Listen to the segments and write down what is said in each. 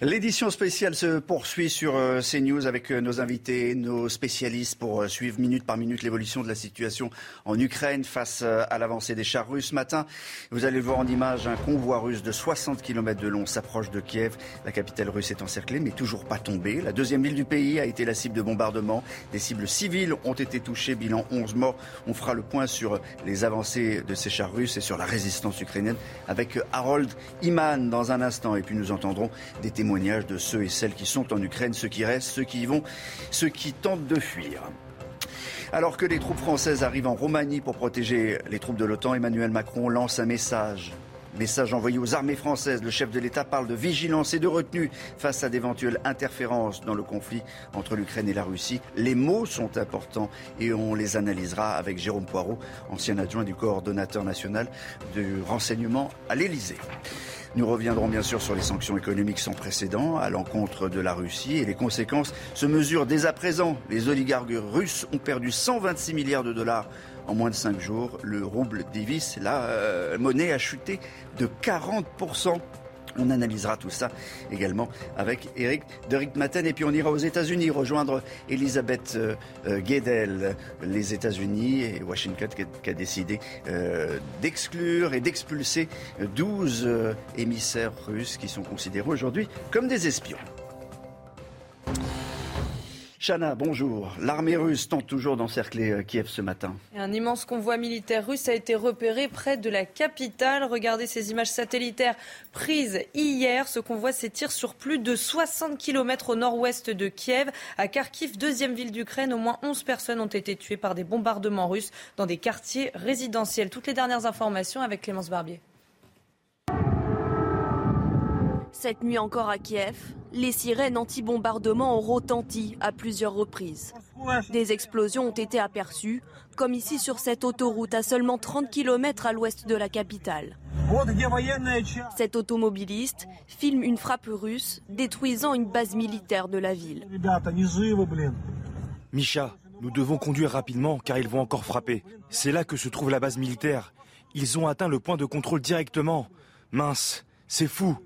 L'édition spéciale se poursuit sur euh, CNews avec euh, nos invités, nos spécialistes pour euh, suivre minute par minute l'évolution de la situation en Ukraine face à l'avancée des chars russes. Ce matin, vous allez le voir en image, un convoi russe de 60 km de long s'approche de Kiev. La capitale russe est encerclée mais toujours pas tombée. La deuxième ville du pays a été la cible de bombardements. Des cibles civiles ont été touchées, bilan 11 morts. On fera le point sur les avancées de ces chars russes et sur la résistance ukrainienne avec Harold Iman dans un instant. Et puis nous entendrons des témoignages de ceux et celles qui sont en Ukraine, ceux qui restent, ceux qui y vont, ceux qui tentent de fuir. Alors que les troupes françaises arrivent en Roumanie pour protéger les troupes de l'OTAN, Emmanuel Macron lance un message. Message envoyé aux armées françaises. Le chef de l'État parle de vigilance et de retenue face à d'éventuelles interférences dans le conflit entre l'Ukraine et la Russie. Les mots sont importants et on les analysera avec Jérôme Poirot, ancien adjoint du coordonnateur national du renseignement à l'Élysée. Nous reviendrons bien sûr sur les sanctions économiques sans précédent à l'encontre de la Russie et les conséquences se mesurent dès à présent. Les oligarques russes ont perdu 126 milliards de dollars en moins de 5 jours. Le rouble dévisse, la euh, monnaie a chuté de 40%. On analysera tout ça également avec Eric de Maten. Et puis on ira aux États-Unis rejoindre Elisabeth euh, euh, Guedel. Les États-Unis et Washington qui a, décidé d'exclure et d'expulser 12 émissaires russes qui sont considérés aujourd'hui comme des espions. Chana, bonjour. L'armée russe tente toujours d'encercler euh, Kiev ce matin. Un immense convoi militaire russe a été repéré près de la capitale. Regardez ces images satellitaires prises hier. Ce convoi s'étire sur plus de 60 km au nord-ouest de Kiev. À Kharkiv, deuxième ville d'Ukraine, au moins 11 personnes ont été tuées par des bombardements russes dans des quartiers résidentiels. Toutes les dernières informations avec Clémence Barbier. Cette nuit encore à Kiev, les sirènes anti-bombardement ont retenti à plusieurs reprises. Des explosions ont été aperçues, comme ici sur cette autoroute à seulement 30 km à l'ouest de la capitale. Cet automobiliste filme une frappe russe détruisant une base militaire de la ville. Misha, nous devons conduire rapidement car ils vont encore frapper. C'est là que se trouve la base militaire. Ils ont atteint le point de contrôle directement. Mince, c'est fou.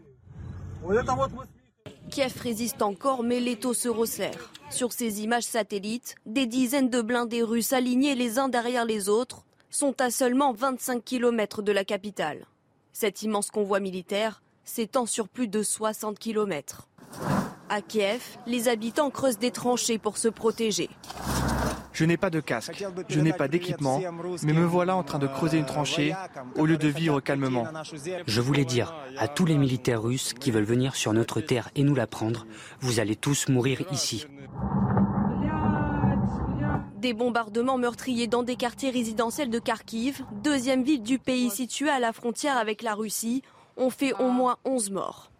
Kiev résiste encore, mais l'étau se resserre. Sur ces images satellites, des dizaines de blindés russes alignés les uns derrière les autres sont à seulement 25 km de la capitale. Cet immense convoi militaire s'étend sur plus de 60 km. À Kiev, les habitants creusent des tranchées pour se protéger. Je n'ai pas de casque, je n'ai pas d'équipement, mais me voilà en train de creuser une tranchée au lieu de vivre calmement. Je voulais dire à tous les militaires russes qui veulent venir sur notre terre et nous la prendre, vous allez tous mourir ici. Des bombardements meurtriers dans des quartiers résidentiels de Kharkiv, deuxième ville du pays située à la frontière avec la Russie, ont fait au moins 11 morts.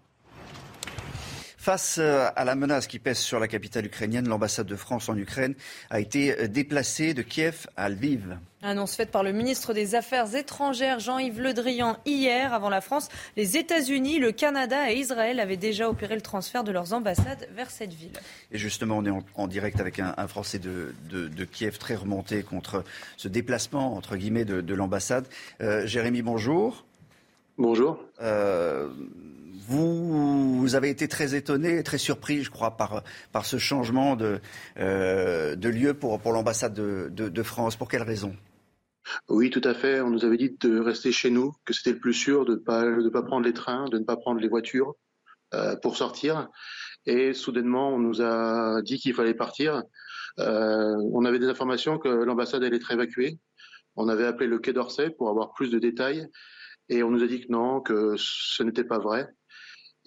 Face euh, à la menace qui pèse sur la capitale ukrainienne, l'ambassade de France en Ukraine a été euh, déplacée de Kiev à Lviv. Annonce faite par le ministre des Affaires étrangères Jean-Yves Le Drian hier. Avant la France, les États-Unis, le Canada et Israël avaient déjà opéré le transfert de leurs ambassades vers cette ville. Et justement, on est en, direct avec un, Français de, Kiev très remonté contre ce déplacement, entre guillemets, de, l'ambassade. Euh, Jérémy, bonjour. Bonjour. Vous, avez été très étonné, très surpris, je crois, par, par ce changement de, euh, de lieu pour, pour l'ambassade de, de, France. Pour quelle raison? Oui, tout à fait. On nous avait dit de rester chez nous, que c'était le plus sûr, de ne pas, de pas prendre les trains, de ne pas prendre les voitures euh, pour sortir. Et soudainement, on nous a dit qu'il fallait partir. Euh, on avait des informations que l'ambassade allait être évacuée. On avait appelé le Quai d'Orsay pour avoir plus de détails. Et on nous a dit que non, que ce n'était pas vrai.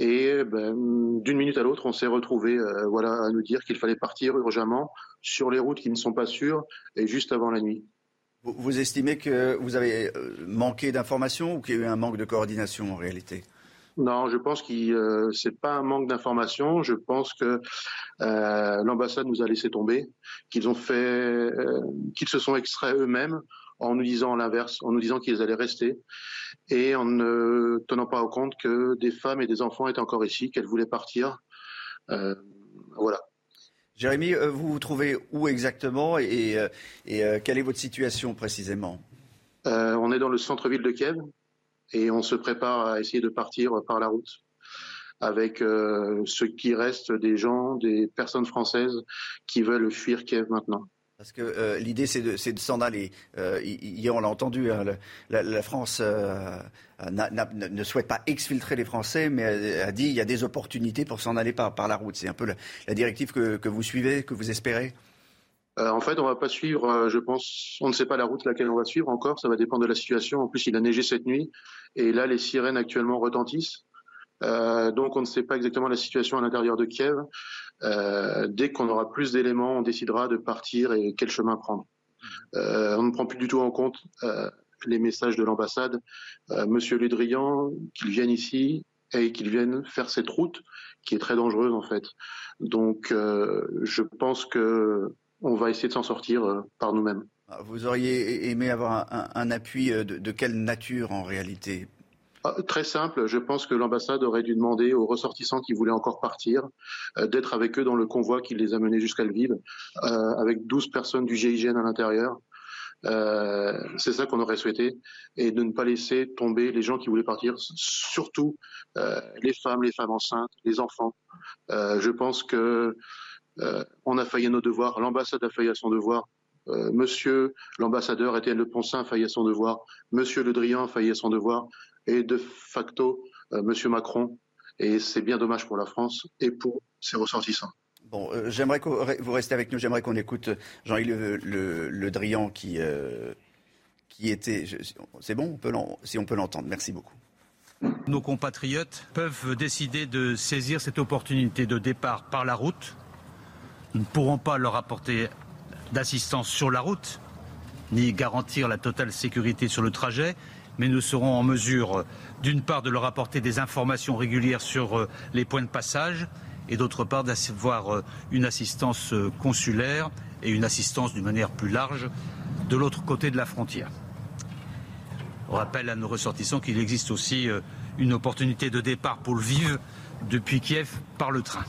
Et ben, d'une minute à l'autre, on s'est retrouvé euh, voilà, à nous dire qu'il fallait partir urgemment sur les routes qui ne sont pas sûres et juste avant la nuit. Vous, estimez que vous avez euh, manqué d'informations ou qu'il y a eu un manque de coordination en réalité? Non, je pense que euh, c'est pas un manque d'information. Je pense que euh, l'ambassade nous a laissé tomber, qu'ils ont fait, euh, qu'ils se sont extraits eux-mêmes en nous disant l'inverse, en nous disant qu'ils allaient rester et en ne tenant pas compte que des femmes et des enfants étaient encore ici, qu'elles voulaient partir. voilà. Jérémy, euh, vous vous trouvez où exactement et, euh, euh, quelle est votre situation précisément? On est dans le centre-ville de Kiev et on se prépare à essayer de partir par la route avec ce qui reste des gens, des personnes françaises qui veulent fuir Kiev maintenant. Parce que euh, l'idée, c'est de, s'en aller. Euh, hier, on l'a entendu, hein, la, France euh, ne souhaite pas exfiltrer les Français, mais a, dit qu'il y a des opportunités pour s'en aller par, la route. C'est un peu la, directive que, vous suivez, que vous espérez? En fait, on va pas suivre, je pense, on ne sait pas la route laquelle on va suivre encore, ça va dépendre de la situation. En plus, il a neigé cette nuit, et là, les sirènes actuellement retentissent. donc, on ne sait pas exactement la situation à l'intérieur de Kiev. Euh, dès qu'on aura plus d'éléments, on décidera de partir et quel chemin prendre. Euh, on ne prend plus du tout en compte euh, les messages de l'ambassade. Monsieur Le Drian, qu'il vienne ici et qu'il vienne faire cette route qui est très dangereuse en fait. Donc, je pense que on va essayer de s'en sortir par nous-mêmes. Vous auriez aimé avoir un, appui de, quelle nature en réalité? Ah, Très simple, je pense que l'ambassade aurait dû demander aux ressortissants qui voulaient encore partir euh, d'être avec eux dans le convoi qui les a menés jusqu'à Lviv, euh, avec 12 personnes du GIGN à l'intérieur. Euh, c'est ça qu'on aurait souhaité, et de ne pas laisser tomber les gens qui voulaient partir, surtout les femmes, les femmes enceintes, les enfants. je pense que on a failli à nos devoirs, l'ambassade a failli à son devoir, Monsieur l'ambassadeur Étienne Le Poncin a failli à son devoir, Monsieur Le Drian a failli à son devoir, et de facto euh, Monsieur Macron. Et c'est bien dommage pour la France et pour ses ressortissants. Bon, euh, j'aimerais que vous restiez avec nous. J'aimerais qu'on écoute Jean-Yves le, Drian qui, euh, qui était. C'est bon, on peut si on peut l'entendre. Merci beaucoup. Nos compatriotes peuvent décider de saisir cette opportunité de départ par la route. Nous ne pourrons pas leur apporter d'assistance sur la route, ni garantir la totale sécurité sur le trajet, mais nous serons en mesure, d'une part, de leur apporter des informations régulières sur euh, les points de passage et d'autre part d'avoir euh, une assistance euh, consulaire et une assistance d'une manière plus large de l'autre côté de la frontière. On rappelle à nos ressortissants qu'il existe aussi une opportunité de départ pour le vivre depuis Kiev par le train.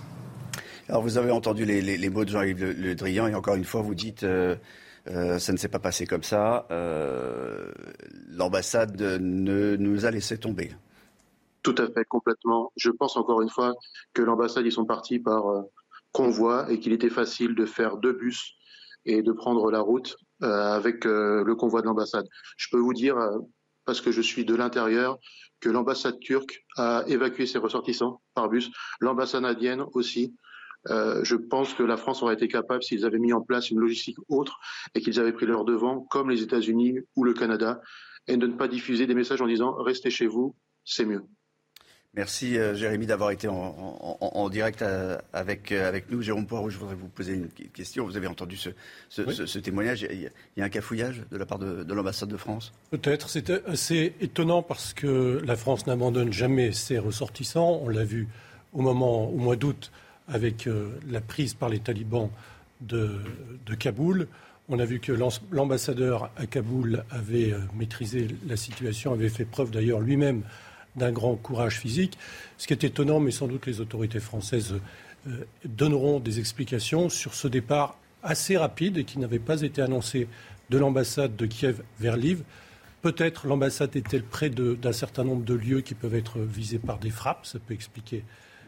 Alors vous avez entendu les, mots de Jean-Yves Le, Drian et encore une fois vous dites euh, ça ne s'est pas passé comme ça. Euh, l'ambassade ne nous a laissé tomber. Tout à fait, complètement. Je pense encore une fois que l'ambassade, ils sont partis par euh, convoi et qu'il était facile de faire deux bus et de prendre la route avec le convoi de l'ambassade. Je peux vous dire, parce que je suis de l'intérieur, que l'ambassade turque a évacué ses ressortissants par bus, l'ambassade indienne aussi. Euh, je pense que la France aurait été capable, s'ils avaient mis en place une logistique autre et qu'ils avaient pris leur devant, comme les États-Unis ou le Canada, et de ne pas diffuser des messages en disant restez chez vous, c'est mieux. Merci euh, Jérémy d'avoir été en, direct euh, avec, avec nous. Jérôme Poirot, je voudrais vous poser une question. Vous avez entendu ce, témoignage? Il y, a, un cafouillage de la part de, de l'ambassade de France? Peut-être. C'est assez étonnant parce que la France n'abandonne jamais ses ressortissants. On l'a vu au, moment, au mois d'août avec euh, la prise par les talibans de, Kaboul. On a vu que l'ambassadeur à Kaboul avait euh, maîtrisé la situation, avait fait preuve d'ailleurs lui-même d'un grand courage physique. Ce qui est étonnant, mais sans doute les autorités françaises euh, donneront des explications sur ce départ assez rapide et qui n'avait pas été annoncé de l'ambassade de Kiev vers Lviv. Peut-être l'ambassade est-elle près d'un certain nombre de lieux qui peuvent être visés par des frappes, ça peut expliquer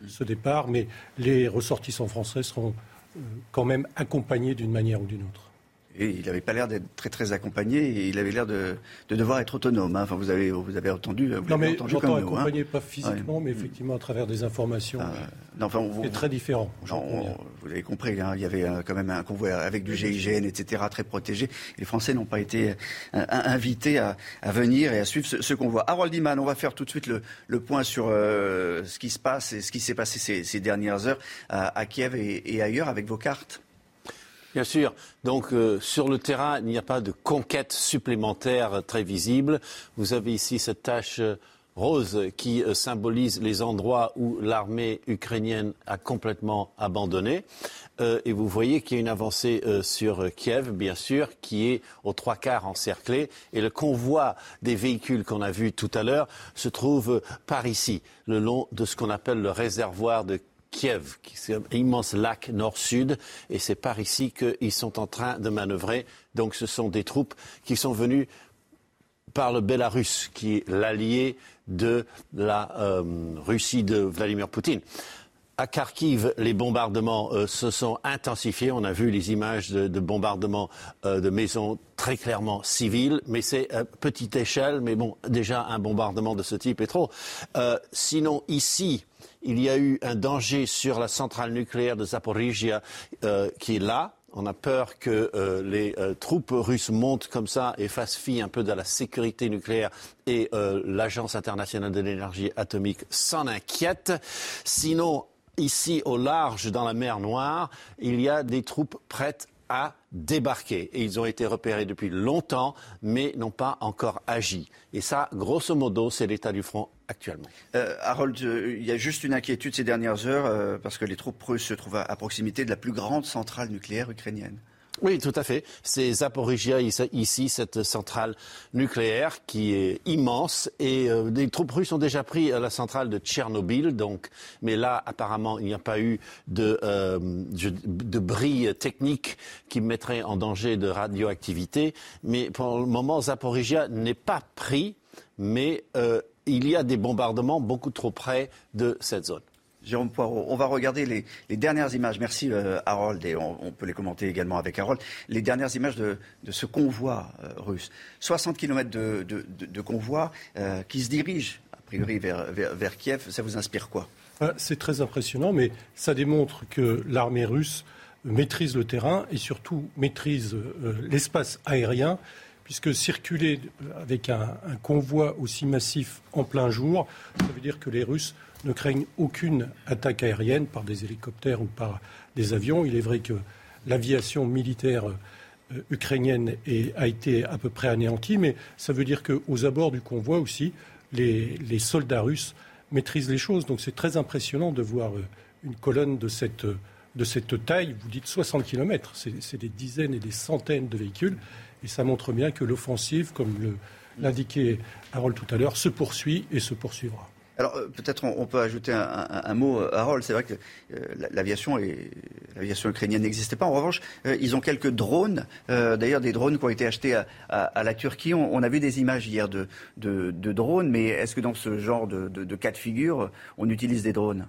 ce départ, mais les ressortissants français seront euh, quand même accompagnés d'une manière ou d'une autre. Et il n'avait pas l'air d'être très très accompagné et il avait l'air de, devoir être autonome. Hein. Enfin, vous avez, vous avez entendu. Vous non, mais j'entends hein. accompagné, pas physiquement, mais effectivement à travers des informations. Ah, non, enfin, c'est très différent. vous avez compris, hein, il y avait quand même un convoi avec du GIGN, etc., très protégé. Les Français n'ont pas été euh, invités à, venir et à suivre ce, convoi. Harold Iman, on va faire tout de suite le, point sur euh, ce qui se passe et ce qui s'est passé ces, dernières heures à, Kiev et ailleurs avec vos cartes. Bien sûr. Donc euh, sur le terrain, il n'y a pas de conquête supplémentaire très visible. Vous avez ici cette tâche euh, rose qui euh, symbolise les endroits où l'armée ukrainienne a complètement abandonné. et vous voyez qu'il y a une avancée sur Kiev, bien sûr, qui est aux trois quarts encerclée. Et le convoi des véhicules qu'on a vu tout à l'heure se trouve par ici, le long de ce qu'on appelle le réservoir de Kiev, qui est un immense lac nord-sud, et c'est par ici qu'ils sont en train de manœuvrer. Donc ce sont des troupes qui sont venues par le Bélarus, qui est l'allié de la euh, Russie de Vladimir Poutine. À Kharkiv, les bombardements euh, se sont intensifiés. On a vu les images de, bombardements euh, de maisons très clairement civiles, mais c'est à petite échelle. Mais bon, déjà un bombardement de ce type est trop. sinon, ici, il y a eu un danger sur la centrale nucléaire de Zaporizhia euh, qui est là. On a peur que euh, les euh, troupes russes montent comme ça et fassent fi un peu de la sécurité nucléaire et l'Agence internationale de l'énergie atomique s'en inquiète. Sinon, ici au large, dans la mer Noire, il y a des troupes prêtes à débarquer. Et ils ont été repérés depuis longtemps, mais n'ont pas encore agi. Et ça, grosso modo, c'est l'état du front actuellement. Euh, Harold, euh, il y a juste une inquiétude ces dernières heures, euh, parce que les troupes russes se trouvent à proximité de la plus grande centrale nucléaire ukrainienne. Oui, tout à fait. C'est Zaporizhia ici, cette centrale nucléaire qui est immense et les troupes russes ont déjà pris la centrale de Tchernobyl. Donc, mais là, apparemment, il n'y a pas eu de, de bris techniques qui mettraient en danger de radioactivité. Mais pour le moment, Zaporizhia n'est pas pris, mais il y a des bombardements beaucoup trop près de cette zone. Jérôme Poirot, on va regarder les, dernières images. Merci euh, Harold, et on, peut les commenter également avec Harold. Les dernières images de, ce convoi euh, russe. 60 km de, convoi euh, qui se dirige, a priori, vers, Kiev. Ça vous inspire quoi? C'est très impressionnant, mais ça démontre que l'armée russe maîtrise le terrain et surtout maîtrise l'espace aérien puisque circuler avec un, convoi aussi massif en plein jour, ça veut dire que les Russes ne craignent aucune attaque aérienne par des hélicoptères ou par des avions. Il est vrai que l'aviation militaire euh, ukrainienne a été à peu près anéantie, mais ça veut dire qu'aux abords du convoi aussi, les, soldats russes maîtrisent les choses. Donc c'est très impressionnant de voir euh, une colonne de cette, de cette taille. Vous dites 60 km, c'est des dizaines et des centaines de véhicules. Et ça montre bien que l'offensive, comme l'indiquait Harold tout à l'heure, se poursuit et se poursuivra. Alors euh, peut-être on, peut ajouter un, mot, euh, Harold. C'est vrai que euh, l'aviation ukrainienne n'existait pas. En revanche, ils ont quelques drones. D'ailleurs, des drones qui ont été achetés à, la Turquie. On, a vu des images hier de, drones. Mais est-ce que dans ce genre de cas de figure, on utilise des drones?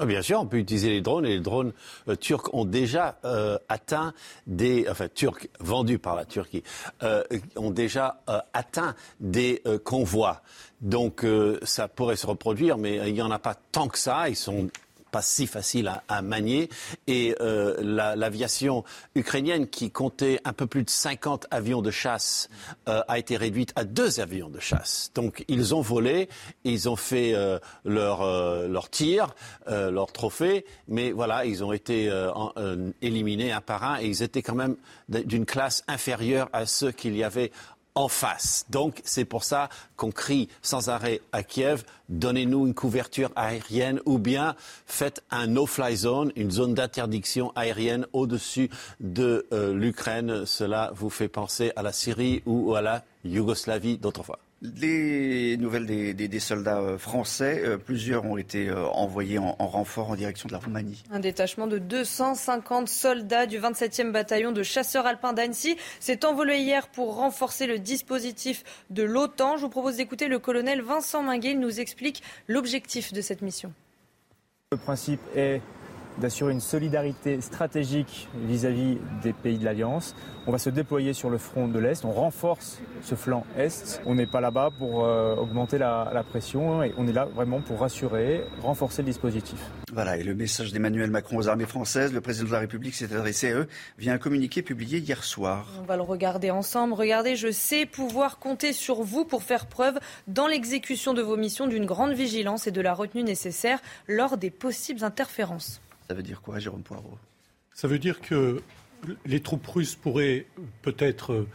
Bien sûr, on peut utiliser les drones et les drones euh, turcs ont déjà euh, atteint des, enfin turcs vendus par la Turquie, euh, ont déjà atteint des convois. Donc ça pourrait se reproduire, mais il n'y en a pas tant que ça. Ils sont pas si facile à, manier. Et euh, l'aviation ukrainienne, qui comptait un peu plus de 50 avions de chasse, euh, a été réduite à deux avions de chasse. Donc ils ont volé, ils ont fait euh, leur, leur tir, leur trophée, mais voilà, ils ont été éliminés un par un et ils étaient quand même d'une classe inférieure à ceux qu'il y avait en face. Donc c'est pour ça qu'on crie sans arrêt à Kiev, donnez-nous une couverture aérienne ou bien faites un no-fly zone, une zone d'interdiction aérienne au-dessus de euh, l'Ukraine. Cela vous fait penser à la Syrie ou à la Yougoslavie d'autrefois. Les nouvelles des, soldats euh, français, euh, plusieurs ont été euh, envoyés en, renfort en direction de la Roumanie. Un détachement de 250 soldats du 27e bataillon de chasseurs alpins d'Annecy s'est envolé hier pour renforcer le dispositif de l'OTAN. Je vous propose d'écouter le colonel Vincent Minguet. Il nous explique l'objectif de cette mission. Le principe est d'assurer une solidarité stratégique vis-à-vis des pays de l'Alliance. On va se déployer sur le front de l'Est, on renforce ce flanc Est. On n'est pas là-bas pour euh, augmenter la, pression et on est là vraiment pour rassurer, renforcer le dispositif. Voilà, et le message d'Emmanuel Macron aux armées françaises, le président de la République s'est adressé à eux via un communiqué publié hier soir. On va le regarder ensemble. Regardez, je sais pouvoir compter sur vous pour faire preuve dans l'exécution de vos missions d'une grande vigilance et de la retenue nécessaire lors des possibles interférences. Ça veut dire quoi, Jérôme Poirot? Ça veut dire que les troupes russes pourraient peut-être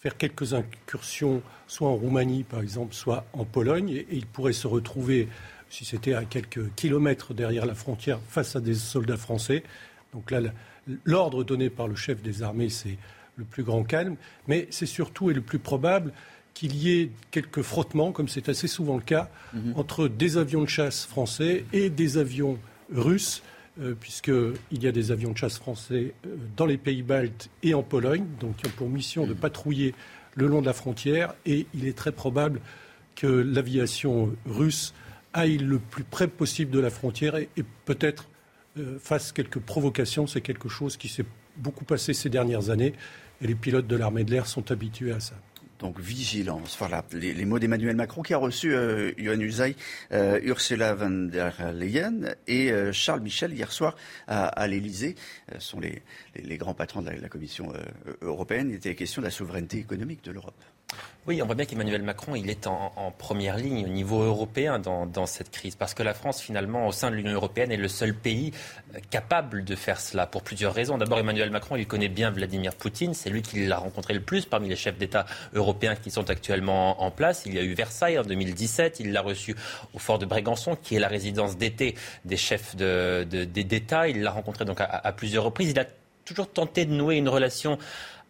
faire quelques incursions, soit en Roumanie par exemple, soit en Pologne, et, ils pourraient se retrouver, si c'était à quelques kilomètres derrière la frontière, face à des soldats français. Donc là, l'ordre donné par le chef des armées, c'est le plus grand calme, mais c'est surtout et le plus probable qu'il y ait quelques frottements, comme c'est assez souvent le cas, mhm. entre des avions de chasse français et des avions russes, euh, puisqu'il y a des avions de chasse français euh, dans les pays baltes et en Pologne, donc qui ont pour mission de patrouiller le long de la frontière, et il est très probable que l'aviation russe aille le plus près possible de la frontière et, peut-être euh, fasse quelques provocations. C'est quelque chose qui s'est beaucoup passé ces dernières années, et les pilotes de l'armée de l'air sont habitués à ça. Donc vigilance. Voilà les, mots d'Emmanuel Macron qui a reçu euh, Yohann euh, Ursula von der Leyen et euh, Charles Michel hier soir à, à l'Élysée. Ce sont les, les, grands patrons de la, la Commission européenne. Il était question de la souveraineté économique de l'Europe. Oui, on voit bien qu'Emmanuel Macron, il est en, première ligne au niveau européen dans, cette crise, parce que la France, finalement, au sein de l'Union européenne, est le seul pays euh, capable de faire cela pour plusieurs raisons. D'abord, Emmanuel Macron, il connaît bien Vladimir Poutine, c'est lui qui l'a rencontré le plus parmi les chefs d'État européens qui sont actuellement en place. Il y a eu Versailles en 2017, il l'a reçu au fort de Brégançon, qui est la résidence d'été des chefs d'État. il l'a rencontré donc à plusieurs reprises. Il a toujours tenté de nouer une relation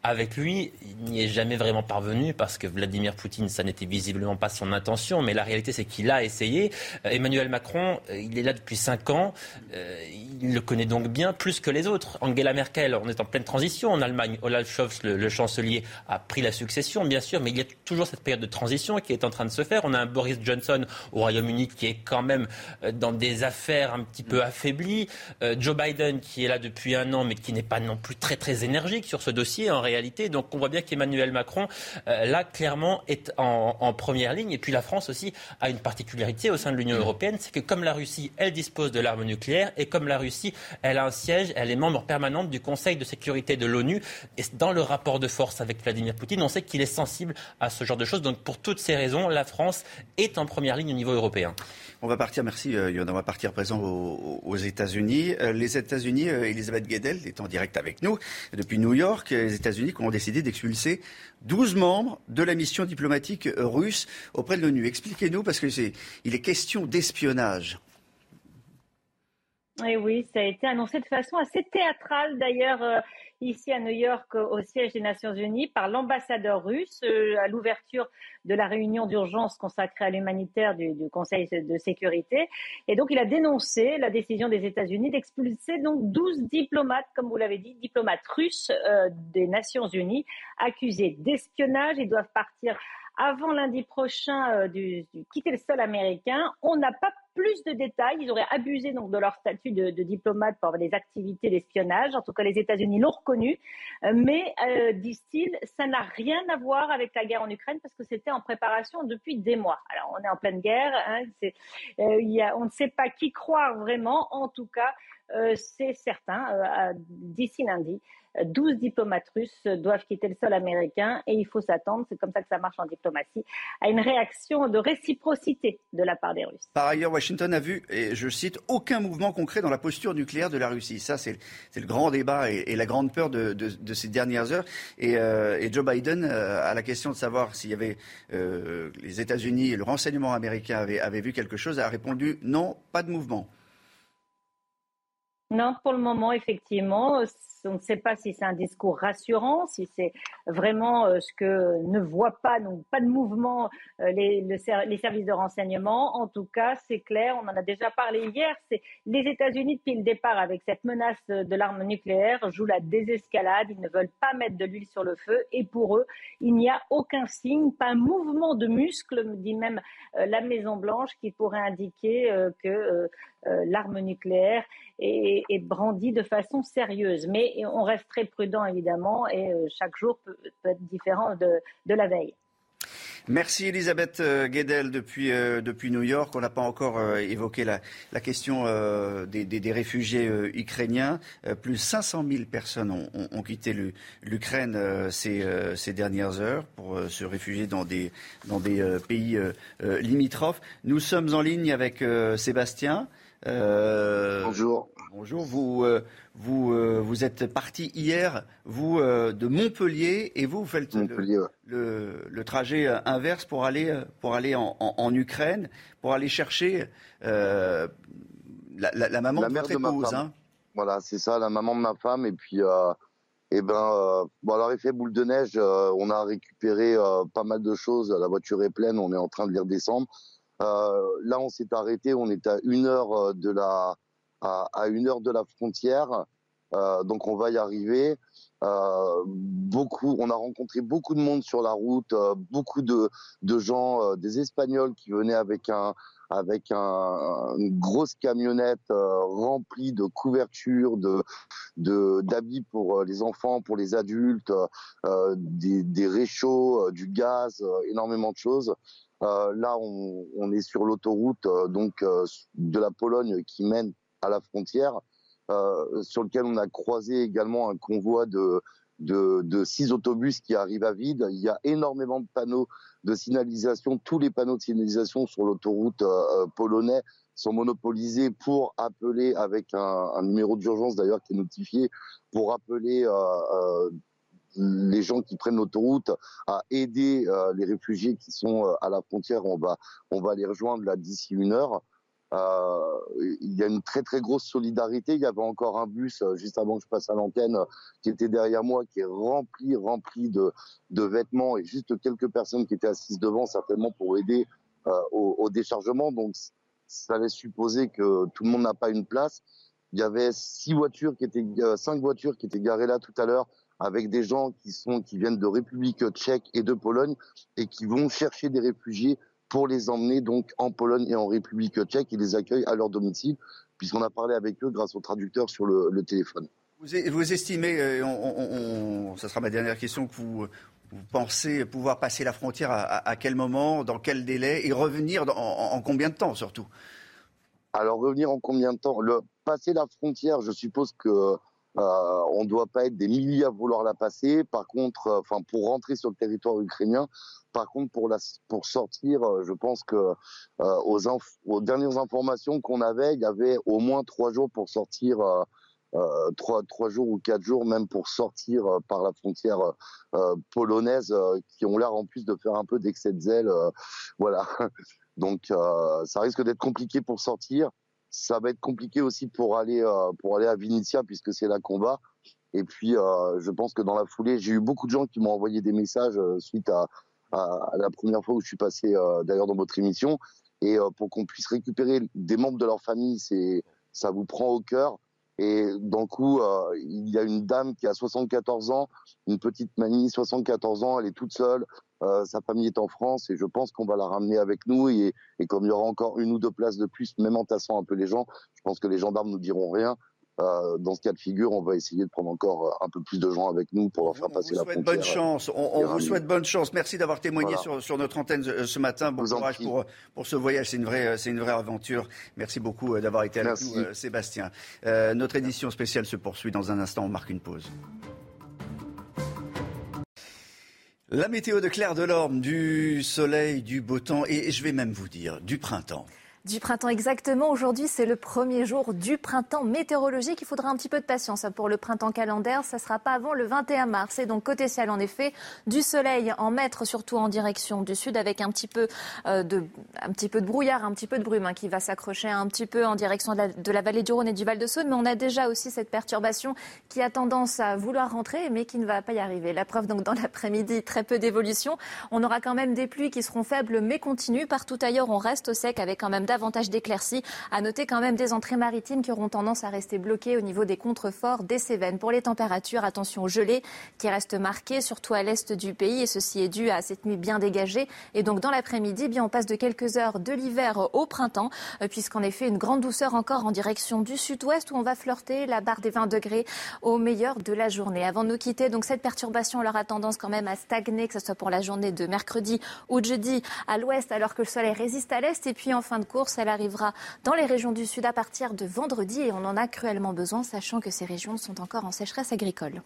avec lui, il n'y est jamais vraiment parvenu parce que Vladimir Poutine, ça n'était visiblement pas son intention, mais la réalité c'est qu'il a essayé. Euh, Emmanuel Macron, euh, il est là depuis cinq ans, euh, il le connaît donc bien plus que les autres. Angela Merkel, on est en pleine transition en Allemagne. Olaf Scholz, le, chancelier, a pris la succession, bien sûr, mais il y a toujours cette période de transition qui est en train de se faire. On a un Boris Johnson au Royaume-Uni qui est quand même dans des affaires un petit peu affaiblies. Joe Biden qui est là depuis un an, mais qui n'est pas non plus très très énergique sur ce dossier en réalité. Donc on voit bien qu'Emmanuel Macron, euh, là, clairement, est en, première ligne. Et puis la France aussi a une particularité au sein de l'Union européenne, c'est que comme la Russie, elle dispose de l'arme nucléaire, et comme la Russie, elle a un siège, elle est membre permanente du Conseil de sécurité de l'ONU. Et dans le rapport de force avec Vladimir Poutine, on sait qu'il est sensible à ce genre de choses. Donc pour toutes ces raisons, la France est en première ligne au niveau européen. On va partir, merci euh, on va partir présent aux, États-Unis. Euh, les États-Unis, Elisabeth Guedel est en direct avec nous depuis New York. Les États-Unis ont décidé d'expulser 12 membres de la mission diplomatique russe auprès de l'ONU. Expliquez-nous, parce qu'il est question d'espionnage. Oui, oui, ça a été annoncé de façon assez théâtrale d'ailleurs euh, ici à New York au siège des Nations Unies par l'ambassadeur russe euh, à l'ouverture de la réunion d'urgence consacrée à l'humanitaire du, Conseil de sécurité. Et donc il a dénoncé la décision des États-Unis d'expulser donc 12 diplomates, comme vous l'avez dit, diplomates russes euh, des Nations Unies accusés d'espionnage. Ils doivent partir avant lundi prochain du, quitter le sol américain. On n'a pas plus de détails. Ils auraient abusé donc de leur statut de, diplomate pour des activités d'espionnage. En tout cas, les États-Unis l'ont reconnu. Euh, mais, euh, disent-ils, ça n'a rien à voir avec la guerre en Ukraine parce que c'était en préparation depuis des mois. Alors, on est en pleine guerre. Hein, euh, on ne sait pas qui croire vraiment. En tout cas, c'est certain. D'ici lundi, 12 diplomates russes doivent quitter le sol américain et il faut s'attendre, c'est comme ça que ça marche en diplomatie, à une réaction de réciprocité de la part des Russes. Par ailleurs, Washington a vu, et je cite, aucun mouvement concret dans la posture nucléaire de la Russie. Ça, c'est le grand débat et, la grande peur de, ces dernières heures. Et, euh, Joe Biden, euh, à la question de savoir s'il y avait euh, les États-Unis et le renseignement américain avaient, avaient vu quelque chose, a répondu non, pas de mouvement. Non, pour le moment, effectivement, on ne sait pas si c'est un discours rassurant, si c'est vraiment euh, ce que ne voient pas, donc pas de mouvement, euh, les, les, services de renseignement. En tout cas, c'est clair, on en a déjà parlé hier, c'est les États-Unis depuis le départ avec cette menace de l'arme nucléaire jouent la désescalade, ils ne veulent pas mettre de l'huile sur le feu et pour eux, il n'y a aucun signe, pas un mouvement de muscle, dit même euh, la Maison Blanche, qui pourrait indiquer que l'arme nucléaire est, est brandie de façon sérieuse. Mais on reste très prudent évidemment et euh, chaque jour peut, être différent de, la veille. Merci Elisabeth euh, Guedel depuis, euh, depuis New York. On n'a pas encore évoqué la, question des, réfugiés ukrainiens. plus de 500 000 personnes ont, quitté l'Ukraine ces, dernières heures pour se réfugier dans des pays limitrophes. Nous sommes en ligne avec Sébastien. Bonjour. Bonjour. Vous, vous, vous êtes parti hier, vous, de Montpellier, et vous, vous faites le, trajet inverse pour aller, pour aller en, Ukraine, pour aller chercher la, maman de votre épouse. Hein. Voilà, c'est ça, la maman de ma femme. Et puis, euh, eh ben, euh, bon, alors effet boule de neige, euh, on a récupéré euh, pas mal de choses. La voiture est pleine, on est en train de les redescendre. Là, on s'est arrêté, on est à une heure de la, à, une heure de la frontière. donc, on va y arriver. beaucoup, on a rencontré beaucoup de monde sur la route, beaucoup de, de gens, des Espagnols qui venaient avec un, avec un, une grosse camionnette euh, remplie de couvertures, de d'habits pour euh, les enfants, pour les adultes, euh, des, des réchauds, du gaz, énormément de choses. Là, on, est sur l'autoroute donc de la Pologne qui mène à la frontière, sur lequel on a croisé également un convoi de six autobus qui arrivent à vide. Il y a énormément de panneaux de signalisation. Tous les panneaux de signalisation sur l'autoroute euh, euh, polonais sont monopolisés pour appeler avec un, numéro d'urgence d'ailleurs qui est notifié pour appeler euh, les gens qui prennent l'autoroute à aider les réfugiés qui sont à la frontière. On va on va les rejoindre là d'ici une heure. Euh, il y a une très très grosse solidarité. Il y avait encore un bus euh, juste avant que je passe à l'antenne qui était derrière moi, qui est rempli rempli de, de vêtements et juste quelques personnes qui étaient assises devant, certainement pour aider euh, au, au, déchargement. Donc ça laisse supposer que tout le monde n'a pas une place. Il y avait six voitures qui étaient, cinq voitures qui étaient garées là tout à l'heure avec des gens qui sont qui viennent de République tchèque et de Pologne et qui vont chercher des réfugiés pour les emmener donc en Pologne et en République tchèque. Ils les accueillent à leur domicile, puisqu'on a parlé avec eux grâce au traducteur sur le, téléphone. Vous, estimez, euh, ça sera ma dernière question, que vous, pensez pouvoir passer la frontière à, quel moment, dans quel délai, et revenir en, combien de temps surtout? Alors revenir en combien de temps? Le, Passer la frontière, je suppose que euh, on ne doit pas être des milliers à vouloir la passer. Par contre, euh, enfin pour rentrer sur le territoire ukrainien, par contre pour la pour sortir, euh, je pense que aux, aux, dernières informations qu'on avait, il y avait au moins trois jours pour sortir. trois, trois jours ou quatre jours même pour sortir par la frontière polonaise qui ont l'air en plus de faire un peu d'excès de zèle voilà donc ça risque d'être compliqué pour sortir ça va être compliqué aussi pour aller euh, pour aller à Vinitia puisque c'est qu'on va. Et puis euh, je pense que dans la foulée, j'ai eu beaucoup de gens qui m'ont envoyé des messages euh, suite à, à, la première fois où je suis passé d'ailleurs dans votre émission et pour qu'on puisse récupérer des membres de leur famille, c'est ça vous prend au cœur. Et d'un coup, il y a une dame qui a 74 ans, une petite mamie, 74 ans, elle est toute seule. Euh, sa famille est en France et je pense qu'on va la ramener avec nous. Et, comme il y aura encore une ou deux places de plus, même en tassant un peu les gens, je pense que les gendarmes nous diront rien. Euh, dans ce cas de figure, on va essayer de prendre encore euh, un peu plus de gens avec nous pour leur faire passer la frontière. Bonne chance. On, vous souhaite bonne chance. Merci d'avoir témoigné sur, notre antenne ce matin. Bon courage pour, pour ce voyage. C'est une vraie, c'est une vraie aventure. Merci beaucoup d'avoir été avec nous, Sébastien. notre édition spéciale se poursuit dans un instant. On marque une pause. La météo de Claire Delorme, du soleil, du beau temps et je vais même vous dire du printemps. Du printemps exactement. Aujourd'hui, c'est le premier jour du printemps météorologique. Il faudra un petit peu de patience pour le printemps calendaire. Ça sera pas avant le 21 mars. Et donc côté ciel, en effet, du soleil en maître, surtout en direction du sud, avec un petit peu euh, de, un petit peu de brouillard, un petit peu de brume hein, qui va s'accrocher un petit peu en direction de la, vallée du Rhône et du Val de Saône. Mais on a déjà aussi cette perturbation qui a tendance à vouloir rentrer, mais qui ne va pas y arriver. La preuve donc dans l'après-midi, très peu d'évolution. On aura quand même des pluies qui seront faibles mais continues. Partout ailleurs, on reste au sec avec quand même davantage d'éclaircies. À noter quand même des entrées maritimes qui auront tendance à rester bloquées au niveau des contreforts des Cévennes. Pour les températures, attention aux gelées qui restent marquées, surtout à l'est du pays. Et ceci est dû à cette nuit bien dégagée. Et donc dans l'après-midi, bien on passe de quelques heures de l'hiver au printemps, euh, puisqu'en effet une grande douceur encore en direction du sud-ouest où on va flirter la barre des 20 degrés au meilleur de la journée. Avant de nous quitter, donc cette perturbation elle aura tendance quand même à stagner, que ce soit pour la journée de mercredi ou de jeudi à l'ouest, alors que le soleil résiste à l'est. Et puis en fin de course, elle arrivera dans les régions du sud à partir de vendredi et on en a cruellement besoin, sachant que ces régions sont encore en sécheresse agricole.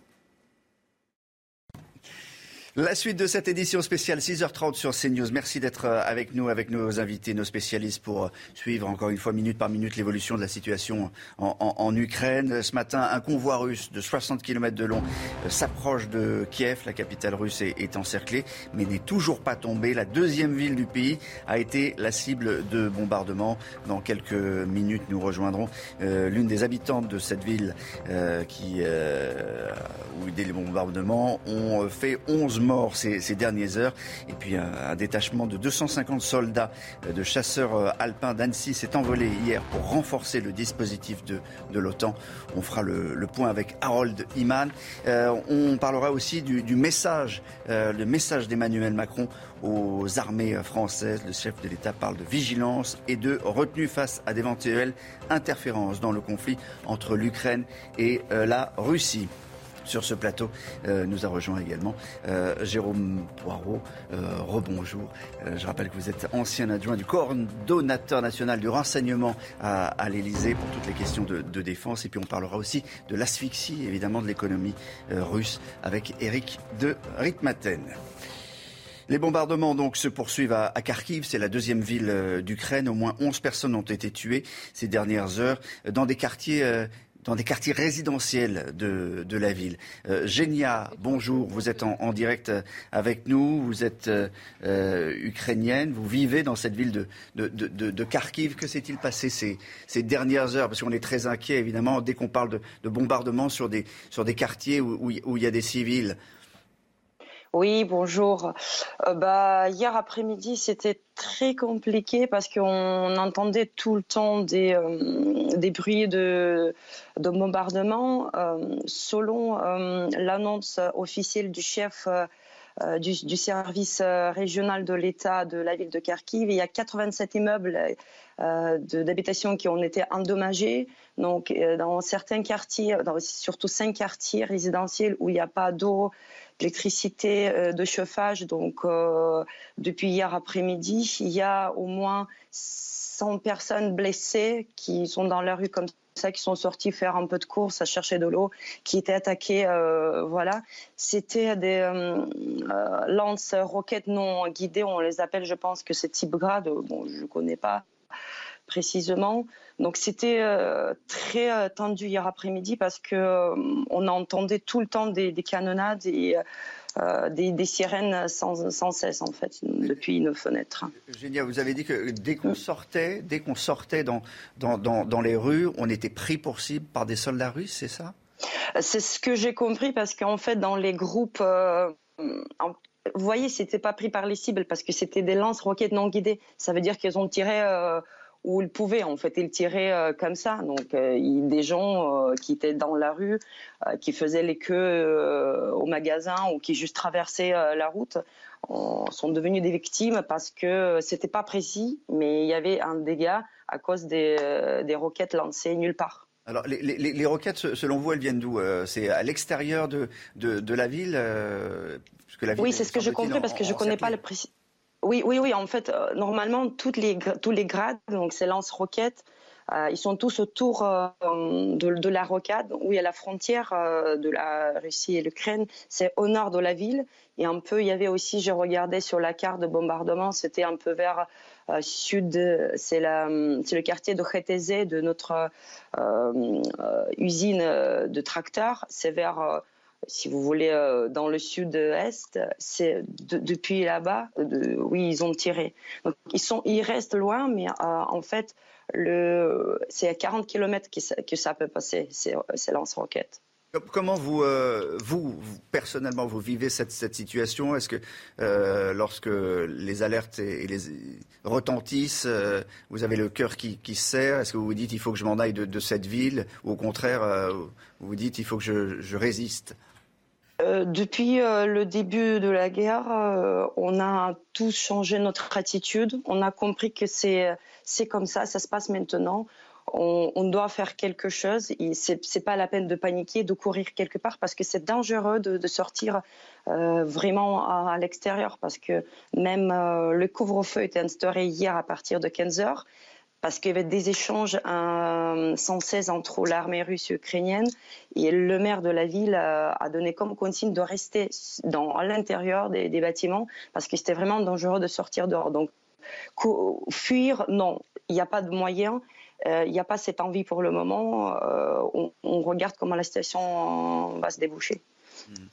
La suite de cette édition spéciale 6h30 sur CNews. Merci d'être euh, avec nous, avec nos invités, nos spécialistes pour euh, suivre encore une fois minute par minute l'évolution de la situation en, Ukraine. Ce matin, un convoi russe de 60 km de long euh, s'approche de Kiev. La capitale russe est, encerclée, mais n'est toujours pas tombée. La deuxième ville du pays a été la cible de bombardements. Dans quelques minutes, nous rejoindrons l'une des habitantes de cette ville qui, où des bombardements ont fait 11 morts ces, dernières heures. Et puis un, détachement de 250 soldats euh, de chasseurs euh, alpins d'Annecy s'est envolé hier pour renforcer le dispositif de, de l'OTAN. On fera le, point avec Harold Iman. Euh, on parlera aussi du, message, le message d'Emmanuel Macron aux armées françaises. Le chef de l'État parle de vigilance et de retenue face à d'éventuelles interférences dans le conflit entre l'Ukraine et la Russie. Sur ce plateau, euh, nous a rejoint également euh, Jérôme Poirot. Euh, rebonjour. je rappelle que vous êtes ancien adjoint du coordonnateur national du renseignement à, à l'Élysée pour toutes les questions de, défense. Et puis on parlera aussi de l'asphyxie, évidemment, de l'économie russe avec Eric de Ritmaten. Les bombardements donc se poursuivent à Kharkiv, c'est la deuxième ville d'Ukraine. Au moins 11 personnes ont été tuées ces dernières heures dans des quartiers dans des quartiers résidentiels de, de la ville. Euh, Genia, bonjour, vous êtes en, direct avec nous, vous êtes euh, euh, ukrainienne, vous vivez dans cette ville de, de, de Kharkiv. Que s'est-il passé ces, ces, dernières heures? Parce qu'on est très inquiet, évidemment, dès qu'on parle de, bombardements sur des, sur des quartiers où, où il y a des civils. Oui, bonjour. Euh, bah, hier après-midi, c'était très compliqué parce qu'on entendait tout le temps des, euh, bruits de, de bombardement. Euh, selon l'annonce officielle du chef du, du, service régional de l'État de la ville de Kharkiv, il y a 87 immeubles d'habitation qui ont été endommagés. Donc, dans certains quartiers, dans surtout cinq quartiers résidentiels où il n'y a pas d'eau, d'électricité, euh, de chauffage. Donc, euh, depuis hier après-midi, il y a au moins 100 personnes blessées qui sont dans la rue comme ça, qui sont sortis faire un peu de course à chercher de l'eau, qui étaient attaqués. Euh, voilà, c'était des euh, lance-roquettes non guidées. On les appelle, je pense que c'est type grade. Bon, je ne connais pas précisément. Donc c'était euh, très euh, tendu hier après-midi parce que euh, on entendait tout le temps des, canonnades et des, sirènes sans, cesse en fait depuis nos fenêtres. Génial, vous avez dit que dès qu'on sortait, dès qu'on sortait dans, dans, dans, les rues, on était pris pour cible par des soldats russes, c'est ça? C'est ce que j'ai compris parce qu'en fait dans les groupes vous voyez, c'était pas pris par les cibles parce que c'était des lances-roquettes non guidées. Ça veut dire qu'ils ont tiré où ils pouvaient en fait. Ils tiraient euh, comme ça. Donc euh, des gens euh, qui étaient dans la rue qui faisaient les queues au magasin ou qui juste traversaient la route sont devenus des victimes parce que c'était pas précis mais il y avait un dégât à cause des, des roquettes lancées nulle part. Alors, les, les, les, roquettes, selon vous, elles viennent d'où C'est à l'extérieur de, de, de, la ville, la ville Oui, c'est ce que j'ai compris parce que je ne connais pas le précis. Oui, oui, oui. En fait, euh, normalement, toutes les, tous les grades, donc c'est lance-roquettes, euh, ils sont tous autour euh, de, la rocade, où il y a la frontière de la Russie et l'Ukraine. C'est au nord de la ville. Et un peu, il y avait aussi, je regardais sur la carte de bombardement, c'était un peu vers sud, c'est le quartier de Kheteze, de notre usine de tracteurs. C'est vers si vous voulez, euh, dans le sud-est, c'est depuis là-bas, oui, ils ont tiré. Ils, sont, ils restent loin, mais euh, en fait, c'est à 40 km que ça, peut passer, ces, lance-roquettes. Comment vous, euh, vous, personnellement, vous vivez cette, situation? Est-ce que lorsque les alertes retentissent, vous avez le cœur qui, qui se serre? Est-ce que vous vous dites il faut que je m'en aille de, cette ville? Ou au contraire, vous vous dites il faut que je résiste? Euh, depuis euh, le début de la guerre, euh, on a tous changé notre attitude. On a compris que c'est comme ça, ça se passe maintenant. On, doit faire quelque chose. C'est c'est pas la peine de paniquer, de courir quelque part parce que c'est dangereux de, de sortir vraiment à, à l'extérieur parce que même le couvre-feu était instauré hier à partir de 15 heures parce qu'il y avait des échanges sans cesse entre l'armée russe et ukrainienne. Et le maire de la ville a, donné comme consigne de rester dans, à l'intérieur des, bâtiments parce que c'était vraiment dangereux de sortir dehors. Donc, fuir, non, il n'y a pas de moyen. Euh, il n'y a pas cette envie pour le moment. Euh, on, regarde comment la situation va se déboucher. Hmm.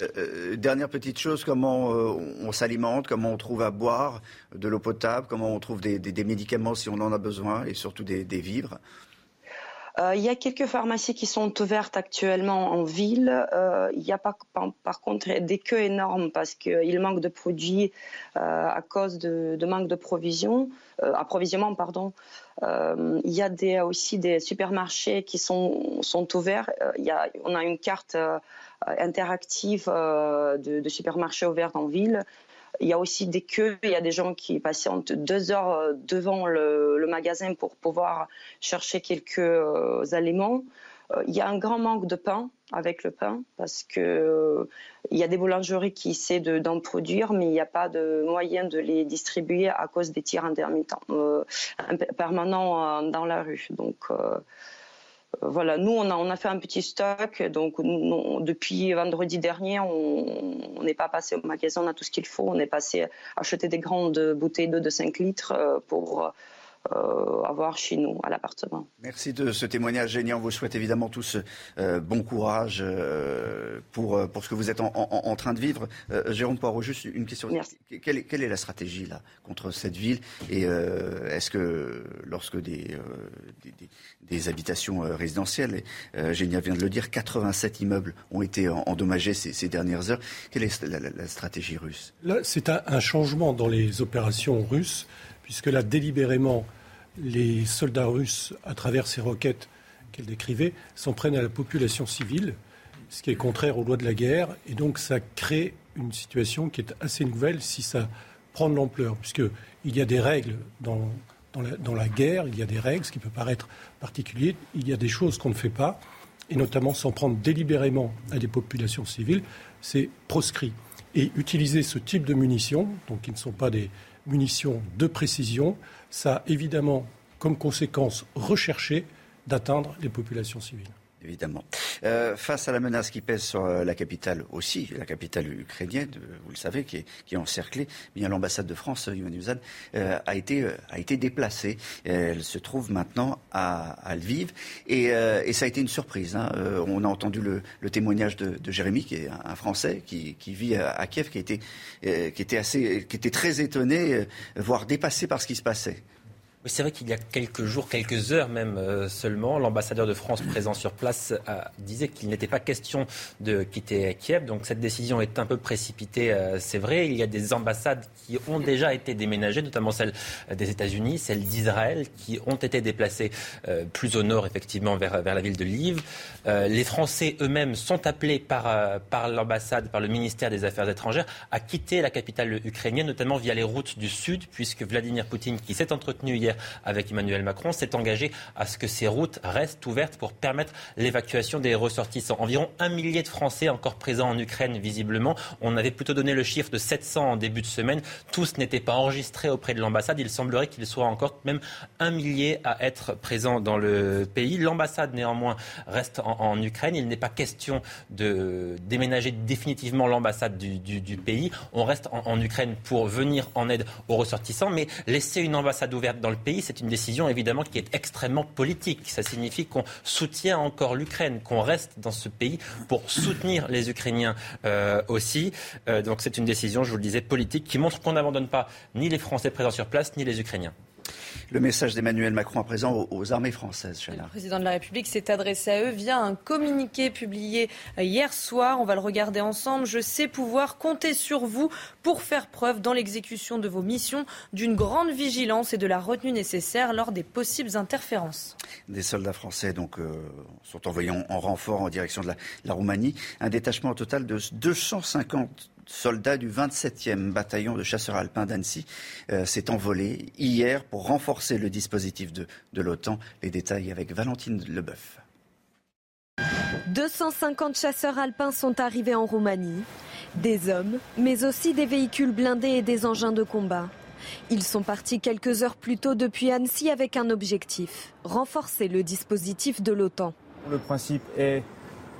Euh, dernière petite chose, comment on s'alimente, comment on trouve à boire de l'eau potable, comment on trouve des, médicaments si on en a besoin et surtout des, vivres? Il y a quelques pharmacies qui sont ouvertes actuellement en ville. il y a pas, par, contre des queues énormes parce qu'il manque de produits à cause de, manque de provisions, approvisionnement pardon. Euh, il y a aussi des supermarchés qui sont, ouverts. Euh, on a une carte euh, interactive de, de, supermarchés ouverts en ville. Il y a aussi des queues, il y a des gens qui patientent deux heures devant le, magasin pour pouvoir chercher quelques aliments. Il y a un grand manque de pain avec le pain parce que euh, il y a des boulangeries qui essaient d'en produire, mais il n'y a pas de moyen de les distribuer à cause des tirs intermittents euh, permanents euh, dans la rue. Voilà, nous on a, on a fait un petit stock. Donc depuis vendredi dernier, on n'est pas passé au magasin, on a tout ce qu'il faut. On est passé acheter des grandes bouteilles d'eau de 5 litres pour euh, avoir chez nous, à l'appartement. Merci de ce témoignage génial. On vous souhaite évidemment tous euh, bon courage euh, pour, pour ce que vous êtes en, train de vivre. Jérôme Poirot, juste une question. Quelle est, quelle est, la stratégie là contre cette ville? Et est-ce que lorsque des, des, habitations résidentielles, et Génia vient de le dire, 87 immeubles ont été endommagés ces, dernières heures, quelle est la, stratégie russe? Là, c'est un, un changement dans les opérations russes puisque là, délibérément, les soldats russes, à travers ces roquettes qu'elle décrivait, s'en prennent à la population civile, ce qui est contraire aux lois de la guerre. Et donc ça crée une situation qui est assez nouvelle si ça prend de l'ampleur, puisqu'il y a des règles dans, dans, la, guerre, il y a des règles, ce qui peut paraître particulier, il y a des choses qu'on ne fait pas, et notamment s'en prendre délibérément à des populations civiles, c'est proscrit. Et utiliser ce type de munitions, donc qui ne sont pas des, munitions de précision, ça a évidemment comme conséquence recherchée d'atteindre les populations civiles Euh, face à la menace qui pèse sur euh, la capitale aussi, la capitale ukrainienne, euh, vous le savez, qui est, encerclée, eh bien l'ambassade de France, Yuan a, été, a été déplacée. Elle se trouve maintenant à, Lviv et, ça a été une surprise. Hein. on a entendu le, témoignage de, Jérémy, qui est un, Français qui, vit à, Kiev, qui, était, qui était très étonné, voire dépassé par ce qui se passait c'est vrai qu'il y a quelques jours, quelques heures même euh, seulement, l'ambassadeur de France présent sur place disait qu'il n'était pas question de quitter Kiev. Donc cette décision est un peu précipitée, euh, c'est vrai. Il y a des ambassades qui ont déjà été déménagées, notamment celle des États-Unis, celle d'Israël, qui ont été déplacées euh, plus au nord, effectivement, vers, la ville de Lviv. les Français eux-mêmes sont appelés par l'ambassade, par le ministère des Affaires étrangères, à quitter la capitale ukrainienne, notamment via les routes du sud, puisque Vladimir Poutine, qui s'est entretenu hier avec Emmanuel Macron, s'est engagé à ce que ces routes restent ouvertes pour permettre l'évacuation des ressortissants. Environ un millier de Français encore présents en Ukraine, visiblement. On avait plutôt donné le chiffre de 700 en début de semaine. Tous n'étaient pas enregistrés auprès de l'ambassade. Il semblerait qu'il soit encore même un millier à être présents dans le pays. L'ambassade, néanmoins, reste en, Ukraine. Il n'est pas question de déménager définitivement l'ambassade du, pays. On reste en, en Ukraine pour venir en aide aux ressortissants, mais laisser une ambassade ouverte dans le pays c'est une décision évidemment qui est extrêmement politique. Ça signifie qu'on soutient encore l'Ukraine, qu'on reste dans ce pays pour soutenir les Ukrainiens euh, aussi. Euh, donc c'est une décision, je vous le disais, politique qui montre qu'on n'abandonne pas ni les Français présents sur place, ni les Ukrainiens. Le message d'Emmanuel Macron à présent aux, armées françaises. Le président de la République s'est adressé à eux via un communiqué publié hier soir. On va le regarder ensemble. Je sais pouvoir compter sur vous pour faire preuve dans l'exécution de vos missions d'une grande vigilance et de la retenue nécessaire lors des possibles interférences. Des soldats français donc euh, sont envoyés en, renfort en direction de la, la Roumanie. Un détachement total de 250 soldats du 27e bataillon de chasseurs alpins d'Annecy euh, s'est envolé hier pour renforcer le dispositif de, de l'OTAN. Les détails avec Valentine Leboeuf. 250 chasseurs alpins sont arrivés en Roumanie. Des hommes, mais aussi des véhicules blindés et des engins de combat. Ils sont partis quelques heures plus tôt depuis Annecy avec un objectif, renforcer le dispositif de l'OTAN. Le principe est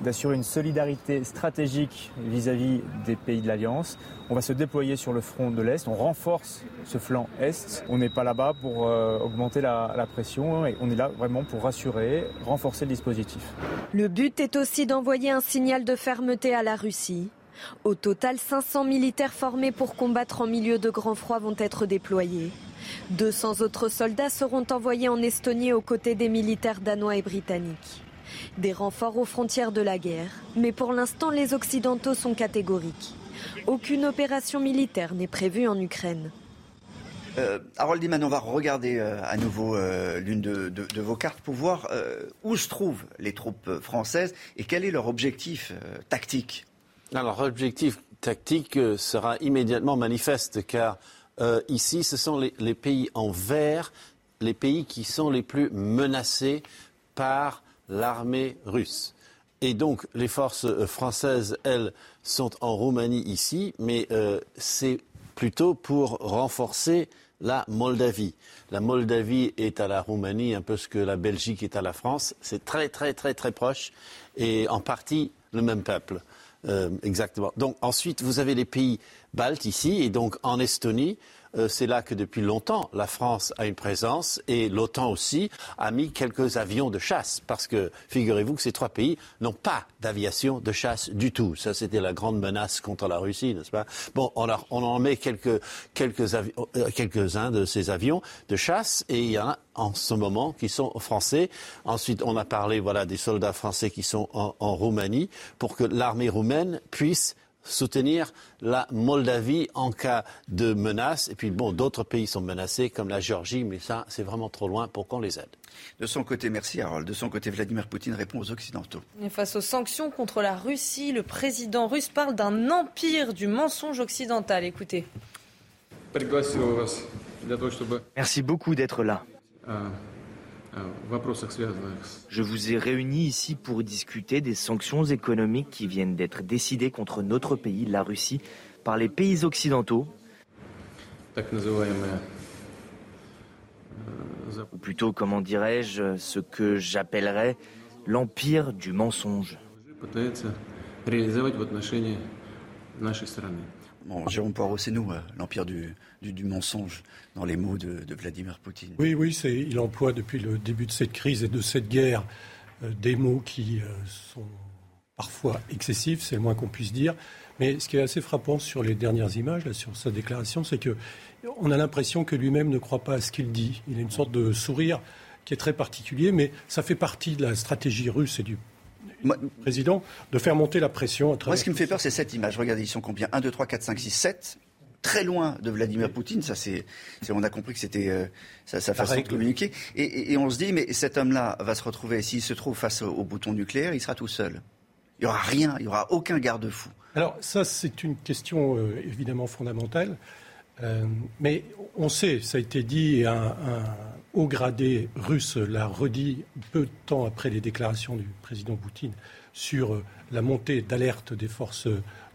d'assurer une solidarité stratégique vis-à-vis des pays de l'Alliance. On va se déployer sur le front de l'Est, on renforce ce flanc Est. On n'est pas là-bas pour euh, augmenter la, pression, et on est là vraiment pour rassurer, renforcer le dispositif. Le but est aussi d'envoyer un signal de fermeté à la Russie. Au total, 500 militaires formés pour combattre en milieu de grand froid vont être déployés. 200 autres soldats seront envoyés en Estonie aux côtés des militaires danois et britanniques. Des renforts aux frontières de la guerre, mais pour l'instant les Occidentaux sont catégoriques. Aucune opération militaire n'est prévue en Ukraine. Euh, Harold Iman, on va regarder euh, à nouveau euh, l'une de, de, de, vos cartes pour voir euh, où se trouvent les troupes françaises et quel est leur objectif euh, tactique. Alors, l'objectif tactique euh, sera immédiatement manifeste car ici, ce sont les, les pays en vert, les pays qui sont les plus menacés par l'armée russe. Et donc, les forces françaises, elles, sont en Roumanie ici, mais euh, c'est plutôt pour renforcer la Moldavie. La Moldavie est à la Roumanie, un peu ce que la Belgique est à la France. C'est très, très, très, très proche et en partie le même peuple. Euh, exactement. Donc, ensuite, vous avez les pays baltes ici et donc en Estonie. Euh, c'est là que depuis longtemps la France a une présence et l'OTAN aussi a mis quelques avions de chasse parce que figurez-vous que ces trois pays n'ont pas d'aviation de chasse du tout. Ça c'était la grande menace contre la Russie, n'est-ce pas? Bon, on, a, on, en met quelques quelques euh, quelques-uns de ces avions de chasse et il y en a en ce moment qui sont français. Ensuite, on a parlé voilà des soldats français qui sont en, en Roumanie pour que l'armée roumaine puisse soutenir la Moldavie en cas de menace. Et puis, bon, d'autres pays sont menacés, comme la Géorgie, mais ça, c'est vraiment trop loin pour qu'on les aide. De son côté, merci Harold. De son côté, Vladimir Poutine répond aux Occidentaux. Et face aux sanctions contre la Russie, le président russe parle d'un empire du mensonge occidental. Écoutez. Merci beaucoup d'être là. Je vous ai réunis ici pour discuter des sanctions économiques qui viennent d'être décidées contre notre pays, la Russie, par les pays occidentaux. Ou plutôt, comment dirais-je, ce que j'appellerais l'empire du mensonge. Bon, Jérôme Poirot, c'est nous, euh, l'empire du, du, du, mensonge, dans les mots de, de Vladimir Poutine. Oui, oui, il emploie depuis le début de cette crise et de cette guerre euh, des mots qui euh, sont parfois excessifs, c'est le moins qu'on puisse dire. Mais ce qui est assez frappant sur les dernières images, là, sur sa déclaration, c'est que on a l'impression que lui-même ne croit pas à ce qu'il dit. Il a une sorte de sourire qui est très particulier, mais ça fait partie de la stratégie russe et du moi, président de faire monter la pression. À moi, ce qui me fait peur, c'est cette image. Regardez, ils sont combien? 1, 2, 3, 4, 5, 6, 7. Très loin de Vladimir Poutine, ça c'est, on a compris que c'était euh, sa, sa façon de communiquer. Et, et, et, on se dit, mais cet homme-là va se retrouver, s'il se trouve face au, au, bouton nucléaire, il sera tout seul. Il n'y aura rien, il n'y aura aucun garde-fou. Alors ça, c'est une question euh, évidemment fondamentale. Euh, mais on sait, ça a été dit, un, un haut gradé russe l'a redit peu de temps après les déclarations du président Poutine sur la montée d'alerte des forces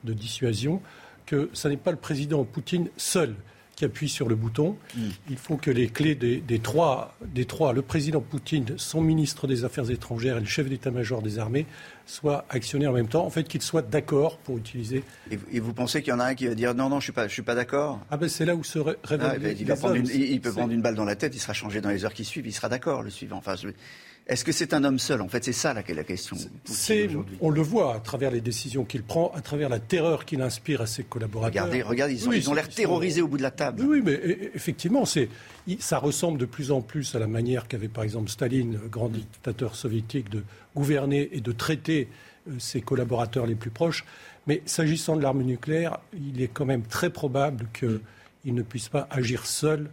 de dissuasion, que ce n'est pas le président Poutine seul qui appuie sur le bouton. Mm. Il faut que les clés des, des, trois, des trois, le président Poutine, son ministre des Affaires étrangères et le chef d'état-major des armées, soient actionnés en même temps. En fait, qu'ils soient d'accord pour utiliser. Et, et vous pensez qu'il y en a un qui va dire non, non, je suis pas, je suis pas d'accord? Ah ben c'est là où se ré révèle. Ah, ben, il, il, il peut prendre une balle dans la tête, il sera changé dans les heures qui suivent, il sera d'accord le suivant. Enfin, je... Est-ce que c'est un homme seul? En fait, c'est ça la, la question. On le voit à travers les décisions qu'il prend, à travers la terreur qu'il inspire à ses collaborateurs. Regardez, regardez ils, oui, ils ont l'air terrorisés sont... au bout de la table. Oui, mais effectivement, c'est, ça ressemble de plus en plus à la manière qu'avait par exemple Staline, grand dictateur soviétique, de gouverner et de traiter ses collaborateurs les plus proches. Mais s'agissant de l'arme nucléaire, il est quand même très probable qu'il ne puisse pas agir seul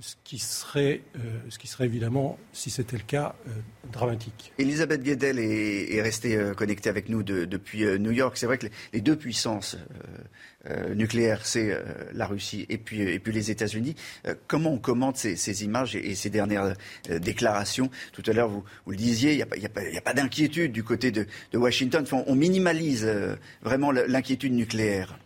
ce qui serait, euh, ce qui serait évidemment, si c'était le cas, euh, dramatique. Elisabeth Guedel est, est restée euh, connectée avec nous de, depuis New York. C'est vrai que les, deux puissances nucléaires, c'est la Russie et puis, les États-Unis. comment on commente ces, images et, ces dernières déclarations? Tout à l'heure, vous, le disiez, il n'y a pas, a pas d'inquiétude du côté de, de Washington. Enfin, on minimalise vraiment l'inquiétude nucléaire.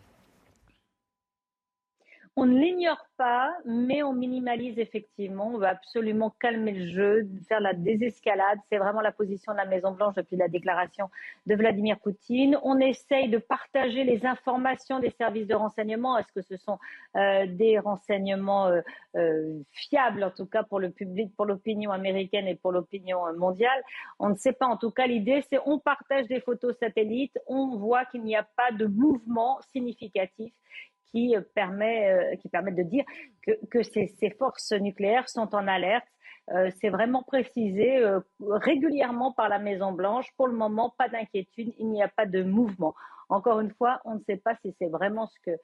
On ne l'ignore pas, mais on minimalise effectivement. On va absolument calmer le jeu, faire la désescalade. C'est vraiment la position de la Maison-Blanche depuis la déclaration de Vladimir Poutine. On essaye de partager les informations des services de renseignement. Est-ce que ce sont euh, des renseignements euh, euh, fiables, en tout cas pour le public, pour l'opinion américaine et pour l'opinion mondiale? On ne sait pas. En tout cas, l'idée, c'est on partage des photos satellites, on voit qu'il n'y a pas de mouvement significatif qui, euh, permet, euh, qui permettent de dire que, que ces, ces, forces nucléaires sont en alerte. Euh, c'est vraiment précisé régulièrement par la Maison-Blanche. Pour le moment, pas d'inquiétude, il n'y a pas de mouvement. Encore une fois, on ne sait pas si c'est vraiment ce que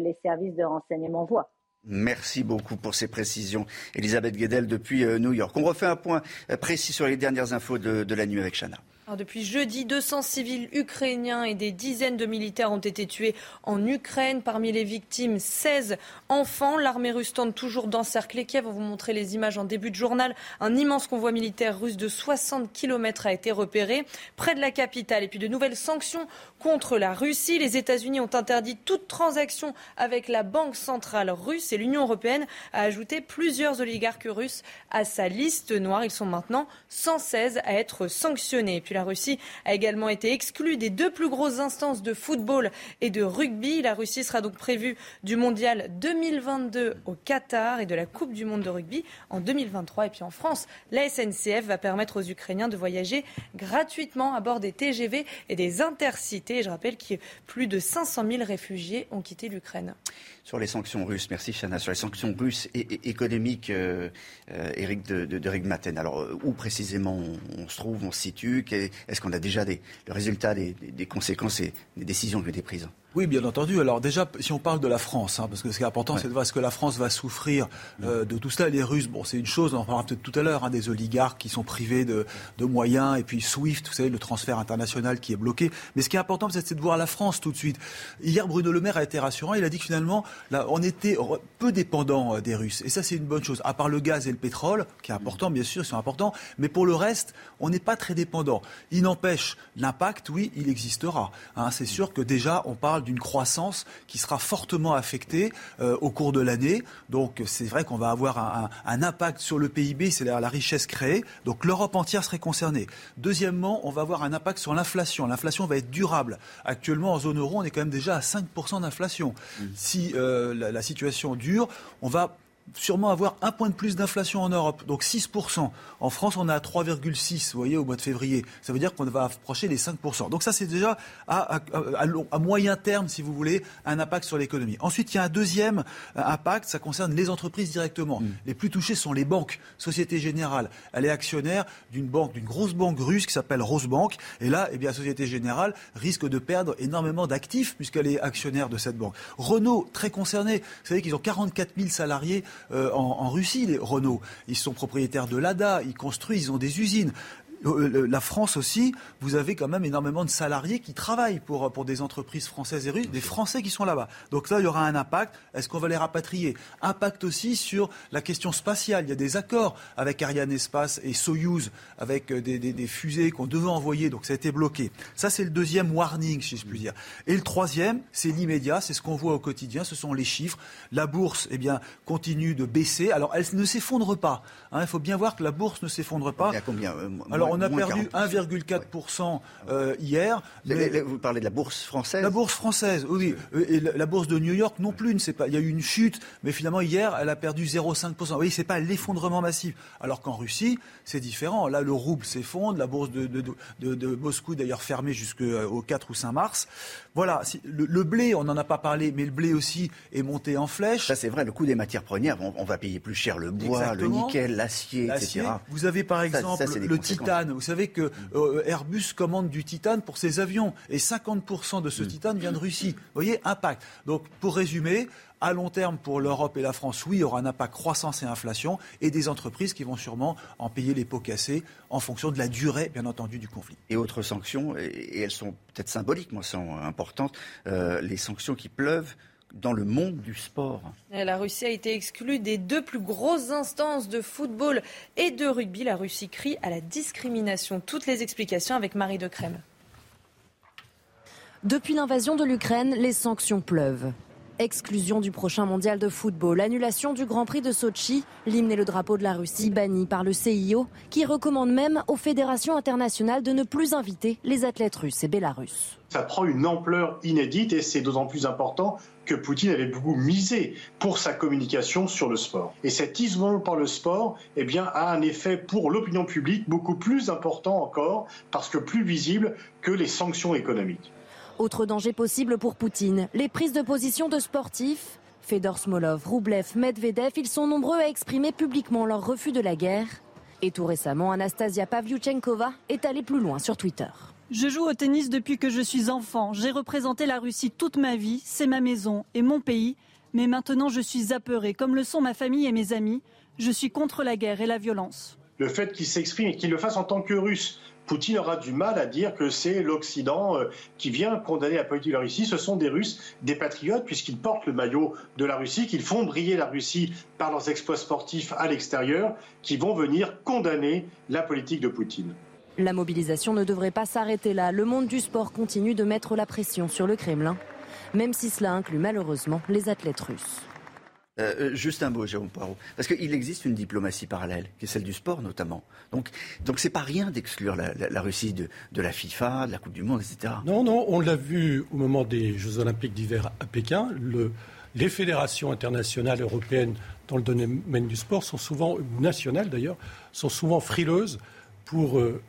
les services de renseignement voient. Merci beaucoup pour ces précisions. Elisabeth Guedel depuis New York. On refait un point précis sur les dernières infos de, de la nuit avec Chana depuis jeudi, 200 civils ukrainiens et des dizaines de militaires ont été tués en Ukraine. Parmi les victimes, 16 enfants. L'armée russe tente toujours d'encercler Kiev. On vous montrer les images en début de journal. Un immense convoi militaire russe de 60 km a été repéré près de la capitale. Et puis de nouvelles sanctions contre la Russie. Les États-Unis ont interdit toute transaction avec la Banque centrale russe et l'Union européenne a ajouté plusieurs oligarques russes à sa liste noire. Ils sont maintenant 116 à être sanctionnés. La Russie a également été exclue des deux plus grosses instances de football et de rugby. La Russie sera donc prévue du mondial 2022 au Qatar et de la Coupe du monde de rugby en 2023. Et puis en France, la SNCF va permettre aux Ukrainiens de voyager gratuitement à bord des TGV et des intercités. Je rappelle que plus de 500 000 réfugiés ont quitté l'Ukraine sur les sanctions russes. Merci Chana. Sur les sanctions russes et, économiques, euh, euh, Eric de, de. Alors, euh, où précisément on, se trouve, on se situe? Est-ce qu'on a déjà des, le résultat des, des conséquences et des décisions qui ont été prises? Oui, bien entendu. Alors déjà, si on parle de la France, hein, parce que ce qui est important, c'est de voir ce que la France va souffrir euh, de tout cela. Les Russes, bon, c'est une chose, on en parlera peut-être tout à l'heure, hein, des oligarques qui sont privés de, de, moyens, et puis SWIFT, vous savez, le transfert international qui est bloqué. Mais ce qui est important, c'est de voir la France tout de suite. Hier, Bruno Le Maire a été rassurant. Il a dit que finalement, là, on était peu dépendant euh, des Russes. Et ça, c'est une bonne chose. À part le gaz et le pétrole, qui est important, bien sûr, c'est important. Mais pour le reste, on n'est pas très dépendant. Il n'empêche, l'impact, oui, il existera. Hein. c'est sûr que déjà, on parle d'une croissance qui sera fortement affectée euh, au cours de l'année. Donc c'est vrai qu'on va avoir un, impact sur le PIB, c'est-à-dire la richesse créée. Donc l'Europe entière serait concernée. Deuxièmement, on va avoir un impact sur l'inflation. L'inflation va être durable. Actuellement, en zone euro, on est quand même déjà à 5% d'inflation. Mmh. Si euh, la, la situation dure, on va sûrement avoir un point de plus d'inflation en Europe, donc 6%. En France, on est à 3,6, vous voyez, au mois de février. Ça veut dire qu'on va approcher les 5%. Donc ça, c'est déjà à, à, moyen terme, si vous voulez, un impact sur l'économie. Ensuite, il y a un deuxième euh, impact, ça concerne les entreprises directement. Mm. Les plus touchées sont les banques. Société Générale, elle est actionnaire d'une banque, d'une grosse banque russe qui s'appelle Rosebank. Et là, eh bien, Société Générale risque de perdre énormément d'actifs puisqu'elle est actionnaire de cette banque. Renault, très concerné. Vous savez qu'ils ont 44 000 salariés euh, en, Russie, les Renault. Ils sont propriétaires de l'ADA, ils construisent, ils ont des usines. Euh, la France aussi, vous avez quand même énormément de salariés qui travaillent pour, pour des entreprises françaises et russes, des Français qui sont là-bas. Donc là, il y aura un impact. Est-ce qu'on va les rapatrier? Impact aussi sur la question spatiale. Il y a des accords avec Ariane Espace et Soyuz, avec euh, des, des, fusées qu'on devait envoyer, donc ça a été bloqué. Ça, c'est le deuxième warning, si je puis dire. Et le troisième, c'est l'immédiat, c'est ce qu'on voit au quotidien, ce sont les chiffres. La bourse, eh bien, continue de baisser. Alors, elle ne s'effondre pas. Hein. il faut bien voir que la bourse ne s'effondre pas. Il y a combien? Euh, Alors, on a perdu 1,4% euh, hier. vous parlez de la bourse française La bourse française, oui. Et la bourse de New York non plus. Ne pas, il y a eu une chute, mais finalement hier, elle a perdu 0,5%. Vous voyez, ce n'est pas l'effondrement massif. Alors qu'en Russie, c'est différent. Là, le rouble s'effondre. La bourse de, de, de, de Moscou, d'ailleurs, fermée jusqu'au 4 ou 5 mars. Voilà. Le, blé, on n'en a pas parlé, mais le blé aussi est monté en flèche. Ça, c'est vrai. Le coût des matières premières, on, va payer plus cher le bois, le nickel, l'acier, etc. Vous avez par exemple le titane vous savez que euh, Airbus commande du titane pour ses avions et 50% de ce mm. titane vient de Russie. Vous voyez, impact. Donc, pour résumer, à long terme, pour l'Europe et la France, oui, il y aura un impact croissance et inflation, et des entreprises qui vont sûrement en payer les pots cassés en fonction de la durée, bien entendu, du conflit. Et autres sanctions, et elles sont peut-être symboliques, moi, sont importantes, euh, les sanctions qui pleuvent dans le monde du sport. la Russie a été exclue des deux plus grosses instances de football et de rugby. La Russie crie à la discrimination. Toutes les explications avec Marie de Crème. Depuis l'invasion de l'Ukraine, les sanctions pleuvent. Exclusion du prochain mondial de football, annulation du Grand Prix de Sochi, l'hymne et le drapeau de la Russie bannis par le CIO, qui recommande même aux fédérations internationales de ne plus inviter les athlètes russes et bélarusses. Ça prend une ampleur inédite et c'est d'autant plus important que Poutine avait beaucoup misé pour sa communication sur le sport. Et cet isolement par le sport eh bien, a un effet pour l'opinion publique beaucoup plus important encore, parce que plus visible que les sanctions économiques. Autre danger possible pour Poutine, les prises de position de sportifs. Fedor Smolov, Roublev, Medvedev, ils sont nombreux à exprimer publiquement leur refus de la guerre. Et tout récemment, Anastasia Pavlyuchenkova est allée plus loin sur Twitter. Je joue au tennis depuis que je suis enfant. J'ai représenté la Russie toute ma vie. C'est ma maison et mon pays. Mais maintenant, je suis apeuré, comme le sont ma famille et mes amis. Je suis contre la guerre et la violence. Le fait qu'il s'exprime et qu'il le fasse en tant que russe, Poutine aura du mal à dire que c'est l'Occident euh, qui vient condamner la politique de la Russie. Ce sont des Russes, des patriotes, puisqu'ils portent le maillot de la Russie, qu'ils font briller la Russie par leurs exploits sportifs à l'extérieur, qui vont venir condamner la politique de Poutine. La mobilisation ne devrait pas s'arrêter là. Le monde du sport continue de mettre la pression sur le Kremlin, même si cela inclut malheureusement les athlètes russes. Euh, euh, juste un mot, Jérôme Poirot. Parce qu'il existe une diplomatie parallèle, qui est celle du sport notamment. Donc, donc c'est pas rien d'exclure la, Russie de, la FIFA, de la Coupe du Monde, etc. Non, non, on l'a vu au moment des Jeux Olympiques d'hiver à Pékin. les fédérations internationales européennes dans le domaine du sport sont souvent, nationales d'ailleurs, sont souvent frileuses pour euh,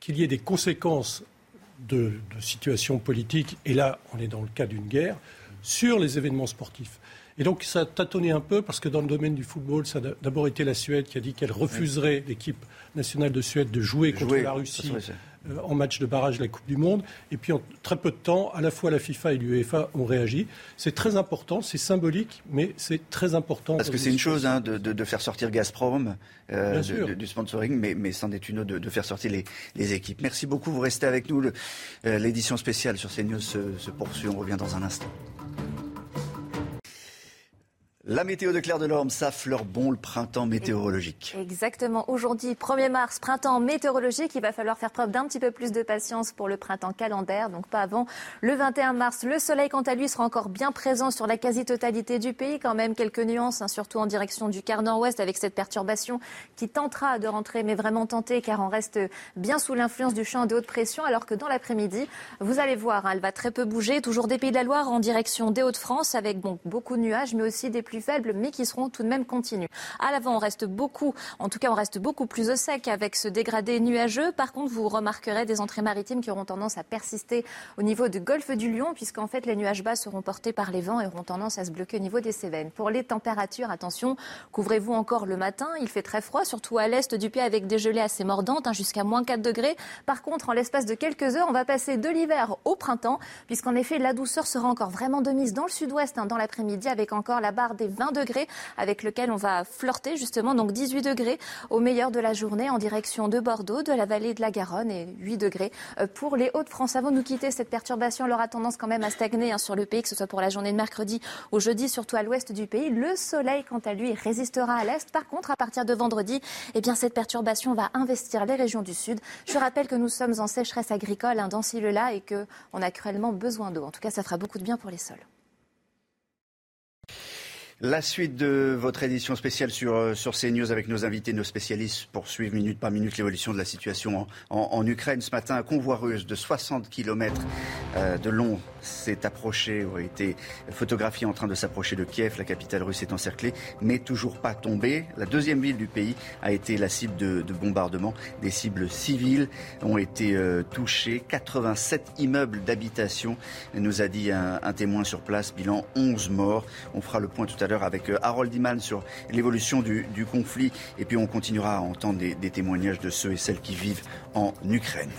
qu'il y ait des conséquences de, de situations politiques, et là on est dans le cas d'une guerre, sur les événements sportifs. Et donc ça tâtonnait un peu parce que dans le domaine du football, ça a d'abord été la Suède qui a dit qu'elle refuserait l'équipe nationale de Suède de jouer, contre la Russie euh, en match de barrage de la Coupe du Monde. Et puis en très peu de temps, à la fois la FIFA et l'UEFA ont réagi. C'est très important, c'est symbolique, mais c'est très important. Parce que c'est une chose hein, de, faire sortir Gazprom euh, du sponsoring, mais, mais c'en est une autre de, faire sortir les, équipes. Merci beaucoup, vous restez avec nous. Euh, l'édition spéciale sur CNews se, se poursuit, on revient dans un instant. La météo de Claire Delorme, ça fleure bon le printemps météorologique. Exactement. Aujourd'hui, 1er mars, printemps météorologique. Il va falloir faire preuve d'un petit peu plus de patience pour le printemps calendaire. Donc pas avant le 21 mars. Le soleil, quant à lui, sera encore bien présent sur la quasi-totalité du pays. Quand même quelques nuances, hein, surtout en direction du quart nord-ouest avec cette perturbation qui tentera de rentrer, mais vraiment tentée, car on reste bien sous l'influence du champ de haute pression. Alors que dans l'après-midi, vous allez voir, hein, elle va très peu bouger. Toujours des pays de la Loire en direction des Hauts-de-France avec bon, beaucoup de nuages, mais aussi des pluies faibles, mais qui seront tout de même continus. À l'avant, on reste beaucoup, en tout cas, on reste beaucoup plus au sec avec ce dégradé nuageux. Par contre, vous remarquerez des entrées maritimes qui auront tendance à persister au niveau du golfe du Lion, puisqu'en fait, les nuages bas seront portés par les vents et auront tendance à se bloquer au niveau des Cévennes. Pour les températures, attention, couvrez-vous encore le matin. Il fait très froid, surtout à l'est du pays avec des gelées assez mordantes, hein, jusqu'à moins 4 degrés. Par contre, en l'espace de quelques heures, on va passer de l'hiver au printemps, puisqu'en effet, la douceur sera encore vraiment de mise dans le sud-ouest hein, dans l'après-midi, avec encore la barre des 20 degrés avec lequel on va flirter justement. Donc 18 degrés au meilleur de la journée en direction de Bordeaux, de la vallée de la Garonne et 8 degrés euh, pour les Hauts-de-France. Avant de nous quitter, cette perturbation aura tendance quand même à stagner hein, sur le pays, que ce soit pour la journée de mercredi ou jeudi, surtout à l'ouest du pays. Le soleil, quant à lui, résistera à l'est. Par contre, à partir de vendredi, eh bien, cette perturbation va investir les régions du sud. Je rappelle que nous sommes en sécheresse agricole hein, dans là et qu'on a cruellement besoin d'eau. En tout cas, ça fera beaucoup de bien pour les sols. La suite de votre édition spéciale sur, euh, sur CNews avec nos invités, nos spécialistes pour suivre minute par minute l'évolution de la situation en, Ukraine. Ce matin, un convoi russe de 60 km euh, de long s'est approché, ou a été photographié en train de s'approcher de Kiev. La capitale russe est encerclée, mais toujours pas tombée. La deuxième ville du pays a été la cible de, de bombardements. Des cibles civiles ont été euh, touchées. 87 immeubles d'habitation, nous a dit un, un témoin sur place. Bilan 11 morts. On fera le point tout à l'heure avec euh, Harold Iman sur l'évolution du, conflit. Et puis on continuera à entendre des témoignages de ceux et celles qui vivent en Ukraine.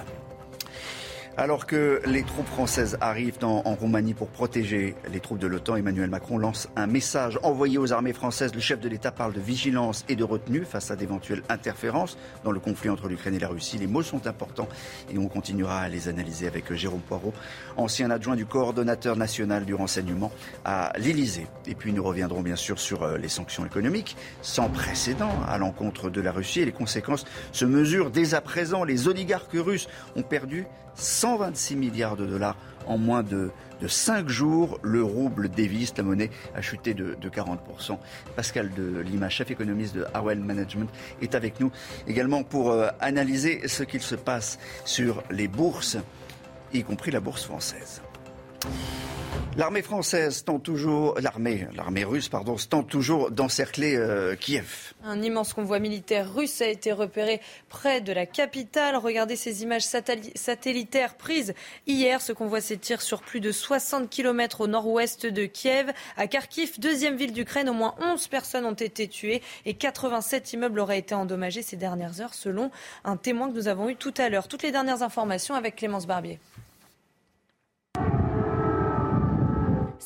Alors que les troupes françaises arrivent en, Roumanie pour protéger les troupes de l'OTAN, Emmanuel Macron lance un message envoyé aux armées françaises. Le chef de l'État parle de vigilance et de retenue face à d'éventuelles interférences dans le conflit entre l'Ukraine et la Russie. Les mots sont importants et on continuera à les analyser avec Jérôme Poirot, ancien adjoint du coordonnateur national du renseignement à l'Élysée. Et puis nous reviendrons bien sûr sur euh, les sanctions économiques sans précédent à l'encontre de la Russie et les conséquences se mesurent dès à présent. Les oligarques russes ont perdu 126 milliards de dollars en moins de, de 5 jours, le rouble dévisse, la monnaie a chuté de, 40%. Pascal de Lima, chef économiste de Harwell Management, est avec nous également pour euh, analyser ce qu'il se passe sur les bourses, y compris la bourse française. L'armée française tente toujours, l'armée, l'armée russe, pardon, tente toujours d'encercler euh, Kiev. Un immense convoi militaire russe a été repéré près de la capitale. Regardez ces images satellitaires prises hier. Ce convoi s'étire sur plus de 60 km au nord-ouest de Kiev. À Kharkiv, deuxième ville d'Ukraine, au moins 11 personnes ont été tuées et 87 immeubles auraient été endommagés ces dernières heures, selon un témoin que nous avons eu tout à l'heure. Toutes les dernières informations avec Clémence Barbier.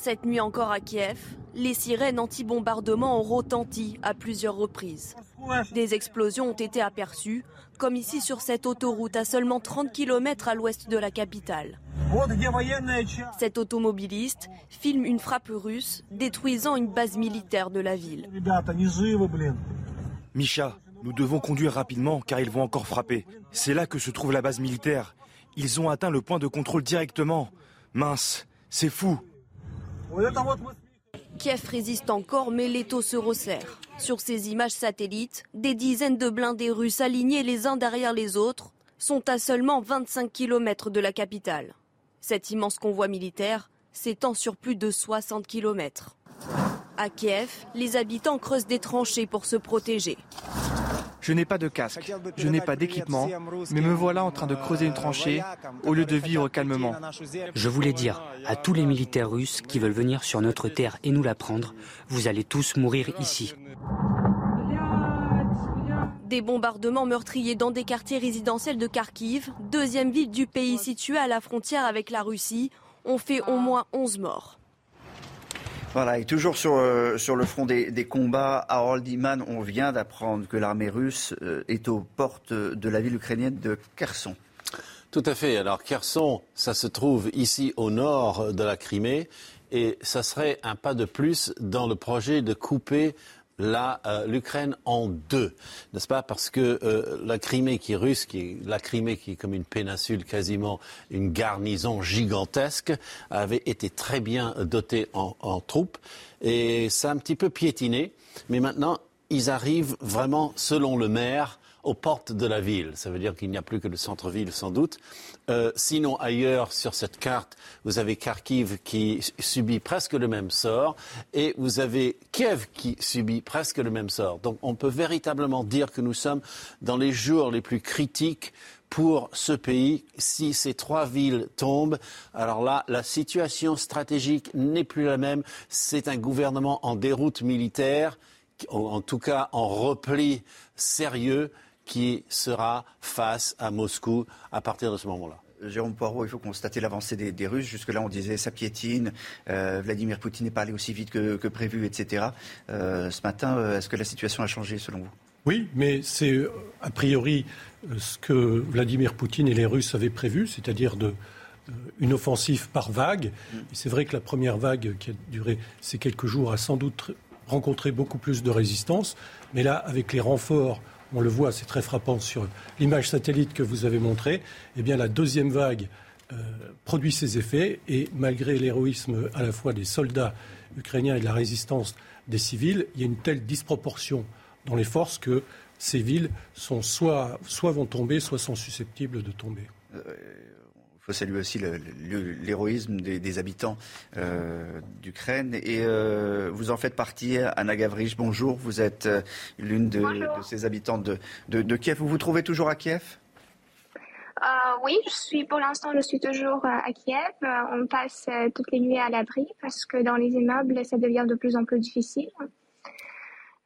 Cette nuit encore à Kiev, les sirènes anti-bombardement ont retenti à plusieurs reprises. Des explosions ont été aperçues, comme ici sur cette autoroute à seulement 30 km à l'ouest de la capitale. Cet automobiliste filme une frappe russe détruisant une base militaire de la ville. Misha, nous devons conduire rapidement car ils vont encore frapper. C'est là que se trouve la base militaire. Ils ont atteint le point de contrôle directement. Mince, c'est fou. Kiev résiste encore, mais l'étau se resserre. Sur ces images satellites, des dizaines de blindés russes alignés les uns derrière les autres sont à seulement 25 km de la capitale. Cet immense convoi militaire s'étend sur plus de 60 km. À Kiev, les habitants creusent des tranchées pour se protéger. Je n'ai pas de casque, je n'ai pas d'équipement, mais me voilà en train de creuser une tranchée au lieu de vivre calmement. Je voulais dire à tous les militaires russes qui veulent venir sur notre terre et nous la prendre, vous allez tous mourir ici. Des bombardements meurtriers dans des quartiers résidentiels de Kharkiv, deuxième ville du pays située à la frontière avec la Russie, ont fait au moins 11 morts. Voilà, et toujours sur, euh, sur le front des, combats, à Harold Iman, on vient d'apprendre que l'armée russe euh, est aux portes de la ville ukrainienne de Kherson. Tout à fait. Alors Kherson, ça se trouve ici au nord de la Crimée et ça serait un pas de plus dans le projet de couper euh, l'Ukraine en deux, n'est-ce pas? Parce que euh, la Crimée qui est russe, qui est, la Crimée qui est comme une péninsule quasiment une garnison gigantesque, avait été très bien dotée en, en troupes et ça a un petit peu piétiné. Mais maintenant, ils arrivent vraiment, selon le maire, aux portes de la ville. Ça veut dire qu'il n'y a plus que le centre-ville sans doute. Euh, sinon, ailleurs sur cette carte, vous avez Kharkiv qui subit presque le même sort et vous avez Kiev qui subit presque le même sort. Donc on peut véritablement dire que nous sommes dans les jours les plus critiques pour ce pays. Si ces trois villes tombent, alors là, la situation stratégique n'est plus la même. C'est un gouvernement en déroute militaire, en tout cas en repli sérieux qui sera face à Moscou à partir de ce moment-là. Jérôme Poirot, il faut constater l'avancée des, Russes. Jusque-là, on disait ça piétine, euh, Vladimir Poutine n'est pas allé aussi vite que, prévu, etc. Euh, ce matin, euh, est-ce que la situation a changé selon vous? Oui, mais c'est a priori ce que Vladimir Poutine et les Russes avaient prévu, c'est-à-dire de, une offensive par vague. Mm. C'est vrai que la première vague qui a duré ces quelques jours a sans doute rencontré beaucoup plus de résistance, mais là, avec les renforts on le voit, c'est très frappant sur l'image satellite que vous avez montrée, eh bien la deuxième vague euh, produit ses effets et malgré l'héroïsme à la fois des soldats ukrainiens et de la résistance des civils, il y a une telle disproportion dans les forces que ces villes sont soit, soit vont tomber, soit sont susceptibles de tomber. Il faut saluer aussi l'héroïsme des, habitants euh, d'Ukraine. Et euh, vous en faites partie, Anna Gavrich. Bonjour, vous êtes euh, l'une de, ces habitantes de, Kiev. Vous vous trouvez toujours à Kiev? Oui, je suis pour l'instant, je suis toujours à Kiev. on passe toutes les nuits à l'abri parce que dans les immeubles, ça devient de plus en plus difficile.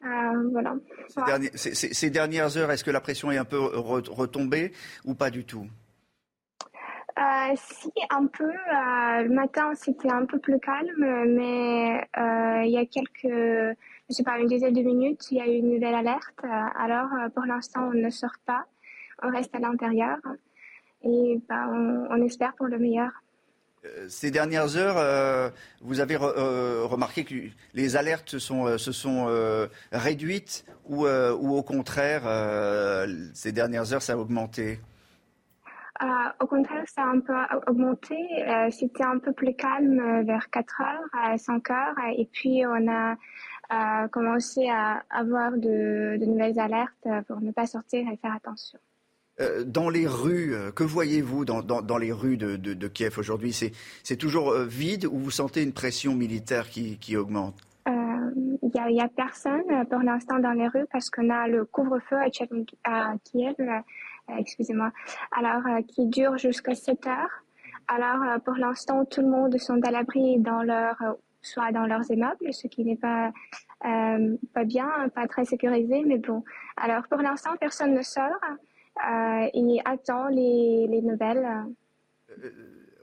voilà. Ces, dernières heures, est-ce que la pression est un peu retombée ou pas du tout? Euh, si, un peu. Euh, le matin, c'était un peu plus calme, mais euh, il y a quelques, je sais pas, une dizaine de minutes, il y a eu une nouvelle alerte. alors, pour l'instant, on ne sort pas, on reste à l'intérieur et bah, on, espère pour le meilleur. Ces dernières heures, vous avez remarqué que les alertes se sont, réduites ou, au contraire, ces dernières heures, ça a augmenté? Au contraire, ça a un peu augmenté. C'était un peu plus calme vers 4 heures, 5 heures. Et puis, on a commencé à avoir de, nouvelles alertes pour ne pas sortir et faire attention. dans les rues, que voyez-vous dans, les rues de, Kiev aujourd'hui? C'est toujours vide ou vous sentez une pression militaire qui augmente? Il n'y a, personne euh, pour l'instant dans les rues parce qu'on a le couvre-feu à, Kiev, euh, excusez-moi, alors euh, qui dure jusqu'à 7 heures. Alors pour l'instant, tout le monde sont à l'abri dans leur, soit dans leurs immeubles, ce qui n'est pas pas bien, pas très sécurisé, mais bon. Alors pour l'instant, personne ne sort et attend les, les nouvelles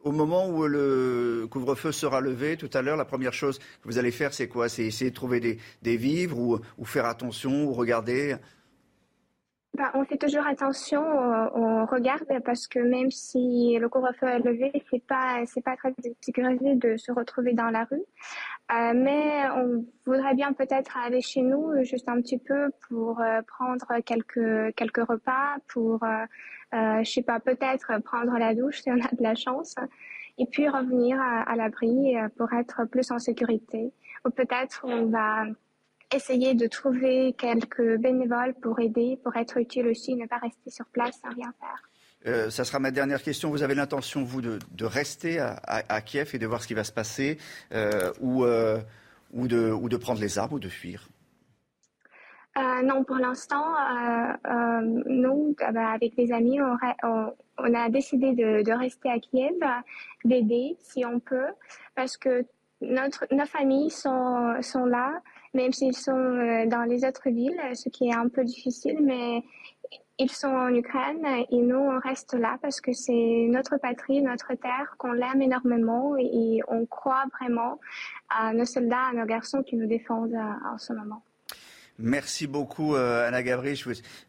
au moment où le couvre-feu sera levé tout à l'heure, la première chose que vous allez faire, c'est quoi? C'est essayer de trouver des, vivres ou, faire attention ou regarder? Bah, on fait toujours attention, on regarde parce que même si le couvre-feu est levé, c'est pas c'est pas très sécurisé de se retrouver dans la rue. Euh, mais on voudrait bien peut-être aller chez nous juste un petit peu pour euh, prendre quelques quelques repas, pour euh, euh, je sais pas, peut-être prendre la douche si on a de la chance, et puis revenir à, l'abri euh, pour être plus en sécurité. Ou peut-être on va essayer de trouver quelques bénévoles pour aider, pour être utile aussi, ne pas rester sur place sans rien faire. Euh, ça sera ma dernière question. Vous avez l'intention, vous, de, rester à, Kiev et de voir ce qui va se passer, ou, ou, de, ou de prendre les armes ou de fuir? Euh, non, pour l'instant, euh, euh, nous, bah, avec des amis, on, on, a décidé de, de, rester à Kiev, d'aider si on peut, parce que notre, nos familles sont, sont là, même s'ils sont euh, dans les autres villes, ce qui est un peu difficile, mais ils sont en Ukraine et nous, on reste là parce que c'est notre patrie, notre terre, qu'on l'aime énormément et, on croit vraiment à nos soldats, à nos garçons qui nous défendent en ce moment. Merci beaucoup, euh, Anna Gabriel.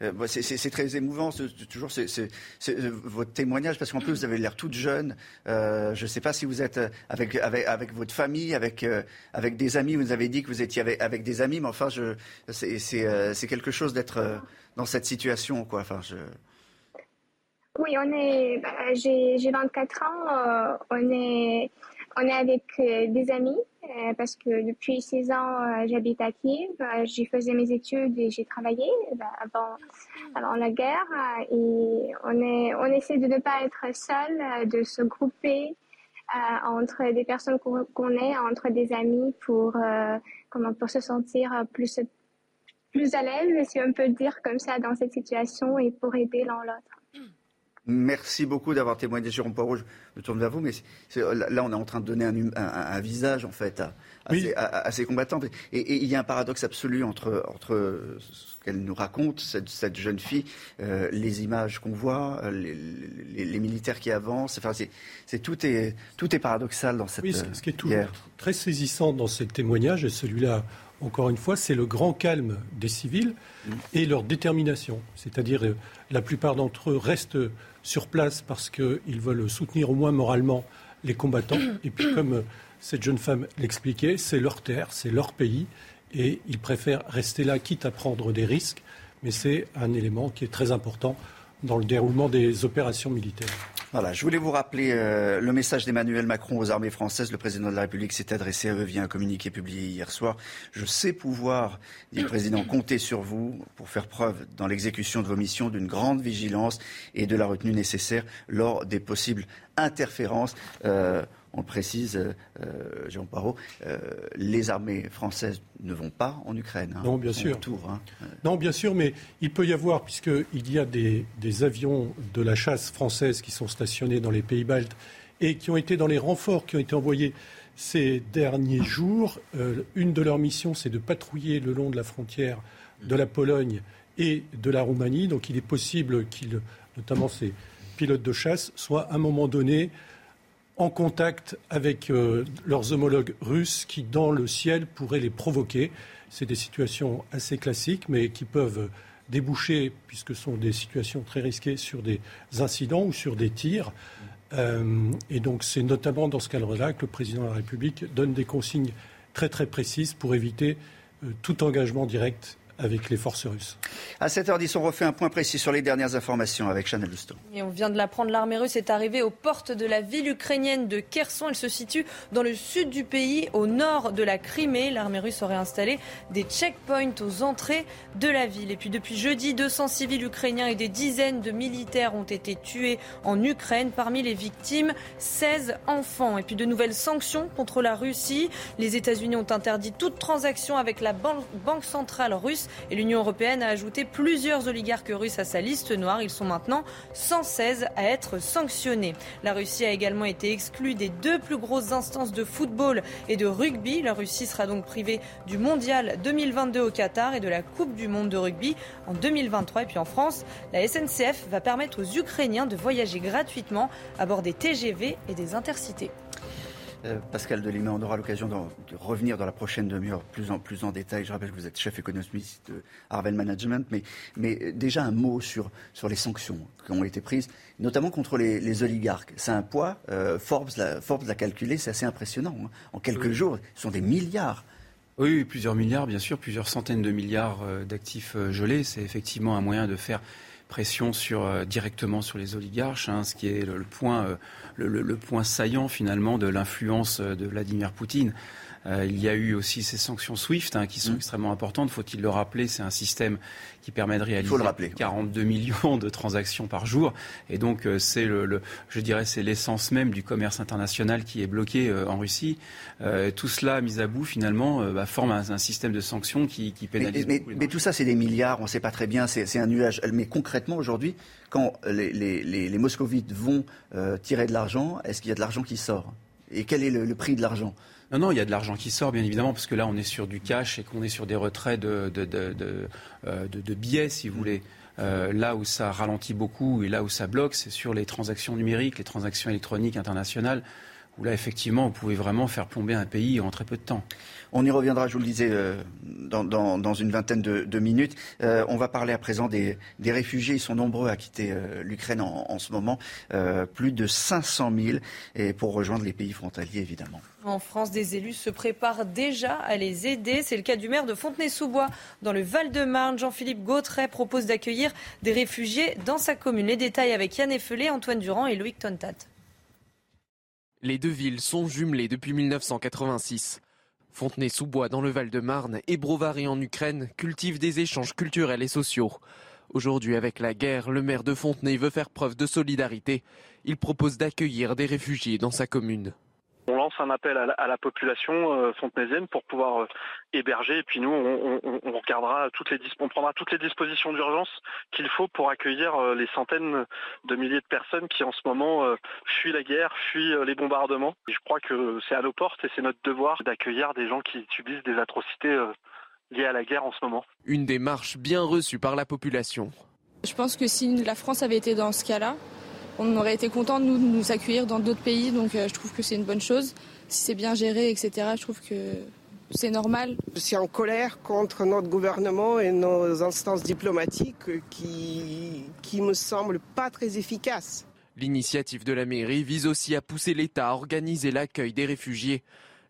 Euh, c'est très émouvant, toujours euh, votre témoignage, parce qu'en plus, vous avez l'air toute jeune. je ne sais pas si vous êtes avec, avec, votre famille, avec, avec des amis. Vous avez dit que vous étiez avec, des amis, mais enfin, c'est quelque chose d'être dans cette situation. Quoi. Enfin, je... Oui, on est. J'ai 24 ans. on est on est avec euh, des amis euh, parce que depuis six ans, euh, j'habite à Kiev. J'y faisais mes études et j'ai travaillé avant, avant la guerre. Et on, est, on essaie de ne pas être seul, de se grouper entre des personnes qu'on est, entre des amis pour, comment, pour se sentir plus, plus à l'aise, si on peut dire comme ça, dans cette situation et pour aider l'un l'autre. Merci beaucoup d'avoir témoigné, Jérôme Poirot. Je me tourne vers vous, mais là, on est en train de donner un, visage, en fait, à, ces, combattants. Et, il y a un paradoxe absolu entre, entre ce qu'elle nous raconte, cette, jeune fille, euh, les images qu'on voit, euh, les, militaires qui avancent. Enfin, c'est, tout, est, tout est paradoxal dans cette Oui, ce, qui est tout, très saisissant dans ce témoignage, et celui-là, encore une fois, c'est le grand calme des civils mm. et leur détermination. C'est-à-dire, euh, la plupart d'entre eux restent sur place parce qu'ils veulent soutenir au moins moralement les combattants. Et puis, comme cette jeune femme l'expliquait, c'est leur terre, c'est leur pays, et ils préfèrent rester là, quitte à prendre des risques. Mais c'est un élément qui est très important dans le déroulement des opérations militaires. Voilà, je voulais vous rappeler euh, le message d'Emmanuel Macron aux armées françaises. Le président de la République s'est adressé à eux via un communiqué publié hier soir. Je sais pouvoir, dit le président, compter sur vous pour faire preuve dans l'exécution de vos missions d'une grande vigilance et de la retenue nécessaire lors des possibles interférences. Euh, on le précise, euh, euh, Jean Parot, euh, les armées françaises ne vont pas en Ukraine. Hein, non, bien sûr. Hein. Non, bien sûr, mais il peut y avoir, puisqu'il y a des, avions de la chasse française qui sont stationnés dans les pays baltes et qui ont été dans les renforts qui ont été envoyés ces derniers jours. une de leurs missions, c'est de patrouiller le long de la frontière de la Pologne et de la Roumanie. Donc il est possible qu'ils, notamment ces pilotes de chasse, soient à un moment donné en contact avec euh, leurs homologues russes qui, dans le ciel, pourraient les provoquer. C'est des situations assez classiques, mais qui peuvent déboucher, puisque ce sont des situations très risquées, sur des incidents ou sur des tirs. Euh, et donc c'est notamment dans ce cadre-là que le président de la République donne des consignes très très précises pour éviter euh, tout engagement direct avec les forces russes. À 7h10, on refait un point précis sur les dernières informations avec Chanel Lousteau. Et on vient de l'apprendre, l'armée russe est arrivée aux portes de la ville ukrainienne de Kherson. Elle se situe dans le sud du pays, au nord de la Crimée. L'armée russe aurait installé des checkpoints aux entrées de la ville. Et puis depuis jeudi, 200 civils ukrainiens et des dizaines de militaires ont été tués en Ukraine. Parmi les victimes, 16 enfants. Et puis de nouvelles sanctions contre la Russie. Les États-Unis ont interdit toute transaction avec la Banque centrale russe et l'Union européenne a ajouté plusieurs oligarques russes à sa liste noire. Ils sont maintenant 116 à être sanctionnés. La Russie a également été exclue des deux plus grosses instances de football et de rugby. La Russie sera donc privée du mondial 2022 au Qatar et de la Coupe du monde de rugby en 2023. Et puis en France, la SNCF va permettre aux Ukrainiens de voyager gratuitement à bord des TGV et des intercités. Euh, Pascal Delimay, on aura l'occasion de, revenir dans la prochaine demi-heure plus en, plus en détail. Je rappelle que vous êtes chef économiste de Harvel Management, mais, mais déjà un mot sur, sur les sanctions qui ont été prises, notamment contre les, oligarques. C'est un poids, euh, Forbes l'a calculé, c'est assez impressionnant. Hein. En quelques jours, ce sont des milliards. Oui, plusieurs milliards, bien sûr, plusieurs centaines de milliards euh, d'actifs gelés. C'est effectivement un moyen de faire pression sur, directement sur les oligarches, hein, ce qui est le point le, point saillant finalement de l'influence de Vladimir Poutine. Euh, il y a eu aussi ces sanctions SWIFT hein, qui sont mmh. extrêmement importantes. Faut-il le rappeler C'est un système qui permet de réaliser 42 millions de transactions par jour. Et donc, euh, c'est le, je dirais, c'est l'essence même du commerce international qui est bloqué euh, en Russie. tout cela mis à bout, finalement, bah, forme un, système de sanctions qui, pénalise. Mais, mais, tout ça, c'est des milliards. On ne sait pas très bien. C'est un nuage. Mais concrètement, aujourd'hui, quand les, les, les, moscovites vont tirer de l'argent, est-ce qu'il y a de l'argent qui sort? Et quel est le prix de l'argent? Non, non, il y a de l'argent qui sort, bien évidemment, parce que là, on est sur du cash et qu'on est sur des retraits de, de, de, euh, billets, si vous voulez. Euh, là où ça ralentit beaucoup et là où ça bloque, c'est sur les transactions numériques, les transactions électroniques internationales, où là, effectivement, vous pouvez vraiment faire plomber un pays en très peu de temps. On y reviendra, je vous le disais, euh, dans, une vingtaine de, minutes. Euh, on va parler à présent des, réfugiés. Ils sont nombreux à quitter euh, l'Ukraine en, ce moment. plus de 500 000 et pour rejoindre les pays frontaliers, évidemment. En France, des élus se préparent déjà à les aider. C'est le cas du maire de Fontenay-sous-Bois, dans le Val-de-Marne. Jean-Philippe Gautret propose d'accueillir des réfugiés dans sa commune. Les détails avec Yann Effelé, Antoine Durand et Loïc Tontat. Les deux villes sont jumelées depuis 1986. Fontenay-sous-Bois dans le Val-de-Marne et Brovary en Ukraine cultivent des échanges culturels et sociaux. Aujourd'hui, avec la guerre, le maire de Fontenay veut faire preuve de solidarité. Il propose d'accueillir des réfugiés dans sa commune. On lance un appel à la, population euh, fontenaisienne pour pouvoir euh, héberger et puis nous on, regardera toutes les on prendra toutes les dispositions d'urgence qu'il faut pour accueillir euh, les centaines de milliers de personnes qui en ce moment fuient la guerre, fuient les bombardements. je crois que c'est à nos portes et c'est notre devoir d'accueillir des gens qui subissent des atrocités liées à la guerre en ce moment. Une démarche bien reçue par la population. Je pense que si la France avait été dans ce cas-là, on aurait été content de nous, nous accueillir dans d'autres pays, donc euh, je trouve que c'est une bonne chose. Si c'est bien géré, etc., je trouve que c'est normal. Je suis en colère contre notre gouvernement et nos instances diplomatiques qui, qui me semblent pas très efficaces. L'initiative de la mairie vise aussi à pousser l'État à organiser l'accueil des réfugiés.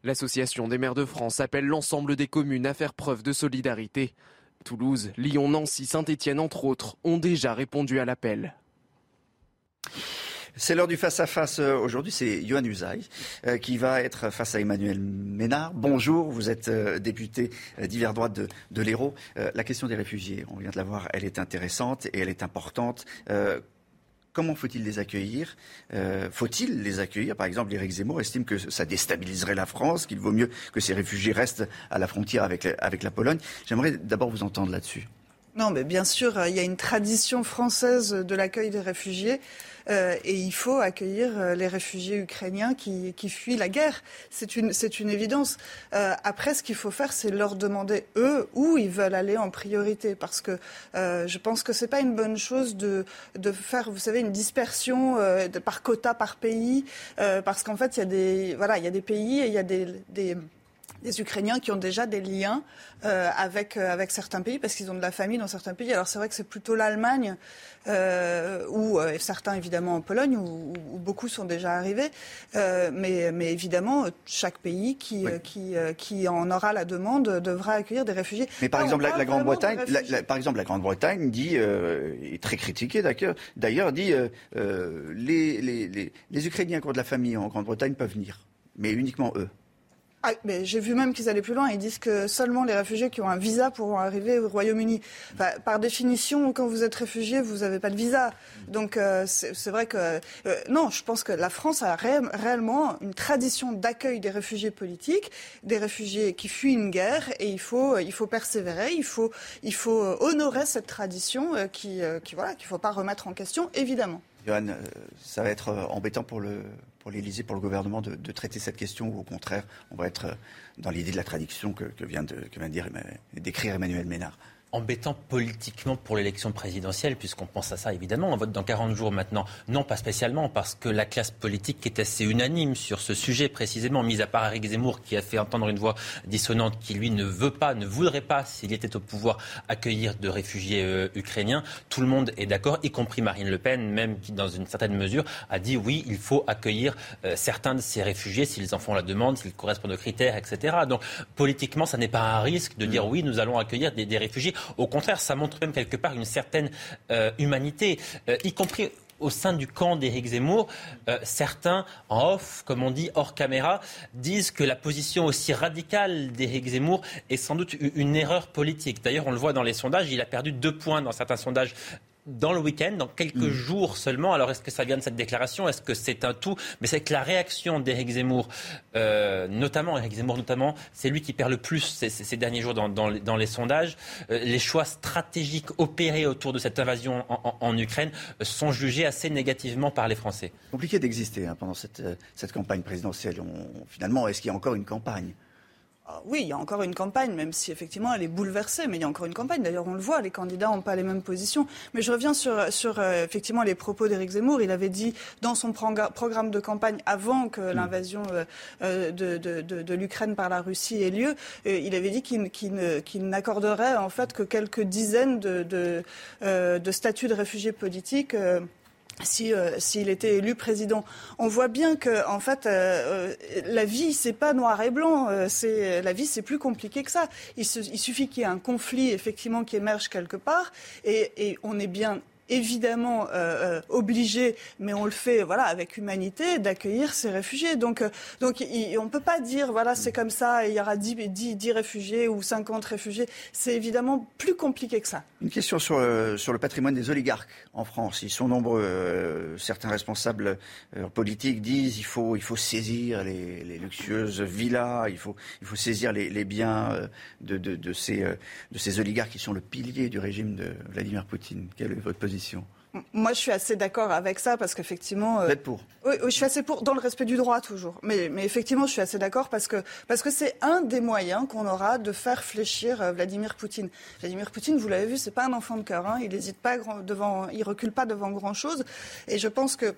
L'association des maires de France appelle l'ensemble des communes à faire preuve de solidarité. Toulouse, Lyon, Nancy, Saint-Étienne, entre autres, ont déjà répondu à l'appel. C'est l'heure du face-à-face euh, aujourd'hui, c'est Johan Usaï euh, qui va être face à Emmanuel Ménard. Bonjour, vous êtes euh, député d'hiver droite de, l'Hérault. la question des réfugiés, on vient de la voir, elle est intéressante et elle est importante. Comment faut-il les accueillir? Faut-il les accueillir? Par exemple, Éric Zemmour estime que ça déstabiliserait la France, qu'il vaut mieux que ces réfugiés restent à la frontière avec, avec la Pologne. J'aimerais d'abord vous entendre là-dessus. Non, mais bien sûr, il y a une tradition française de l'accueil des réfugiés. Euh, et il faut accueillir euh, les réfugiés ukrainiens qui, qui fuient la guerre. C'est une, c'est une évidence. Euh, après, ce qu'il faut faire, c'est leur demander, eux, où ils veulent aller en priorité. Parce que je pense que c'est pas une bonne chose de, de faire, vous savez, une dispersion par quota, par pays. parce qu'en fait, il y a des, voilà, il y a des pays et il y a des des Ukrainiens qui ont déjà des liens euh, avec, euh, avec certains pays, parce qu'ils ont de la famille dans certains pays. Alors c'est vrai que c'est plutôt l'Allemagne, euh, ou certains évidemment en Pologne, où, beaucoup sont déjà arrivés. mais, mais évidemment, chaque pays qui, qui, qui en aura la demande devra accueillir des réfugiés. Mais par exemple, la, Grande-Bretagne, par exemple, la Grande-Bretagne dit, est très critiquée d'ailleurs, dit les, les, les, les Ukrainiens qui ont de la famille en Grande-Bretagne peuvent venir, mais uniquement eux. Ah, j'ai vu même qu'ils allaient plus loin. Ils disent que seulement les réfugiés qui ont un visa pourront arriver au Royaume-Uni. par définition, quand vous êtes réfugié, vous n'avez pas de visa. Donc euh, c'est vrai que euh, non, je pense que la France a réellement une tradition d'accueil des réfugiés politiques, des réfugiés qui fuient une guerre, et il faut il faut persévérer, il faut il faut honorer cette tradition euh, qui voilà qu'il faut pas remettre en question, évidemment. Johan, ça va être embêtant pour le pour l'Élysée, pour le gouvernement de, traiter cette question ou au contraire, on va être euh, dans l'idée de la traduction que, vient que vient d'écrire Emmanuel Ménard embêtant politiquement pour l'élection présidentielle, puisqu'on pense à ça évidemment. On vote dans 40 jours maintenant. Non, pas spécialement, parce que la classe politique est assez unanime sur ce sujet précisément, mis à part Eric Zemmour qui a fait entendre une voix dissonante qui lui ne veut pas, ne voudrait pas, s'il était au pouvoir, accueillir de réfugiés euh, ukrainiens. Tout le monde est d'accord, y compris Marine Le Pen, même qui dans une certaine mesure a dit oui, il faut accueillir euh, certains de ces réfugiés s'ils en font la demande, s'ils correspondent aux critères, etc. Donc politiquement, ça n'est pas un risque de dire mm. oui, nous allons accueillir des, des réfugiés. Au contraire, ça montre même quelque part une certaine euh, humanité, euh, y compris au sein du camp d'Éric Zemmour, euh, certains, en off, comme on dit, hors caméra, disent que la position aussi radicale d'Éric Zemmour est sans doute une erreur politique. D'ailleurs, on le voit dans les sondages, il a perdu deux points dans certains sondages dans le week-end, dans quelques mm. jours seulement. Alors, est-ce que ça vient de cette déclaration? Est-ce que c'est un tout? Mais c'est que la réaction d'Éric Zemmour, euh, notamment Éric Zemmour, notamment, c'est lui qui perd le plus ces, derniers jours dans, les, sondages. Euh, les choix stratégiques opérés autour de cette invasion en, Ukraine sont jugés assez négativement par les Français. Compliqué d'exister hein, pendant cette, cette, campagne présidentielle. finalement, est-ce qu'il y a encore une campagne? Oui, il y a encore une campagne, même si effectivement elle est bouleversée, mais il y a encore une campagne. D'ailleurs, on le voit, les candidats n'ont pas les mêmes positions. Mais je reviens sur, sur euh, effectivement les propos d'Éric Zemmour. Il avait dit dans son programme de campagne, avant que mm. l'invasion euh, euh, de, de, de, de l'Ukraine par la Russie ait lieu, il avait dit qu'il n'accorderait en fait que quelques dizaines de, de statuts de réfugiés politiques si euh, s'il était élu président. On voit bien que en fait euh, euh, la vie c'est pas noir et blanc, c'est la vie c'est plus compliqué que ça. Il, il suffit qu'il y ait un conflit effectivement qui émerge quelque part et, et on est bien évidemment euh, euh, obligé, mais on le fait voilà avec humanité, d'accueillir ces réfugiés. Donc, euh, donc on ne peut pas dire voilà c'est comme ça, il y aura 10, 10, 10 réfugiés ou 50 réfugiés. C'est évidemment plus compliqué que ça. Une question sur, sur le patrimoine des oligarques en France. Ils sont nombreux. certains responsables politiques disent il faut, il faut saisir les, luxueuses villas, il faut, il faut saisir les, les biens de, de, de, ces, de ces oligarques qui sont le pilier du régime de Vladimir Poutine. Quelle est votre position moi, je suis assez d'accord avec ça parce qu'effectivement. Euh, Vous êtes pour oui, je suis assez pour, dans le respect du droit toujours. Mais, mais effectivement, je suis assez d'accord parce que parce que c'est un des moyens qu'on aura de faire fléchir euh, Vladimir Poutine. Vladimir Poutine, vous l'avez vu, c'est pas un enfant de cœur. Hein. Il n'hésite pas devant, il recule pas devant grand chose. Et je pense que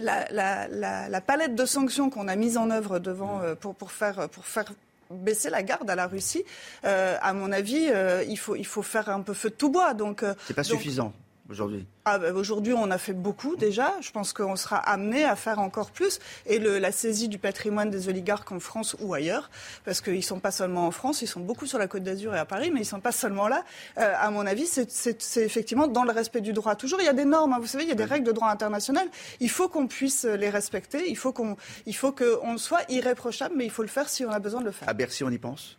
la, la, la, la palette de sanctions qu'on a mise en œuvre devant euh, pour, pour faire pour faire baisser la garde à la Russie, euh, à mon avis, il faut il faut faire un peu feu de tout bois. Donc c'est pas suffisant aujourd'hui ah, bah, Aujourd'hui, on a fait beaucoup déjà. Je pense qu'on sera amené à faire encore plus. Et le, la saisie du patrimoine des oligarques en France ou ailleurs, parce qu'ils ne sont pas seulement en France, ils sont beaucoup sur la Côte d'Azur et à Paris, mais ils ne sont pas seulement là. Euh, à mon avis, c'est effectivement dans le respect du droit. Toujours, il y a des normes. Hein. Vous savez, il y a des règles de droit international. Il faut qu'on puisse les respecter. Il faut qu'on qu'on soit irréprochable, mais il faut le faire si on a besoin de le faire. À Bercy, on y pense?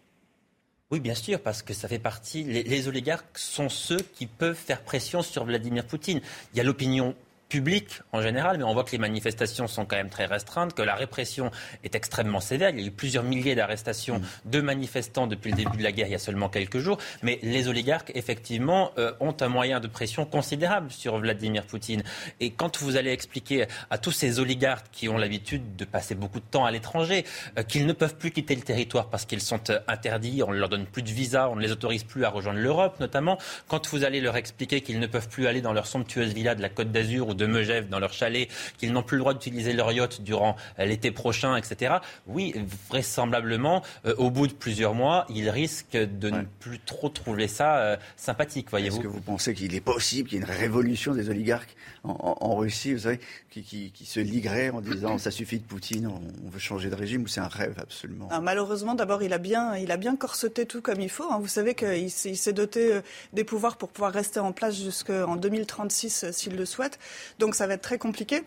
Oui, bien sûr, parce que ça fait partie. les, oligarques sont ceux qui peuvent faire pression sur Vladimir Poutine. Il y a l'opinion public en général, mais on voit que les manifestations sont quand même très restreintes, que la répression est extrêmement sévère. Il y a eu plusieurs milliers d'arrestations mm. de manifestants depuis le début de la guerre il y a seulement quelques jours. Mais les oligarques, effectivement, euh, ont un moyen de pression considérable sur Vladimir Poutine. Et quand vous allez expliquer à tous ces oligarques qui ont l'habitude de passer beaucoup de temps à l'étranger, euh, qu'ils ne peuvent plus quitter le territoire parce qu'ils sont euh, interdits, on ne leur donne plus de visa, on ne les autorise plus à rejoindre l'Europe notamment, quand vous allez leur expliquer qu'ils ne peuvent plus aller dans leur somptueuse villa de la Côte d'Azur ou de Megève dans leur chalet, qu'ils n'ont plus le droit d'utiliser leur yacht durant l'été prochain, etc. Oui, vraisemblablement, au bout de plusieurs mois, ils risquent de ne plus trop trouver ça sympathique, voyez-vous. Est-ce que vous pensez qu'il est possible qu'il y ait une révolution des oligarques en, Russie, vous savez, qui, se liguerait en disant ça suffit de Poutine, on, veut changer de régime, ou c'est un rêve absolument ah, Malheureusement, d'abord, il a bien, il a bien corseté tout comme il faut. Hein. Vous savez qu'il s'est doté euh, des pouvoirs pour pouvoir rester en place jusqu'en 2036 euh, s'il le souhaite. Donc ça va être très compliqué.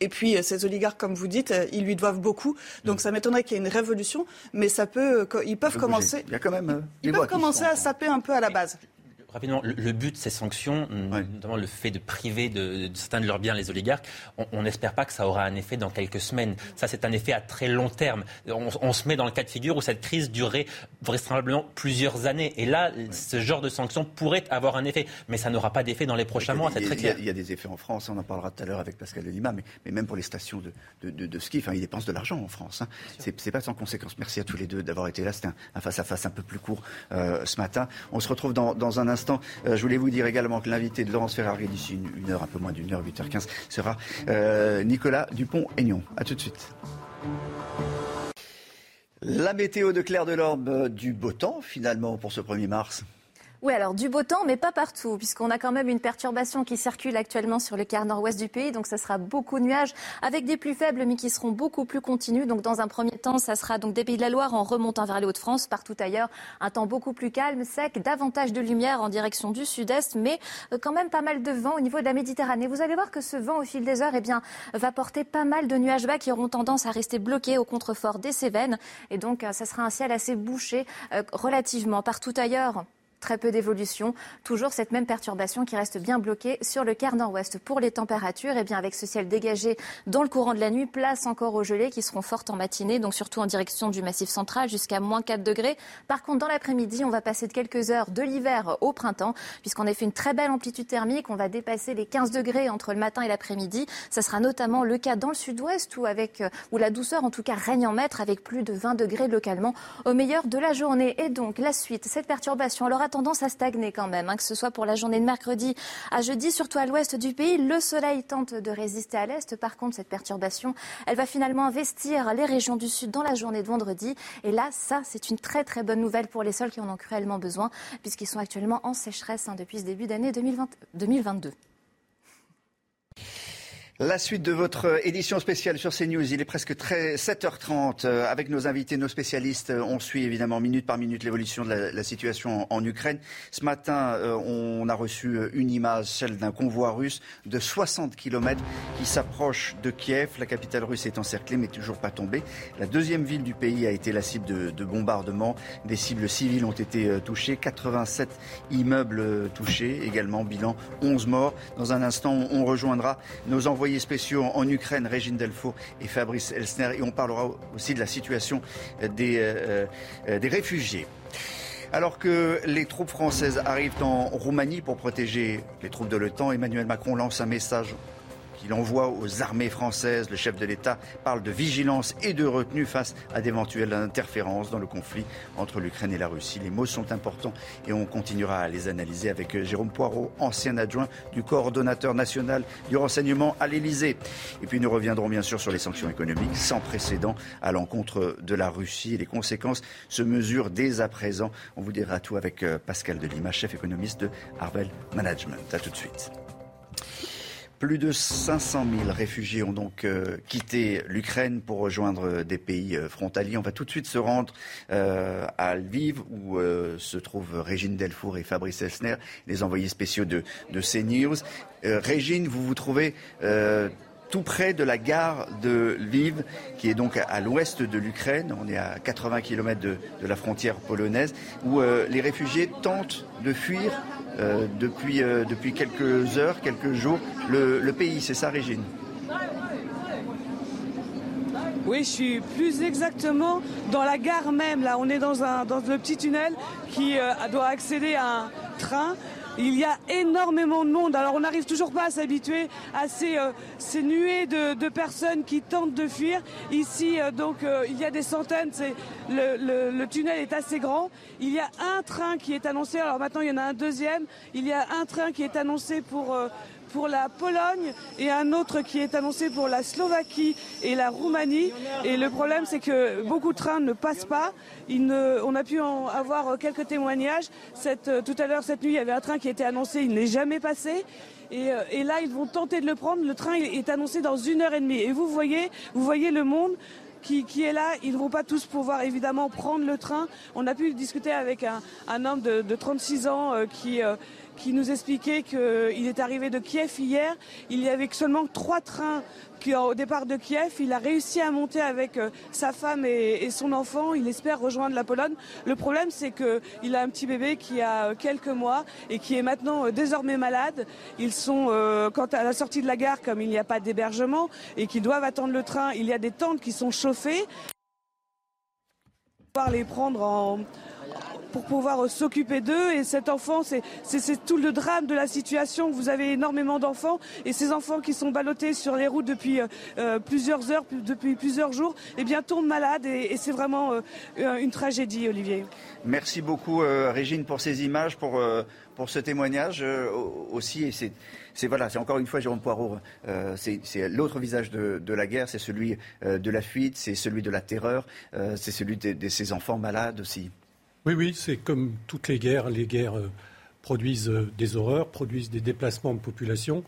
Et puis euh, ces oligarques, comme vous dites, ils lui doivent beaucoup. Donc mm. ça m'étonnerait qu'il y ait une révolution, mais ça peut, ils peuvent commencer. Il y a quand même. ils peuvent commencer à saper un peu à la base rapidement, le, but de ces sanctions, notamment le fait de priver de, certains de leurs biens les oligarques, on n'espère pas que ça aura un effet dans quelques semaines. Ça, c'est un effet à très long terme. On, se met dans le cas de figure où cette crise durerait vraisemblablement plusieurs années. Et là, ce genre de sanctions pourrait avoir un effet. Mais ça n'aura pas d'effet dans les prochains mois, c'est très clair. Il y, a, des effets en France, on en parlera tout à l'heure avec Pascal Lima, mais, mais, même pour les stations de, de, ski, enfin, ils dépensent de l'argent en France. Hein. C'est pas sans conséquence. Merci à tous les deux d'avoir été là. C'était un face-à-face un peu plus court euh, ce matin. On se retrouve dans, dans un instant. Euh, je voulais vous dire également que l'invité de Laurence Ferrari d'ici une, heure, un peu moins d'une heure, 8h15, sera euh, Nicolas Dupont-Aignan. A tout de suite. La météo de Claire Delorme, euh, du beau temps finalement pour ce 1er mars. Oui, alors du beau temps, mais pas partout, puisqu'on a quand même une perturbation qui circule actuellement sur le quart nord-ouest du pays. Donc, ça sera beaucoup de nuages avec des plus faibles, mais qui seront beaucoup plus continus. Donc, dans un premier temps, ça sera donc des pays de la Loire en remontant vers les Hauts-de-France. Partout ailleurs, un temps beaucoup plus calme, sec, davantage de lumière en direction du sud-est, mais euh, quand même pas mal de vent au niveau de la Méditerranée. Vous allez voir que ce vent, au fil des heures, eh bien, va porter pas mal de nuages bas qui auront tendance à rester bloqués au contrefort des Cévennes. Et donc, euh, ça sera un ciel assez bouché euh, relativement partout ailleurs. Très peu d'évolution. Toujours cette même perturbation qui reste bien bloquée sur le quart nord-ouest. Pour les températures, et eh bien avec ce ciel dégagé dans le courant de la nuit, place encore aux gelées qui seront fortes en matinée, donc surtout en direction du massif central jusqu'à moins 4 degrés. Par contre, dans l'après-midi, on va passer de quelques heures de l'hiver au printemps, puisqu'on a fait une très belle amplitude thermique. On va dépasser les 15 degrés entre le matin et l'après-midi. Ça sera notamment le cas dans le sud-ouest où, euh, où la douceur en tout cas règne en maître avec plus de 20 degrés localement au meilleur de la journée. Et donc la suite, cette perturbation, alors tendance à stagner quand même, hein, que ce soit pour la journée de mercredi à jeudi, surtout à l'ouest du pays. Le soleil tente de résister à l'est. Par contre, cette perturbation, elle va finalement investir les régions du sud dans la journée de vendredi. Et là, ça, c'est une très très bonne nouvelle pour les sols qui en ont cruellement besoin, puisqu'ils sont actuellement en sécheresse hein, depuis ce début d'année 2022. La suite de votre édition spéciale sur CNews, il est presque 7h30 euh, avec nos invités, nos spécialistes. On suit évidemment minute par minute l'évolution de la, situation en, Ukraine. Ce matin, euh, on a reçu une image, celle d'un convoi russe de 60 km qui s'approche de Kiev. La capitale russe est encerclée mais toujours pas tombée. La deuxième ville du pays a été la cible de, bombardements. Des cibles civiles ont été euh, touchées, 87 immeubles touchés également, bilan 11 morts. Dans un instant, on rejoindra nos spéciaux en Ukraine, Régine Delfaux et Fabrice Elsner. Et on parlera aussi de la situation des, euh, euh, des réfugiés. Alors que les troupes françaises arrivent en Roumanie pour protéger les troupes de l'OTAN, Emmanuel Macron lance un message qu'il envoie aux armées françaises. Le chef de l'État parle de vigilance et de retenue face à d'éventuelles interférences dans le conflit entre l'Ukraine et la Russie. Les mots sont importants et on continuera à les analyser avec Jérôme Poirot, ancien adjoint du coordonnateur national du renseignement à l'Élysée. Et puis nous reviendrons bien sûr sur les sanctions économiques sans précédent à l'encontre de la Russie et les conséquences se mesurent dès à présent. On vous dira tout avec euh, Pascal Delima, chef économiste de Harvel Management. À tout de suite. Plus de 500 000 réfugiés ont donc euh, quitté l'Ukraine pour rejoindre des pays euh, frontaliers. On va tout de suite se rendre euh, à Lviv où se trouvent Régine Delfour et Fabrice Elsner, les envoyés spéciaux de, de CNews. Régine, vous vous trouvez tout près de la gare de Lviv, qui est donc à, l'ouest de l'Ukraine. On est à 80 km de, la frontière polonaise, où les réfugiés tentent de fuir euh, depuis, euh, depuis quelques heures, quelques jours, le, pays. C'est ça, Régine? Oui, je suis plus exactement dans la gare même. Là, on est dans, un, dans le petit tunnel qui euh, doit accéder à un train il y a énormément de monde. Alors on n'arrive toujours pas à s'habituer à ces, euh, nuées de, personnes qui tentent de fuir. Ici, euh, donc, euh, il y a des centaines. le, tunnel est assez grand. Il y a un train qui est annoncé. Alors maintenant, il y en a un deuxième. Il y a un train qui est annoncé pour pour la Pologne et un autre qui est annoncé pour la Slovaquie et la Roumanie. Et le problème, c'est que beaucoup de trains ne passent pas. on a pu en avoir quelques témoignages. tout à l'heure, cette nuit, il y avait un train qui était annoncé, il n'est jamais passé. Euh, et, là, ils vont tenter de le prendre. Le train est annoncé dans une heure et demie. Et vous voyez, vous voyez le monde. Qui, est là. Ils ne vont pas tous pouvoir évidemment prendre le train. On a pu discuter avec un, homme de, 36 ans euh, qui, euh, qui nous expliquait qu'il est arrivé de Kiev hier. Il y avait seulement trois trains au départ de Kiev. Il a réussi à monter avec euh, sa femme et, son enfant. Il espère rejoindre la Pologne. Le problème, c'est qu'il a un petit bébé qui a quelques mois et qui est maintenant euh, désormais malade. Ils sont, euh, quant à la sortie de la gare, comme il n'y a pas d'hébergement et qu'ils doivent attendre le train, il y a des tentes qui sont chauffées. les prendre en, pour pouvoir euh, s'occuper d'eux. Et cet enfant, c'est tout le drame de la situation. Vous avez énormément d'enfants et ces enfants qui sont ballottés sur les routes depuis euh, euh, plusieurs heures, depuis plusieurs jours, eh bien tombent malades et, c'est vraiment une tragédie, Olivier. Merci beaucoup, Régine, pour ces images, pour, pour ce témoignage aussi. Et c'est voilà, c'est encore une fois Jérôme Poirot. c'est l'autre visage de, la guerre, c'est celui de la fuite, c'est celui de la terreur, c'est celui de, ces enfants malades aussi. Oui, oui, c'est comme toutes les guerres. Les guerres euh, produisent euh, des horreurs, produisent des déplacements de population.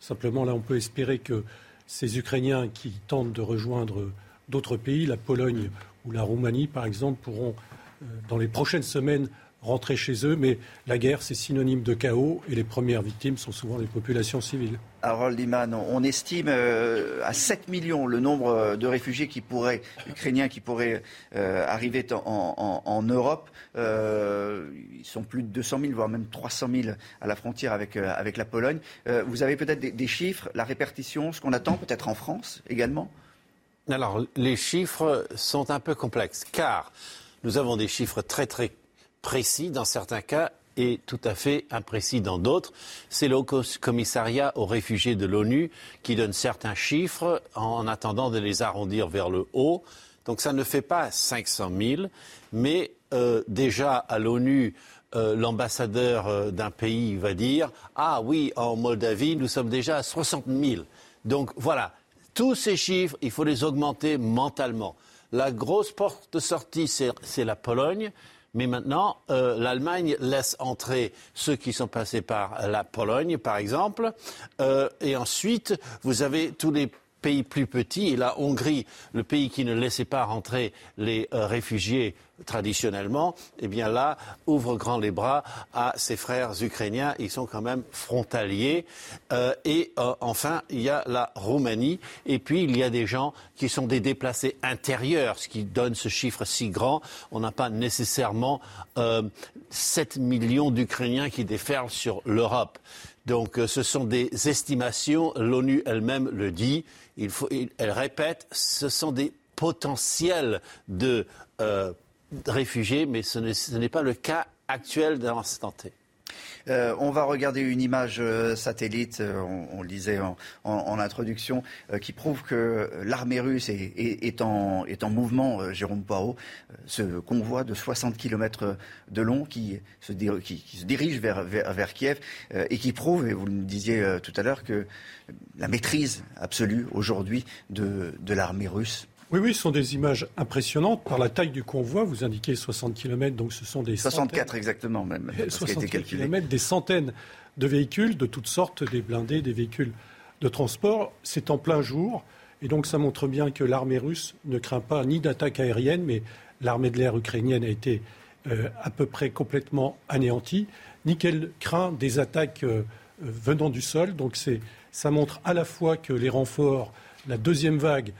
Simplement, là, on peut espérer que ces Ukrainiens qui tentent de rejoindre d'autres pays, la Pologne ou la Roumanie, par exemple, pourront, euh, dans les prochaines semaines, rentrer chez eux, mais la guerre, c'est synonyme de chaos et les premières victimes sont souvent les populations civiles. Harold Iman, on estime euh, à 7 millions le nombre de réfugiés ukrainiens qui pourraient euh, arriver en, Europe. Euh, ils sont plus de 200 000, voire même 300 000 à la frontière avec, avec la Pologne. vous avez peut-être des, des, chiffres, la répartition, ce qu'on attend peut-être en France également? Alors, les chiffres sont un peu complexes, car nous avons des chiffres très très précis dans certains cas et tout à fait imprécis dans d'autres. C'est le commissariat aux réfugiés de l'ONU qui donne certains chiffres en attendant de les arrondir vers le haut. Donc ça ne fait pas 500 000, mais euh, déjà à l'ONU, euh, l'ambassadeur euh, d'un pays va dire Ah oui, en Moldavie, nous sommes déjà à 60 000. Donc voilà, tous ces chiffres, il faut les augmenter mentalement. La grosse porte de sortie, c'est la Pologne. Mais maintenant, euh, l'Allemagne laisse entrer ceux qui sont passés par la Pologne, par exemple. Euh, et ensuite, vous avez tous les pays plus petits, et la Hongrie, le pays qui ne laissait pas rentrer les euh, réfugiés traditionnellement, eh bien là, ouvre grand les bras à ses frères ukrainiens. Ils sont quand même frontaliers. Euh, et euh, enfin, il y a la Roumanie. Et puis, il y a des gens qui sont des déplacés intérieurs, ce qui donne ce chiffre si grand. On n'a pas nécessairement 7 millions d'Ukrainiens qui déferlent sur l'Europe. Donc, ce sont des estimations. L'ONU elle-même le dit elle répète, ce sont des potentiels de euh, réfugiés, mais ce n'est pas le cas actuel d'un l'instant T. Euh, on va regarder une image euh, satellite, on, le disait en, introduction, qui prouve que l'armée russe est, en, mouvement, Jérôme Poirot, ce convoi de 60 km de long qui se, dirige vers, Kiev et qui prouve, et vous le disiez tout à l'heure, que la maîtrise absolue aujourd'hui de, l'armée russe oui, oui, ce sont des images impressionnantes par la taille du convoi. Vous indiquez 60 km, donc ce sont des 64 exactement même. 60 km, des centaines de véhicules de toutes sortes, des blindés, des véhicules de transport. C'est en plein jour, et donc ça montre bien que l'armée russe ne craint pas ni d'attaque aérienne, mais l'armée de l'air ukrainienne a été euh, à peu près complètement anéantie, ni qu'elle craint des attaques euh, venant du sol. Donc c'est ça montre à la fois que les renforts, la deuxième vague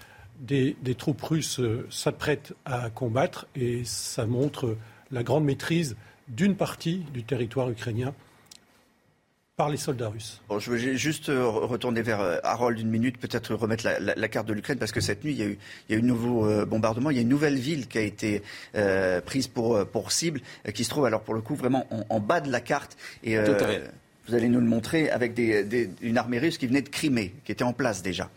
des, troupes russes euh, s'apprêtent à combattre et ça montre la grande maîtrise d'une partie du territoire ukrainien par les soldats russes. je veux juste euh, retourner vers euh, Harold une minute, peut-être remettre la, carte de l'Ukraine, parce que cette nuit, il y a eu, il y a eu un nouveau bombardement. Il y a une nouvelle ville qui a été prise pour, pour cible, qui se trouve alors pour le coup vraiment en, bas de la carte. Et, Tout à fait. Vous allez nous le montrer avec une armée russe qui venait de Crimée, qui était en place déjà.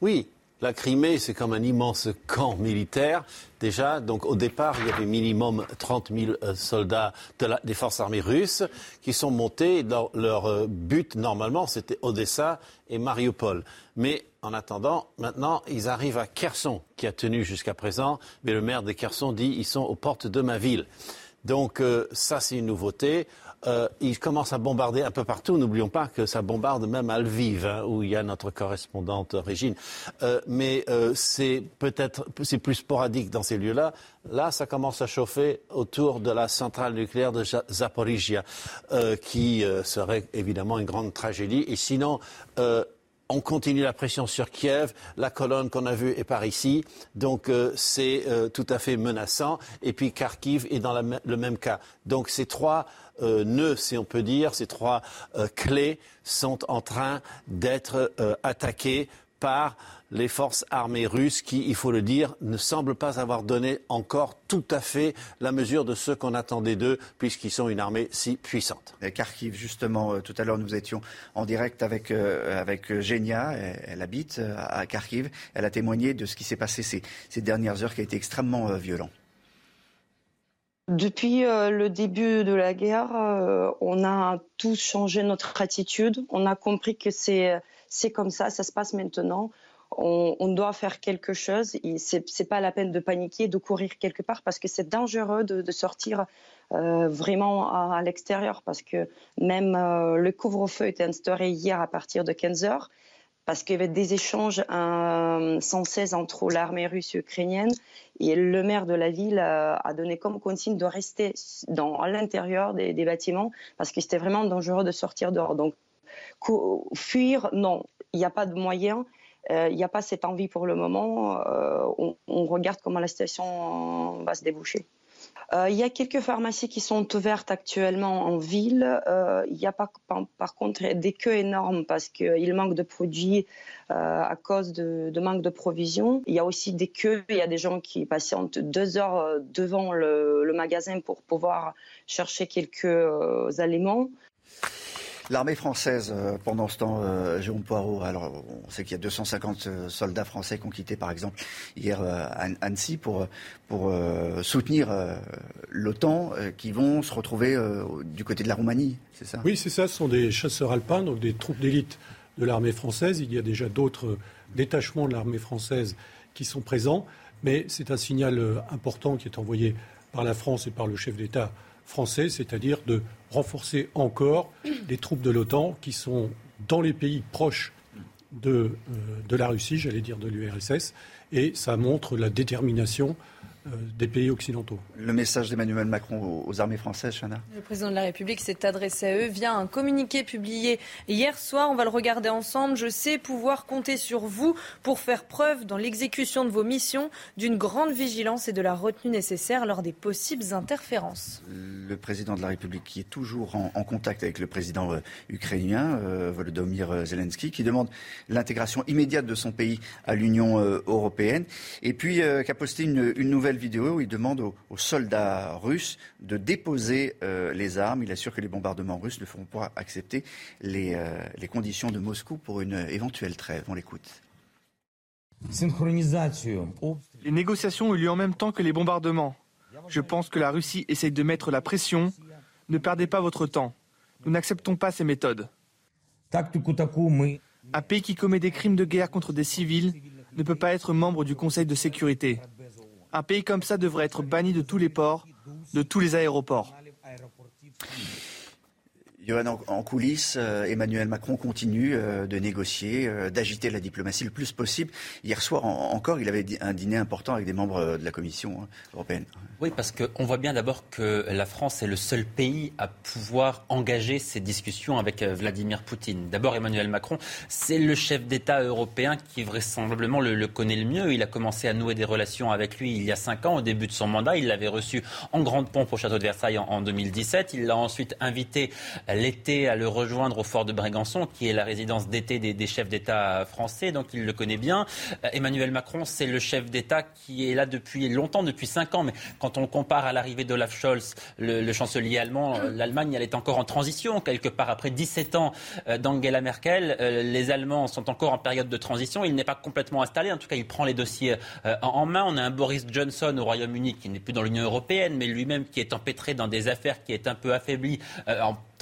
Oui, la Crimée, c'est comme un immense camp militaire. Déjà, donc au départ, il y avait minimum 30 000 euh, soldats des forces armées russes qui sont montés. leur euh, but, normalement, c'était Odessa et Mariupol. Mais en attendant, maintenant, ils arrivent à Kherson, qui a tenu jusqu'à présent. Mais le maire de Kherson dit ils sont aux portes de ma ville. Donc euh, ça, c'est une nouveauté. Euh, ils commencent à bombarder un peu partout. N'oublions pas que ça bombarde même à Lviv, hein, où il y a notre correspondante Régine. Euh, mais euh, c'est peut-être c'est plus sporadique dans ces lieux-là. Là, ça commence à chauffer autour de la centrale nucléaire de Zaporizhia, qui serait évidemment une grande tragédie. Et sinon, on continue la pression sur Kiev. La colonne qu'on a vue est par ici. Donc c'est tout à fait menaçant. Et puis Kharkiv est dans le même cas. Donc ces trois euh, nœuds, si on peut dire, ces trois euh, clés sont en train d'être euh, attaquées par les forces armées russes qui, il faut le dire, ne semblent pas avoir donné encore tout à fait la mesure de ce qu'on attendait d'eux, puisqu'ils sont une armée si puissante. Kharkiv, justement, tout à l'heure, nous étions en direct avec, avec Genia. Elle, habite à Kharkiv. Elle a témoigné de ce qui s'est passé ces dernières heures, qui a été extrêmement violent. Depuis euh, le début de la guerre, euh, on a tous changé notre attitude. On a compris que c'est comme ça, ça se passe maintenant. On, doit faire quelque chose. C'est n'est pas la peine de paniquer, de courir quelque part parce que c'est dangereux de, sortir euh, vraiment à, à l'extérieur parce que même le couvre-feu était instauré hier à partir de 15 heures parce qu'il y avait des échanges sans cesse entre l'armée russe et ukrainienne. Et le maire de la ville a donné comme consigne de rester dans, à l'intérieur des, bâtiments parce que c'était vraiment dangereux de sortir dehors. Donc, fuir, non, il n'y a pas de moyen. Euh, il n'y a pas cette envie pour le moment. Euh, on, regarde comment la situation va se déboucher. Euh, il y a quelques pharmacies qui sont ouvertes actuellement en ville. Euh, il n'y a pas, par, contre, des queues énormes parce qu'il manque de produits euh, à cause de, manque de provisions. Il y a aussi des queues. Il y a des gens qui patientent deux heures devant le magasin pour pouvoir chercher quelques aliments. L'armée française, euh, pendant ce temps, euh, Jérôme Poirot, alors on sait qu'il y a 250 euh, soldats français qui ont quitté, par exemple, hier Annecy pour, pour soutenir l'OTAN, qui vont se retrouver du côté de la Roumanie, c'est ça? Oui, c'est ça. Ce sont des chasseurs alpins, donc des troupes d'élite de l'armée française. Il y a déjà d'autres détachements de l'armée française qui sont présents, mais c'est un signal important qui est envoyé par la France et par le chef d'État français, c'est-à-dire de renforcer encore les troupes de l'OTAN qui sont dans les pays proches de, euh, de la Russie, j'allais dire de l'URSS, et ça montre la détermination des pays occidentaux. Le message d'Emmanuel Macron aux armées françaises, Chana? Le président de la République s'est adressé à eux via un communiqué publié hier soir. On va le regarder ensemble. Je sais pouvoir compter sur vous pour faire preuve dans l'exécution de vos missions d'une grande vigilance et de la retenue nécessaire lors des possibles interférences. Le président de la République qui est toujours en, contact avec le président euh, ukrainien, euh, Volodymyr Zelensky, qui demande l'intégration immédiate de son pays à l'Union européenne, et puis qui a posté une, une nouvelle vidéo où il demande aux, soldats russes de déposer euh, les armes. Il assure que les bombardements russes ne feront pas accepter les, euh, les conditions de Moscou pour une éventuelle trêve. On l'écoute. Les négociations ont eu lieu en même temps que les bombardements. Je pense que la Russie essaye de mettre la pression. Ne perdez pas votre temps. Nous n'acceptons pas ces méthodes. Un pays qui commet des crimes de guerre contre des civils ne peut pas être membre du Conseil de sécurité. Un pays comme ça devrait être banni de tous les ports, de tous les aéroports. Johan, en coulisses, euh, Emmanuel Macron continue euh, de négocier, euh, d'agiter la diplomatie le plus possible. Hier soir encore, il avait un dîner important avec des membres de la Commission hein, européenne. Oui, parce qu'on voit bien d'abord que la France est le seul pays à pouvoir engager ces discussions avec Vladimir Poutine. D'abord, Emmanuel Macron, c'est le chef d'État européen qui vraisemblablement le, connaît le mieux. Il a commencé à nouer des relations avec lui il y a cinq ans, au début de son mandat. Il l'avait reçu en grande pompe au château de Versailles en, en 2017. Il l'a ensuite invité l'été à le rejoindre au fort de Brégançon, qui est la résidence d'été des, chefs d'État français, donc il le connaît bien. Emmanuel Macron, c'est le chef d'État qui est là depuis longtemps, depuis cinq ans, mais quand on compare à l'arrivée d'Olaf Scholz, le, le chancelier allemand, l'Allemagne, elle est encore en transition, quelque part après 17 ans d'Angela Merkel. Les Allemands sont encore en période de transition. Il n'est pas complètement installé. En tout cas, il prend les dossiers euh, en main. On a un Boris Johnson au Royaume-Uni qui n'est plus dans l'Union européenne, mais lui-même qui est empêtré dans des affaires qui est un peu affaibli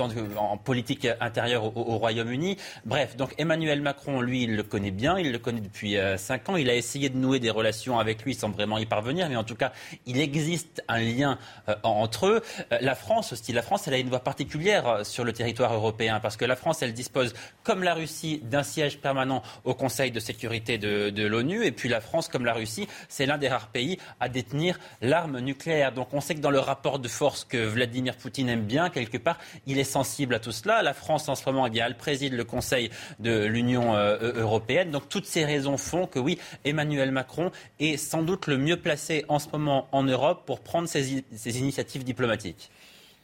euh, en politique intérieure au, Royaume-Uni. Bref, donc Emmanuel Macron, lui, il le connaît bien, il le connaît depuis euh, cinq ans. Il a essayé de nouer des relations avec lui sans vraiment y parvenir, mais en tout cas, il existe un lien euh, entre eux. Euh, la France aussi, la France, elle a une voix particulière sur le territoire européen parce que la France, elle dispose, comme la Russie, d'un siège permanent au Conseil de sécurité de, de l'ONU. Et puis la France, comme la Russie, c'est l'un des rares pays à détenir l'arme nucléaire. Donc on sait que dans le rapport de force que Vladimir Poutine aime bien, quelque part, il est sensible à tout cela. La France, en ce moment, eh elle préside le Conseil de l'Union euh, européenne. Donc toutes ces raisons font que oui, Emmanuel Macron est sans doute le mieux placé en ce moment en Europe pour prendre ces, initiatives diplomatiques.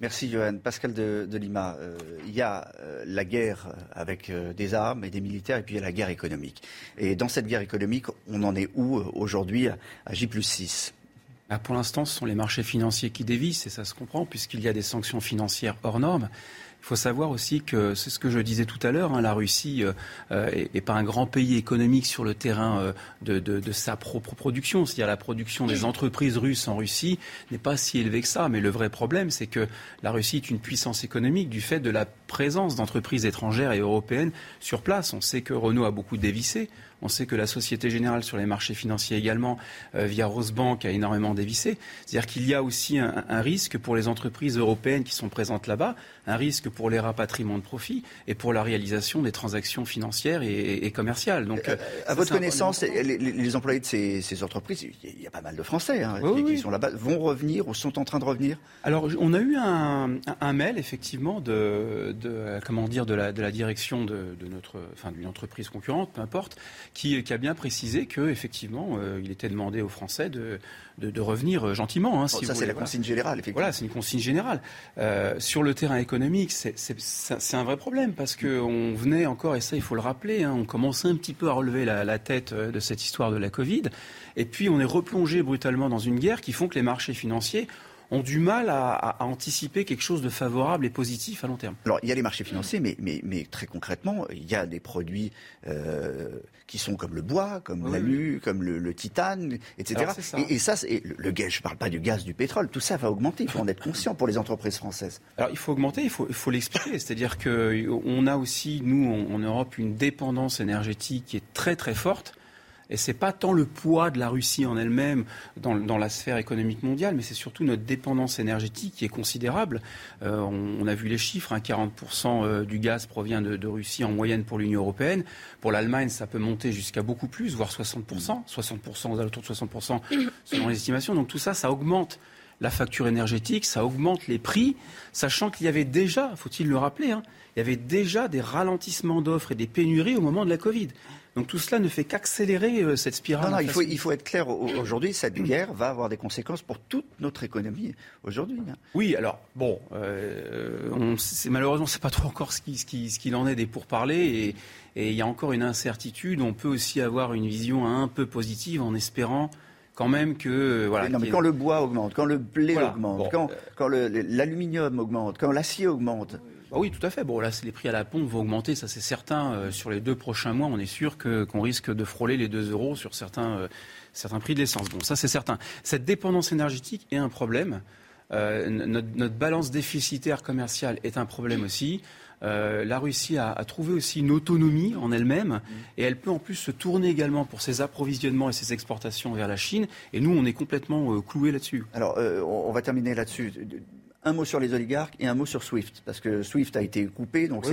Merci Johan. Pascal de, Lima, euh, il y a euh, la guerre avec des armes et des militaires et puis il y a la guerre économique. Et dans cette guerre économique, on en est où aujourd'hui à J6 bah, pour l'instant, ce sont les marchés financiers qui dévissent, et ça se comprend, puisqu'il y a des sanctions financières hors normes. Il faut savoir aussi que, c'est ce que je disais tout à l'heure, hein, la Russie euh, euh, est, pas un grand pays économique sur le terrain euh, de, sa propre production. C'est-à-dire la production des entreprises russes en Russie n'est pas si élevée que ça. Mais le vrai problème, c'est que la Russie est une puissance économique du fait de la présence d'entreprises étrangères et européennes sur place. On sait que Renault a beaucoup dévissé. On sait que la Société Générale sur les marchés financiers également, euh, via Rosebank, a énormément dévissé. C'est-à-dire qu'il y a aussi un, risque pour les entreprises européennes qui sont présentes là-bas, un risque pour les rapatriements de profits et pour la réalisation des transactions financières et, commerciales. Donc, euh, à votre connaissance, les, employés de ces, entreprises, il y a pas mal de Français hein, qui, sont là-bas, vont revenir ou sont en train de revenir? Alors, on a eu un, mail effectivement de, comment dire de la, direction de, notre, enfin d'une entreprise concurrente, peu importe, qui, a bien précisé que effectivement, euh, il était demandé aux Français de, de, revenir euh, gentiment. Hein, ça, c'est la consigne générale, effectivement. Voilà, c'est une consigne générale. Euh, sur le terrain économique, c'est un vrai problème parce qu'on venait encore, et ça, il faut le rappeler, hein, on commençait un petit peu à relever la, la, tête de cette histoire de la Covid, et puis on est replongé brutalement dans une guerre qui font que les marchés financiers ont du mal à, anticiper quelque chose de favorable et positif à long terme. Alors, il y a les marchés financiers, mais, mais, mais très concrètement, il y a des produits euh, qui sont comme le bois, comme l'alu, comme le, titane, etc. Et, ça, le, gaz, je ne parle pas du gaz, du pétrole, tout ça va augmenter. Il faut en être conscient pour les entreprises françaises. Alors, il faut augmenter, il faut, il faut l'expliquer. C'est-à-dire qu'on a aussi, nous, en Europe, une dépendance énergétique qui est très, très forte et c'est pas tant le poids de la Russie en elle-même dans, la sphère économique mondiale, mais c'est surtout notre dépendance énergétique qui est considérable. Euh, on, a vu les chiffres, 40% hein, euh, du gaz provient de, Russie en moyenne pour l'Union européenne. Pour l'Allemagne, ça peut monter jusqu'à beaucoup plus, voire 60%, 60% aux alentours de 60% selon les estimations. Donc tout ça, ça augmente la facture énergétique, ça augmente les prix, sachant qu'il y avait déjà, faut-il le rappeler, hein, il y avait déjà des ralentissements d'offres et des pénuries au moment de la Covid. Donc tout cela ne fait qu'accélérer euh, cette spirale. Non, non, il, faut, il faut être clair. Aujourd'hui, cette guerre va avoir des conséquences pour toute notre économie aujourd'hui. Hein. Oui, alors bon, euh, on, malheureusement, c'est pas trop encore ce qu'il qui, ce en est des pourparlers et, et il y a encore une incertitude. On peut aussi avoir une vision un peu positive en espérant quand même que euh, voilà. Non, mais quand le bois augmente, quand le blé augmente, quand, quand l'aluminium augmente, quand l'acier augmente. Bah oui, tout à fait. Bon, là, les prix à la pompe vont augmenter, ça c'est certain. Euh, sur les deux prochains mois, on est sûr qu'on risque de frôler les 2 euros sur certains, euh, certains prix de l'essence. Bon, ça c'est certain. Cette dépendance énergétique est un problème. Euh, notre, balance déficitaire commerciale est un problème aussi. la Russie a, trouvé aussi une autonomie en elle-même et elle peut en plus se tourner également pour ses approvisionnements et ses exportations vers la Chine. Et nous, on est complètement cloués là-dessus. Alors, on va terminer là-dessus un mot sur les oligarques et un mot sur SWIFT, parce que SWIFT a été coupé, donc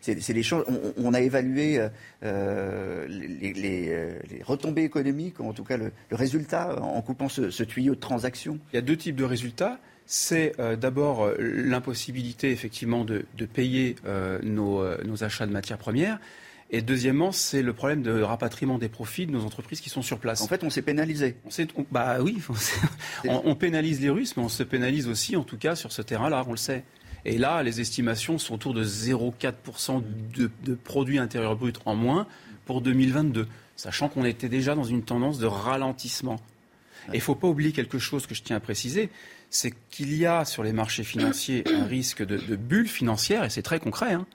c'est les choses. On, a évalué euh, euh, les, retombées économiques, en tout cas le, résultat en coupant ce, tuyau de transaction. Il y a deux types de résultats. C'est euh, d'abord l'impossibilité effectivement de, payer nos achats de matières premières. Et deuxièmement, c'est le problème de rapatriement des profits de nos entreprises qui sont sur place. En fait, on s'est pénalisé. On bah oui, on, pénalise les Russes, mais on se pénalise aussi, en tout cas, sur ce terrain-là, on le sait. Et là, les estimations sont autour de 0,4% de, de produit intérieur brut en moins pour 2022, sachant qu'on était déjà dans une tendance de ralentissement. Et il ne faut pas oublier quelque chose que je tiens à préciser, c'est qu'il y a sur les marchés financiers un risque de, de bulle financière, et c'est très concret. Hein.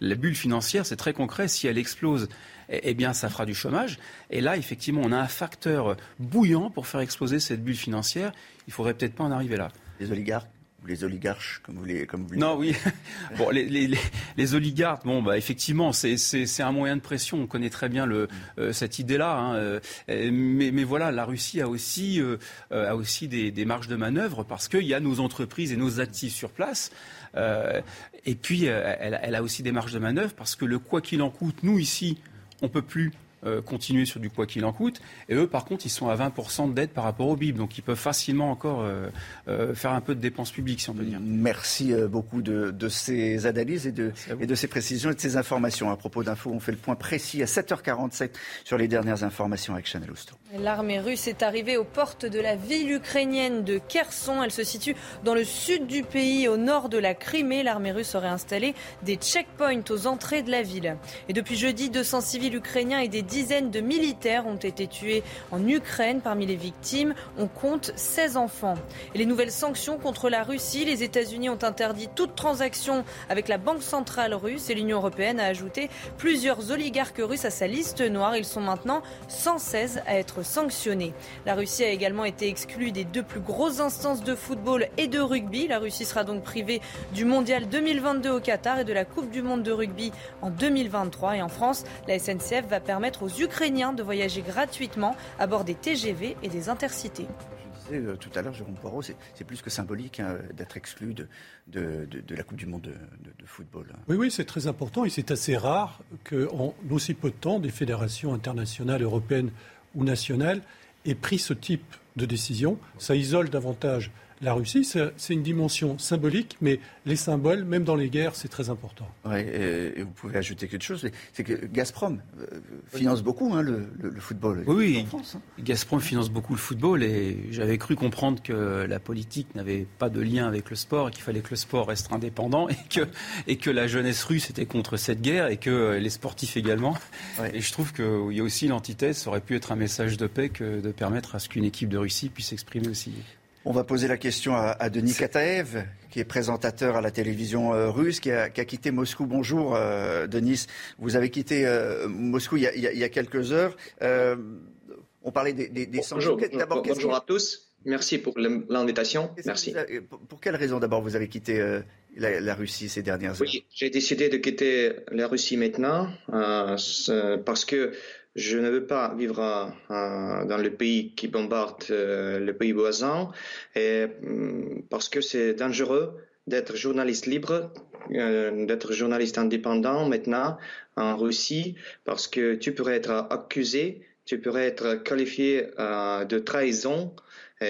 La, bulle financière, c'est très concret. Si elle explose, eh, eh, bien, ça fera du chômage. Et là, effectivement, on a un facteur bouillant pour faire exploser cette bulle financière. Il faudrait peut-être pas en arriver là. Les oligarques les oligarches, comme vous les, comme vous Non, oui. bon, les, les, les, oligarques, bon, bah, effectivement, c'est un moyen de pression. On connaît très bien le, euh, cette idée-là. Hein. Euh, mais, mais, voilà, la Russie a aussi, euh, a aussi des, des, marges de manœuvre parce qu'il y a nos entreprises et nos actifs sur place. Et puis, elle, elle, a aussi des marges de manœuvre parce que le quoi qu'il en coûte, nous ici, on peut plus euh, continuer sur du quoi qu'il en coûte. Et eux, par contre, ils sont à 20% de dette par rapport au BIB. Donc, ils peuvent facilement encore euh, euh, faire un peu de dépenses publiques, si on peut dire. Merci beaucoup de, ces analyses et de, et de, ces précisions et de ces informations. À propos d'infos, on fait le point précis à 7h47 sur les dernières informations avec Chanel Housteau. L'armée russe est arrivée aux portes de la ville ukrainienne de Kherson. Elle se situe dans le sud du pays, au nord de la Crimée. L'armée russe aurait installé des checkpoints aux entrées de la ville. Et depuis jeudi, 200 civils ukrainiens et des dizaines de militaires ont été tués en Ukraine. Parmi les victimes, on compte 16 enfants. Et les nouvelles sanctions contre la Russie, les États-Unis ont interdit toute transaction avec la Banque centrale russe et l'Union européenne a ajouté plusieurs oligarques russes à sa liste noire. Ils sont maintenant 116 à être sanctionnés. La Russie a également été exclue des deux plus grosses instances de football et de rugby. La Russie sera donc privée du mondial 2022 au Qatar et de la Coupe du monde de rugby en 2023. Et en France, la SNCF va permettre aux Ukrainiens de voyager gratuitement à bord des TGV et des intercités. Je disais euh, tout à l'heure, Jérôme Poirot, c'est plus que symbolique hein, d'être exclu de, de, la Coupe du Monde de, football. Oui, oui, c'est très important et c'est assez rare qu'en aussi peu de temps, des fédérations internationales, européennes ou nationales aient pris ce type de décision. Ça isole davantage la Russie, c'est une dimension symbolique, mais les symboles, même dans les guerres, c'est très important. Oui, et, vous pouvez ajouter quelque chose, c'est que Gazprom euh, finance beaucoup hein, le, football. Oui, en France, hein. Gazprom finance beaucoup le football, et j'avais cru comprendre que la politique n'avait pas de lien avec le sport, et qu'il fallait que le sport reste indépendant, et que, et que la jeunesse russe était contre cette guerre, et que les sportifs également. Et je trouve qu'il y a aussi l'antithèse, ça aurait pu être un message de paix que de permettre à ce qu'une équipe de Russie puisse s'exprimer aussi. On va poser la question à, Denis Kataev, qui est présentateur à la télévision euh, russe, qui a, quitté Moscou. Bonjour, euh, Denis. Vous avez quitté euh, Moscou il y, a, quelques heures. on parlait des, sanctions. Bonjour, bonjour à tous. Merci pour l'invitation. Merci. pour quelle raison d'abord vous avez quitté la, Russie ces dernières heures? Oui, j'ai décidé de quitter la Russie maintenant parce que je ne veux pas vivre dans le pays qui bombarde euh, le pays voisin et, mm, parce que c'est dangereux d'être journaliste libre, euh, d'être journaliste indépendant maintenant en Russie parce que tu pourrais être accusé, tu pourrais être qualifié euh, de trahison.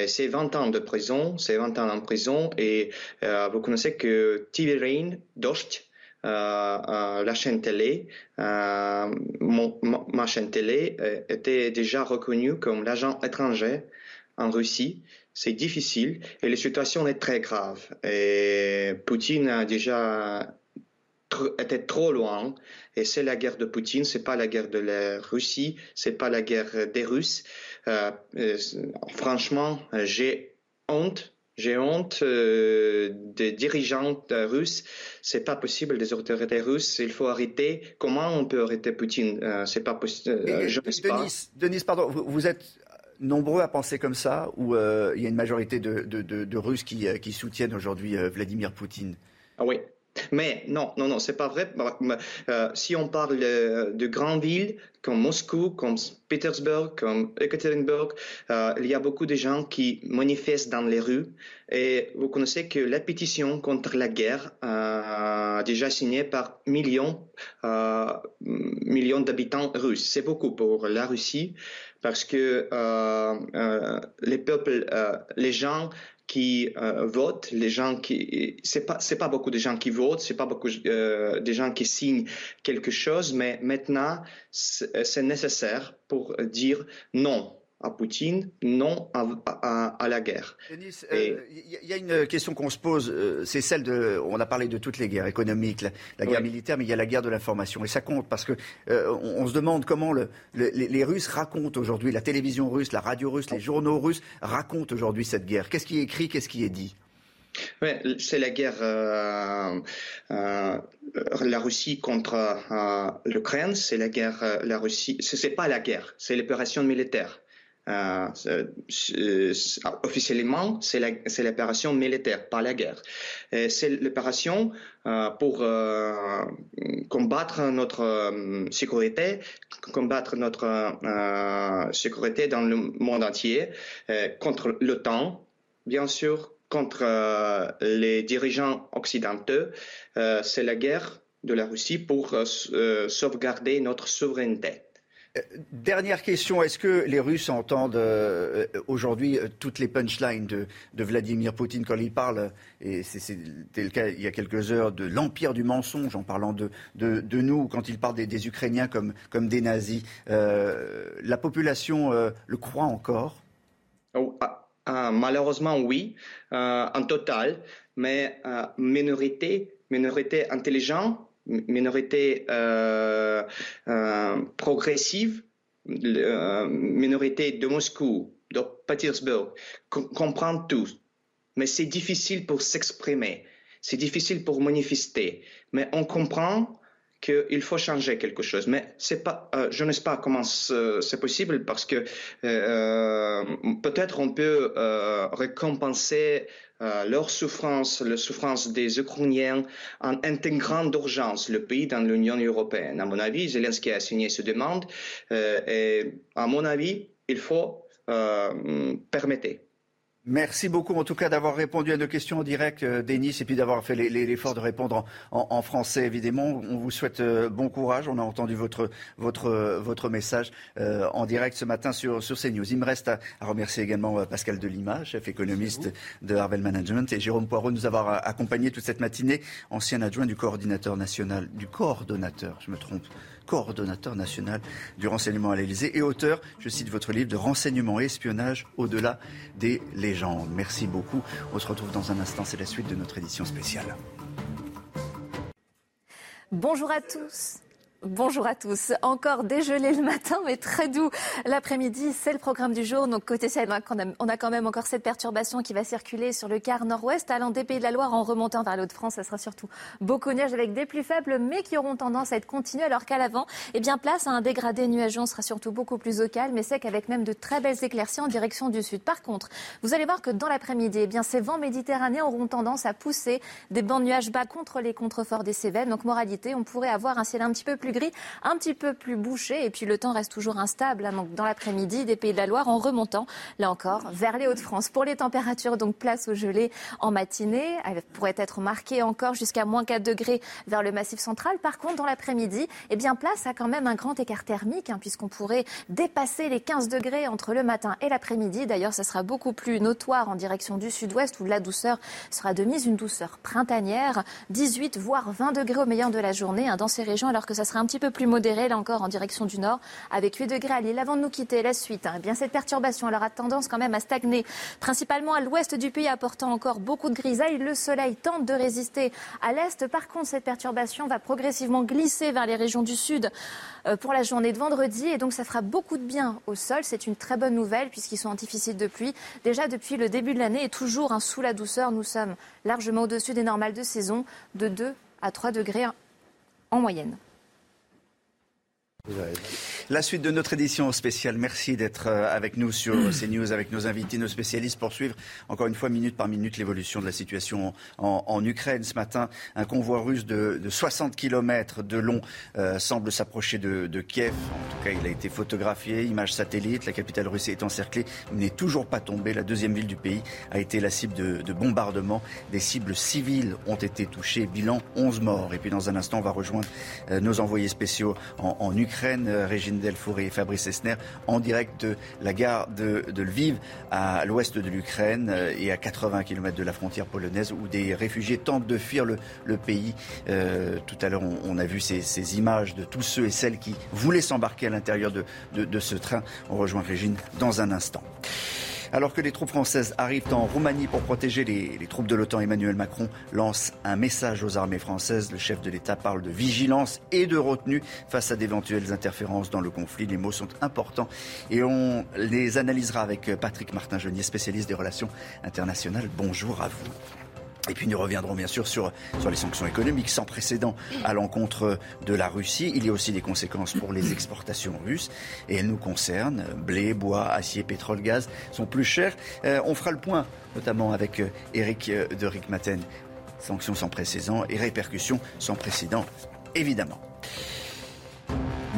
C'est 20 ans de prison, c'est 20 ans en prison et vous connaissez que TV Rain, Dost, euh, euh, la chaîne télé, euh, ma chaîne télé était déjà reconnue comme l'agent étranger en Russie. C'est difficile et la situation est très grave. Et Poutine a déjà été trop loin et c'est la guerre de Poutine, c'est pas la guerre de la Russie, c'est pas la guerre des Russes. franchement, j'ai honte j'ai honte euh, des dirigeants russes. C'est pas possible des autorités russes. Il faut arrêter. Comment on peut arrêter Poutine? Euh, C'est pas possible. Euh, je Denis, pas. Denis, pardon, vous, êtes nombreux à penser comme ça, ou il y a une majorité de, de, de, Russes qui, qui soutiennent aujourd'hui Vladimir Poutine Ah oui. Mais non, non, non, c'est pas vrai. Euh, si on parle de grandes villes comme Moscou, comme Petersburg, comme Ekaterinburg, euh, il y a beaucoup de gens qui manifestent dans les rues. Et vous connaissez que la pétition contre la guerre euh, déjà signée par millions, millions d'habitants russes. C'est beaucoup pour la Russie parce que les peuples, les gens qui euh, votent, les gens qui c'est pas c'est pas beaucoup de gens qui votent, c'est pas beaucoup euh, de gens qui signent quelque chose, mais maintenant c'est nécessaire pour dire non. À Poutine, non à, la guerre. Denis, il y, a une question qu'on se pose, c'est celle de, on a parlé de toutes les guerres économiques, la, guerre militaire, mais il y a la guerre de l'information, et ça compte parce que on, se demande comment le, les, Russes racontent aujourd'hui, la télévision russe, la radio russe, les journaux russes racontent aujourd'hui cette guerre. Qu'est-ce qui est écrit, qu'est-ce qui est dit? C'est la guerre, euh, euh, la Russie contre euh, l'Ukraine, c'est la guerre, la Russie, c'est pas la guerre, c'est l'opération militaire. Officiellement, c'est l'opération militaire, pas la guerre. C'est l'opération pour combattre notre sécurité, combattre notre sécurité dans le monde entier, contre l'OTAN, bien sûr, contre euh, les dirigeants occidentaux, euh, c'est la guerre de la Russie pour euh, sauvegarder notre souveraineté. Dernière question, est-ce que les Russes entendent aujourd'hui toutes les punchlines de, Vladimir Poutine quand il parle, et c'était le cas il y a quelques heures, de l'empire du mensonge en parlant de, de, nous, quand il parle des, Ukrainiens comme, des nazis. La population le croit encore? Oh, ah, euh, malheureusement, oui, euh, en total, mais euh, minorité, minorité intelligente, minorité progressive, minorité de Moscou, de Pétersbourg, comprend tout. Mais c'est difficile pour s'exprimer, c'est difficile pour manifester. Mais on comprend qu'il faut changer quelque chose. Mais c'est pas, euh, je ne sais pas comment c'est possible parce que euh, peut-être on peut euh, récompenser leur souffrance, la souffrance des Ukrainiens en intégrant d'urgence le pays dans l'Union européenne. À mon avis, Zelensky a signé cette demande et à mon avis, il faut permettre Merci beaucoup en tout cas d'avoir répondu à nos questions en direct, euh, Denis, et puis d'avoir fait l'effort de répondre en, français, évidemment. On vous souhaite euh, bon courage. On a entendu votre, votre, votre message euh, en direct ce matin sur, sur CNews. Il me reste à, remercier également Pascal Delima, chef économiste de Harvel Management, et Jérôme Poirot de nous avoir accompagnés toute cette matinée, ancien adjoint du coordinateur national, du coordonnateur, je me trompe, coordonnateur national du renseignement à l'Élysée et auteur, je cite votre livre, de renseignement et espionnage au-delà des légendes. Merci beaucoup. On se retrouve dans un instant. C'est la suite de notre édition spéciale. Bonjour à tous. Bonjour à tous. Encore dégelé le matin, mais très doux l'après-midi. C'est le programme du jour. Donc, côté ciel, on a quand même encore cette perturbation qui va circuler sur le quart nord-ouest, allant des Pays de la Loire en remontant vers l'Hauts-de-France. france Ça sera surtout beaucoup de avec des pluies faibles, mais qui auront tendance à être continues, alors qu'à l'avant, eh bien, place à un dégradé nuageux. On sera surtout beaucoup plus au calme, mais sec avec même de très belles éclaircies en direction du sud. Par contre, vous allez voir que dans l'après-midi, eh bien, ces vents méditerranéens auront tendance à pousser des bancs de nuages bas contre les contreforts des Cévennes. Donc, moralité, on pourrait avoir un ciel un petit peu plus gris, un petit peu plus bouché. Et puis le temps reste toujours instable. Hein. dans l'après-midi, des Pays de la Loire en remontant, là encore, vers les Hauts-de-France. Pour les températures, donc place au gelé en matinée. Elle pourrait être marquée encore jusqu'à moins 4 degrés vers le massif central. Par contre, dans l'après-midi, eh bien, place a quand même un grand écart thermique, hein, puisqu'on pourrait dépasser les 15 degrés entre le matin et l'après-midi. D'ailleurs, ça sera beaucoup plus notoire en direction du sud-ouest, où la douceur sera de mise, une douceur printanière. 18, voire 20 degrés au meilleur de la journée hein, dans ces régions, alors que ça sera un petit peu plus modéré, là encore, en direction du nord, avec 8 degrés à Lille. Avant de nous quitter, la suite, hein, eh bien cette perturbation, elle aura tendance quand même à stagner, principalement à l'ouest du pays, apportant encore beaucoup de grisailles. Le soleil tente de résister à l'est. Par contre, cette perturbation va progressivement glisser vers les régions du sud euh, pour la journée de vendredi, et donc ça fera beaucoup de bien au sol. C'est une très bonne nouvelle, puisqu'ils sont en déficit de pluie. Déjà depuis le début de l'année, et toujours un sous la douceur, nous sommes largement au-dessus des normales de saison, de 2 à 3 degrés en moyenne. La suite de notre édition spéciale. Merci d'être euh, avec nous sur CNews, avec nos invités, nos spécialistes, pour suivre encore une fois, minute par minute, l'évolution de la situation en, Ukraine. Ce matin, un convoi russe de, 60 km de long euh, semble s'approcher de, Kiev. En tout cas, il a été photographié, image satellite. La capitale russe est encerclée, n'est toujours pas tombée. La deuxième ville du pays a été la cible de, bombardements. Des cibles civiles ont été touchées. Bilan 11 morts. Et puis, dans un instant, on va rejoindre euh, nos envoyés spéciaux en, en Ukraine. Régine Régine Delfour et Fabrice Esner en direct de la gare de, Lviv à l'ouest de l'Ukraine euh, et à 80 km de la frontière polonaise où des réfugiés tentent de fuir le, pays. Euh, tout à l'heure, on, a vu ces, images de tous ceux et celles qui voulaient s'embarquer à l'intérieur de, de ce train. On rejoint Régine dans un instant. Alors que les troupes françaises arrivent en Roumanie pour protéger les, troupes de l'OTAN, Emmanuel Macron lance un message aux armées françaises. Le chef de l'État parle de vigilance et de retenue face à d'éventuelles interférences dans le conflit. Les mots sont importants et on les analysera avec Patrick Martin-Genier, spécialiste des relations internationales. Bonjour à vous. Et puis nous reviendrons bien sûr sur, les sanctions économiques sans précédent à l'encontre de la Russie. Il y a aussi des conséquences pour les exportations russes et elles nous concernent. Blé, bois, acier, pétrole, gaz sont plus chers. Euh, on fera le point notamment avec Eric euh, de Rickmaten. Sanctions sans précédent et répercussions sans précédent, évidemment.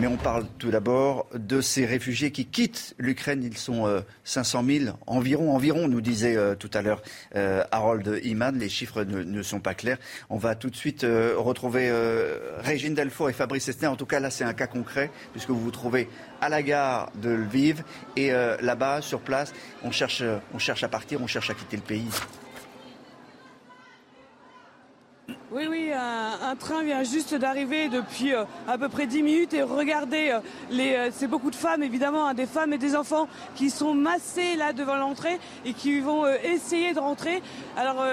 Mais on parle tout d'abord de ces réfugiés qui quittent l'Ukraine. Ils sont 500 euh, 000 environ, environ, nous disait euh, tout à l'heure euh, Harold Iman. Les chiffres ne, sont pas clairs. On va tout de suite retrouver Régine Delfour et Fabrice Esner. En tout cas, là, c'est un cas concret puisque vous vous trouvez à la gare de Lviv et là-bas, sur place, on cherche, on cherche à partir, on cherche à quitter le pays. Oui, oui, un, train vient juste d'arriver depuis euh, à peu près 10 minutes et regardez, euh, euh, c'est beaucoup de femmes évidemment, hein, des femmes et des enfants qui sont massés là devant l'entrée et qui vont essayer de rentrer. Alors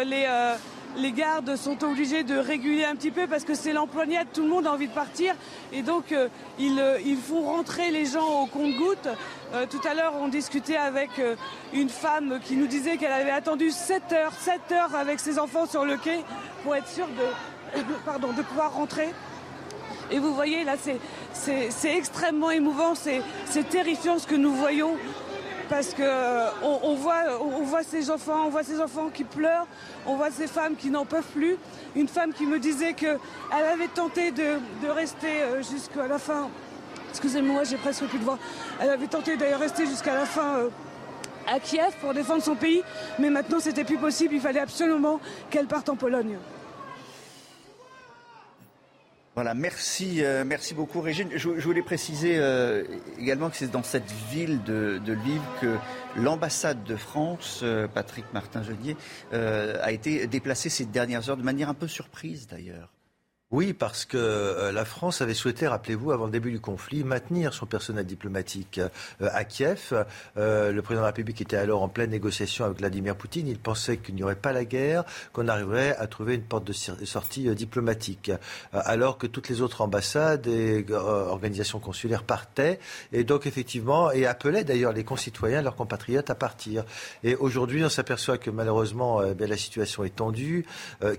les gardes sont obligés de réguler un petit peu parce que c'est l'empoignade, tout le monde a envie de partir et donc euh, ils, font rentrer les gens au compte-gouttes. Euh, tout à l'heure, on discutait avec une femme qui nous disait qu'elle avait attendu 7 heures, 7 heures avec ses enfants sur le quai pour être sûre de, pouvoir rentrer. Et vous voyez, là, c'est extrêmement émouvant, c'est terrifiant ce que nous voyons parce que euh, on, voit, on ces enfants, on voit ces enfants qui pleurent, on voit ces femmes qui n'en peuvent plus. Une femme qui me disait qu'elle avait tenté de, rester euh, jusqu'à la fin. Excusez-moi, j'ai presque plus de voix. Elle avait tenté de rester jusqu'à la fin euh, à Kiev pour défendre son pays, mais maintenant c'était plus possible. Il fallait absolument qu'elle parte en Pologne. Voilà, merci, euh, merci beaucoup Régine. Je, voulais préciser euh, également que c'est dans cette ville de, Lviv que l'ambassade de France, Patrick Martin-Genier, a été déplacée ces dernières heures de manière un peu surprise d'ailleurs. Oui, parce que euh, la France avait souhaité, rappelez-vous, avant le début du conflit, maintenir son personnel diplomatique euh, à Kiev. Euh, le président de la République était alors en pleine négociation avec Vladimir Poutine. Il pensait qu'il n'y aurait pas la guerre, qu'on arriverait à trouver une porte de sortie diplomatique. alors que toutes les autres ambassades et organisations consulaires partaient. Et donc, effectivement, et appelaient d'ailleurs les concitoyens, leurs compatriotes, à partir. Et aujourd'hui, on s'aperçoit que malheureusement, ben, la situation est tendue.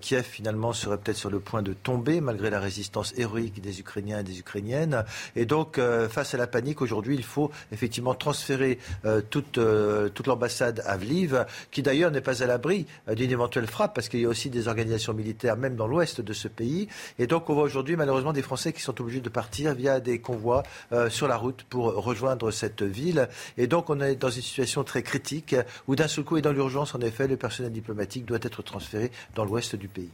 Kiev, finalement, serait peut-être sur le point de tomber malgré la résistance héroïque des Ukrainiens et des Ukrainiennes. Et donc, euh, face à la panique, aujourd'hui, il faut effectivement transférer euh, toute, euh, toute l'ambassade à Vliv, qui d'ailleurs n'est pas à l'abri d'une éventuelle frappe, parce qu'il y a aussi des organisations militaires, même dans l'ouest de ce pays. Et donc, on voit aujourd'hui, malheureusement, des Français qui sont obligés de partir via des convois sur la route pour rejoindre cette ville. Et donc, on est dans une situation très critique, où d'un seul coup et dans l'urgence, en effet, le personnel diplomatique doit être transféré dans l'ouest du pays.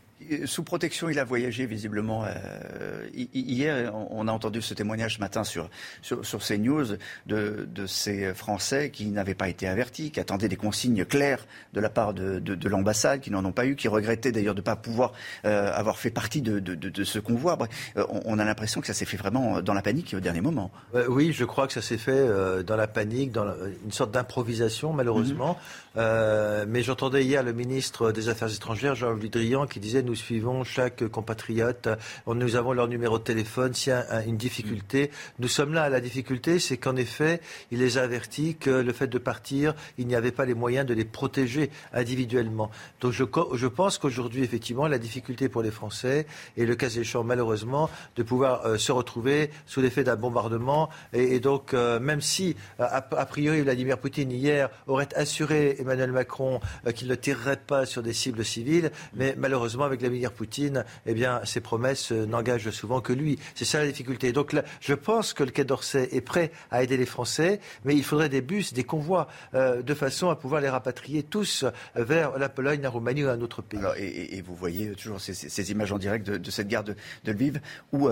Sous protection, il a voyagé visiblement. Euh, hier, on a entendu ce témoignage ce matin sur, sur, sur CNews de, de, ces Français qui n'avaient pas été avertis, qui attendaient des consignes claires de la part de, de, l'ambassade, qui n'en ont pas eu, qui regrettaient d'ailleurs de ne pas pouvoir euh, avoir fait partie de, de, ce convoi. Euh, on, a l'impression que ça s'est fait vraiment dans la panique au dernier moment. oui, je crois que ça s'est fait dans la panique, dans une sorte d'improvisation, malheureusement. Mhm. mais j'entendais hier le ministre des Affaires étrangères, Jean-Louis Drian, qui disait nous suivons chaque compatriote, nous avons leur numéro de téléphone, s'il y a une difficulté, nous sommes là. La difficulté, c'est qu'en effet, il les a avertis que le fait de partir, il n'y avait pas les moyens de les protéger individuellement. Donc je, je pense qu'aujourd'hui, effectivement, la difficulté pour les Français est le cas échéant, malheureusement, de pouvoir euh, se retrouver sous l'effet d'un bombardement. Et, donc, euh, même si, a, priori, Vladimir Poutine, hier, aurait assuré Emmanuel Macron euh, qu'il ne tirerait pas sur des cibles civiles, mais malheureusement, avec Vladimir Poutine, eh bien, ses promesses n'engagent souvent que lui. C'est ça la difficulté. Donc je pense que le Quai d'Orsay est prêt à aider les Français, mais il faudrait des bus, des convois, de façon à pouvoir les rapatrier tous vers la Pologne, la Roumanie ou un autre pays. et, vous voyez toujours ces, images en direct de, cette gare de, Lviv où,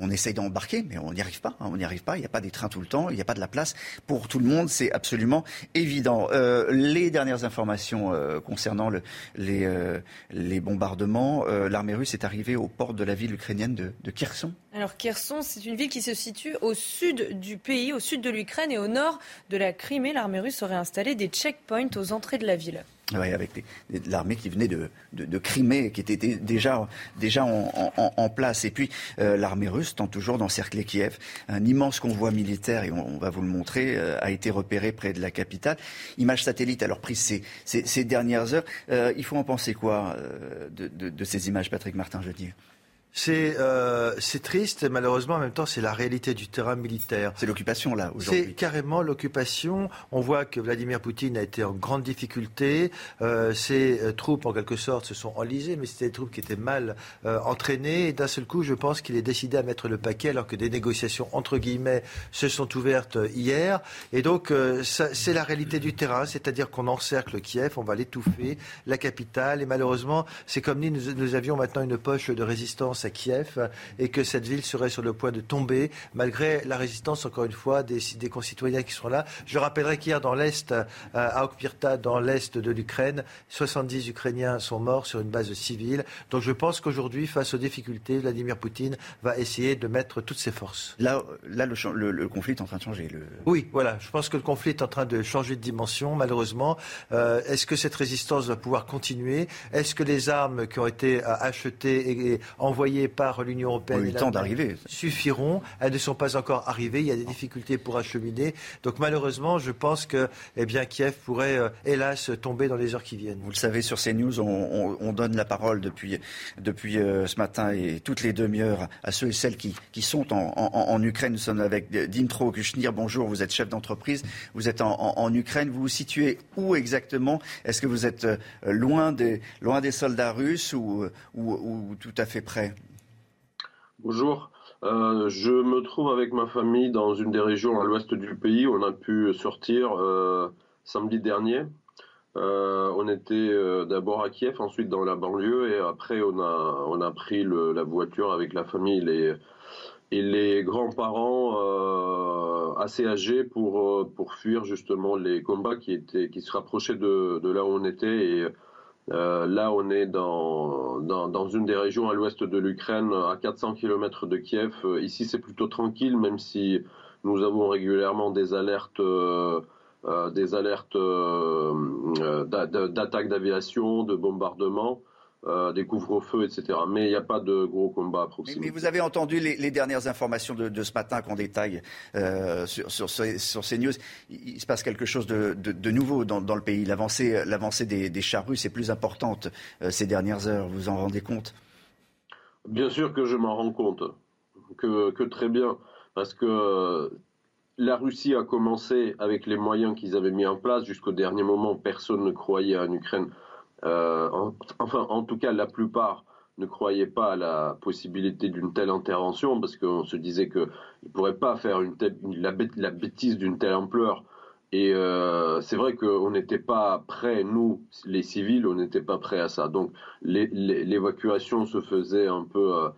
on essaye d'embarquer, mais on n'y arrive pas. Hein, on n'y arrive pas. Il n'y a pas des trains tout le temps. Il n'y a pas de la place pour tout le monde. C'est absolument. Euh, les dernières informations euh, concernant euh, les, bombardements, l'armée russe est arrivée au port de la ville ukrainienne de, de Kherson. Alors Kherson, c'est une ville qui se situe au sud du pays, au sud de l'Ukraine et au nord de la Crimée. L'armée russe aurait installé des checkpoints aux entrées de la ville. Oui, avec l'armée qui venait de, de, Crimée, qui était déjà, déjà en, place. Et puis, euh, l'armée russe tente toujours d'encercler Kiev. Un immense convoi militaire, et on, va vous le montrer, euh, a été repéré près de la capitale. Image satellite, alors prise ces, ces, dernières heures. Euh, il faut en penser quoi de, de, ces images, Patrick Martin, je dis euh, c'est triste et malheureusement en même temps c'est la réalité du terrain militaire. C'est l'occupation là aujourd'hui. C'est carrément l'occupation. On voit que Vladimir Poutine a été en grande difficulté. Euh, ses euh, troupes en quelque sorte se sont enlisées, mais c'était des troupes qui étaient mal euh, entraînées. Et d'un seul coup, je pense qu'il est décidé à mettre le paquet alors que des négociations entre guillemets se sont ouvertes hier. Et donc c'est la réalité du terrain, c'est-à-dire qu'on encercle Kiev, on va l'étouffer, la capitale. Et malheureusement, c'est comme si nous, nous avions maintenant une poche de résistance à Kiev et que cette ville serait sur le point de tomber malgré la résistance, encore une fois, des, des concitoyens qui sont là. Je rappellerai qu'hier, dans l'Est, euh, à Okpirta, dans l'Est de l'Ukraine, 70 Ukrainiens sont morts sur une base civile. Donc je pense qu'aujourd'hui, face aux difficultés, Vladimir Poutine va essayer de mettre toutes ses forces. Là, là le, le, conflit est en train de changer. Oui, voilà. Je pense que le conflit est en train de changer de dimension, malheureusement. Euh, est-ce que cette résistance va pouvoir continuer? Est-ce que les armes qui ont été euh, achetées et envoyées par l'Union européenne d'arriver. suffiront. Elles ne sont pas encore arrivées. Il y a des difficultés pour acheminer. Donc malheureusement, je pense que eh bien, Kiev pourrait, euh, hélas, tomber dans les heures qui viennent. Vous le savez, sur CNews, on, on, donne la parole depuis, depuis euh, ce matin et toutes les demi-heures à ceux et celles qui, qui sont en, en, Ukraine. Nous sommes avec Dimitro Kushnir. Bonjour, vous êtes chef d'entreprise. Vous êtes en, Ukraine. Vous vous situez où exactement? Est-ce que vous êtes euh, loin des, loin des soldats russes ou, ou, ou tout à fait près? Bonjour. Euh, je me trouve avec ma famille dans une des régions à l'ouest du pays. On a pu sortir euh, samedi dernier. Euh, on était d'abord à Kiev, ensuite dans la banlieue, et après on a, on a pris la voiture avec la famille les, et les grands-parents assez âgés pour, pour fuir justement les combats qui, étaient, qui se rapprochaient de, de là où on était. Et euh, là, on est dans, une des régions à l'ouest de l'Ukraine, à 400 km de Kiev. Euh, ici, c'est plutôt tranquille, même si nous avons régulièrement des alertes, euh, des alertes d'attaques d'aviation, de bombardements. Euh, des couvre-feux, etc. Mais il n'y a pas de gros combats à proximité. Mais, vous avez entendu les, dernières informations de, ce matin qu'on détaille euh, sur, sur, ces news. Il, se passe quelque chose de, nouveau dans, le pays. L'avancée, des, des chars russes est plus importante euh, ces dernières heures. Vous en rendez compte? Bien sûr que je m'en rends compte. Que, que, très bien. Parce que la Russie a commencé avec les moyens qu'ils avaient mis en place. Jusqu'au dernier moment, personne ne croyait en Ukraine euh, enfin, en tout cas, la plupart ne croyaient pas à la possibilité d'une telle intervention parce qu'on se disait qu'ils ne pourraient pas faire une telle, la, bêtise d'une telle ampleur. Et euh, c'est vrai qu'on n'était pas prêts, nous, les civils, on n'était pas prêts à ça. Donc l'évacuation se faisait un peu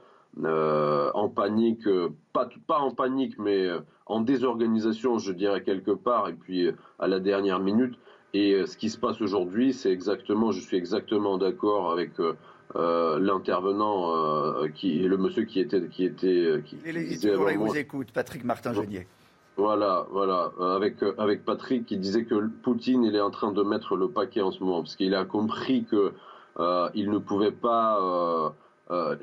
euh, en panique, pas, pas en panique, mais en désorganisation, je dirais quelque part, et puis à la dernière minute. Et euh, ce qui se passe aujourd'hui, c'est exactement, je suis exactement d'accord avec euh, euh, l'intervenant, qui le monsieur qui était, qui était, qui, disait vous écoute, Patrick Martin Genier. Voilà, voilà, avec avec Patrick qui disait que Poutine il est en train de mettre le paquet en ce moment parce qu'il a compris que il ne pouvait pas.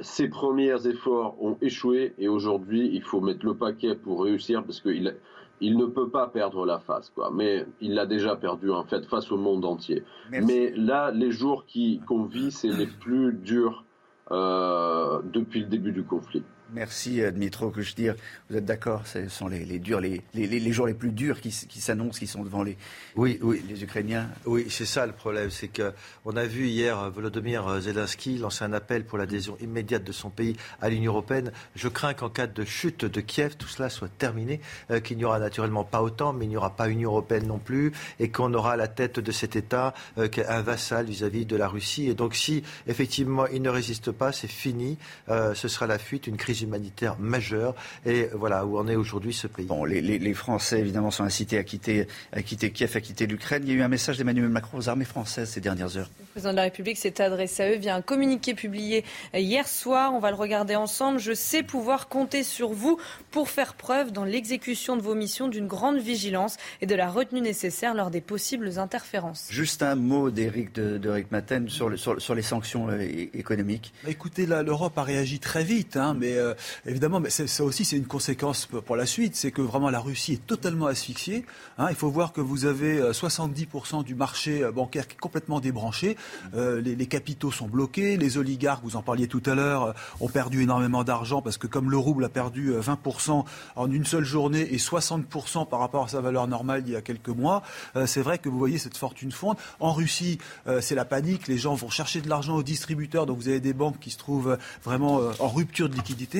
ses premiers efforts ont échoué et aujourd'hui il faut mettre le paquet pour réussir parce qu'il il ne peut pas perdre la face, quoi. Mais il l'a déjà perdu en fait face au monde entier. Mais là, les jours qu'on vit, c'est les plus durs euh, depuis le début du conflit. Merci euh, Dmitro dire Vous êtes d'accord Ce sont les, les, durs, les, les, les, jours les plus durs qui, qui s'annoncent, qui sont devant les, oui, oui. les Ukrainiens. Oui, c'est ça le problème. C'est qu'on a vu hier euh, Volodymyr Zelensky lancer un appel pour l'adhésion immédiate de son pays à l'Union européenne. Je crains qu'en cas de chute de Kiev, tout cela soit terminé, euh, qu'il n'y aura naturellement pas autant, mais il n'y aura pas Union européenne non plus, et qu'on aura à la tête de cet État euh, un vassal vis-à-vis de la Russie. Et donc, si effectivement il ne résiste pas, c'est fini. Euh, ce sera la fuite, une crise humanitaire majeure. Et voilà où en est aujourd'hui ce pays. Bon, les, les, les, Français, évidemment, sont incités à quitter, à quitter Kiev, à quitter l'Ukraine. Il y a eu un message d'Emmanuel Macron aux armées françaises ces dernières heures. Le président de la République s'est adressé à eux via un communiqué publié hier soir. On va le regarder ensemble. Je sais pouvoir compter sur vous pour faire preuve dans l'exécution de vos missions d'une grande vigilance et de la retenue nécessaire lors des possibles interférences. Juste un mot d'Éric de, de Maten sur, le, sur, sur, les sanctions euh, économiques. Bah écoutez, l'Europe a réagi très vite, hein, mais euh, évidemment, ça aussi c'est une conséquence pour la suite, c'est que vraiment la Russie est totalement asphyxiée. Hein, il faut voir que vous avez 70% euh, du marché bancaire qui est complètement débranché, euh, les, capitaux sont bloqués, les oligarques, vous en parliez tout à l'heure, ont perdu énormément d'argent parce que comme le rouble a perdu 20% en une seule journée et 60% par rapport à sa valeur normale il y a quelques mois, euh, c'est vrai que vous voyez cette fortune fondre. En Russie, euh, c'est la panique, les gens vont chercher de l'argent aux distributeurs, donc vous avez des banques qui se trouvent vraiment en rupture de liquidité.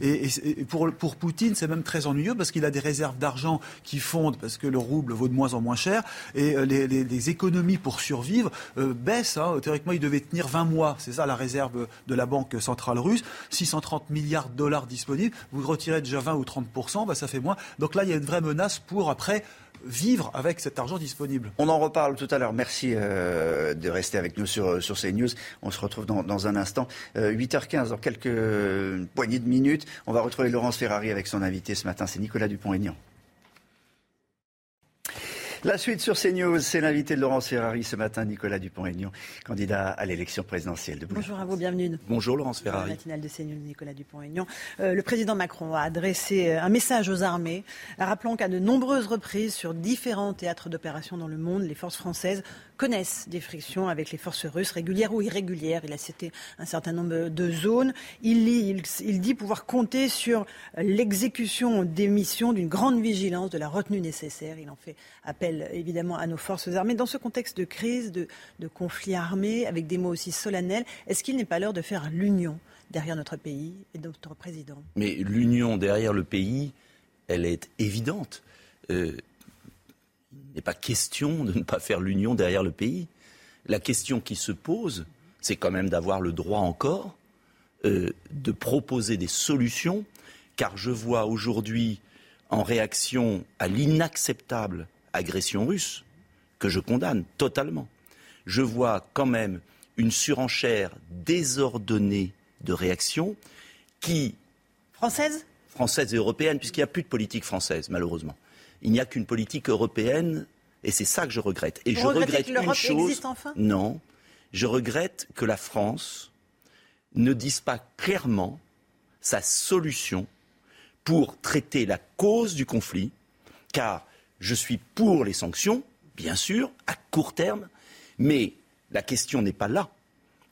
Et, pour, Poutine, c'est même très ennuyeux parce qu'il a des réserves d'argent qui fondent parce que le rouble vaut de moins en moins cher et les, les, économies pour survivre baissent. Hein. Théoriquement, il devait tenir 20 mois, c'est ça la réserve de la Banque centrale russe. 630 milliards de dollars disponibles, vous retirez déjà 20 ou 30% bah, ça fait moins. Donc là, il y a une vraie menace pour après vivre avec cet argent disponible. On en reparle tout à l'heure. Merci euh, de rester avec nous sur, sur CNews. On se retrouve dans, un instant. Euh, 8h15, dans quelques poignées de minutes, on va retrouver Laurence Ferrari avec son invité ce matin. C'est Nicolas Dupont-Aignan. La suite sur CNews, c'est l'invité de Laurence Ferrari ce matin, Nicolas Dupont-Aignan, candidat à l'élection présidentielle de Bonjour à vous, bienvenue. Bonjour Laurence Ferrari. La matinale de CNews, Nicolas Dupont-Aignan. Euh, le président Macron a adressé euh, un message aux armées, rappelant qu'à de nombreuses reprises, sur différents théâtres d'opération dans le monde, les forces françaises connaissent des frictions avec les forces russes, régulières ou irrégulières. Il a cité un certain nombre de zones. Il, il, il dit pouvoir compter sur l'exécution des missions d'une grande vigilance, de la retenue nécessaire. Il en fait appel évidemment à nos forces armées. Dans ce contexte de crise, de, conflit armé, avec des mots aussi solennels, est-ce qu'il n'est pas l'heure de faire l'union derrière notre pays et notre président? Mais l'union derrière le pays, elle est évidente. Euh, il n'est pas question de ne pas faire l'union derrière le pays. La question qui se pose, c'est quand même d'avoir le droit encore euh, de proposer des solutions, car je vois aujourd'hui, en réaction à l'inacceptable agression russe, que je condamne totalement, je vois quand même une surenchère désordonnée de réactions qui... Française? Française et européenne, puisqu'il n'y a plus de politique française, malheureusement. Il n'y a qu'une politique européenne, et c'est ça que je regrette. Et Vous je regrette que une chose. Enfin? Non, je regrette que la France ne dise pas clairement sa solution pour traiter la cause du conflit, car je suis pour les sanctions, bien sûr, à court terme, mais la question n'est pas là.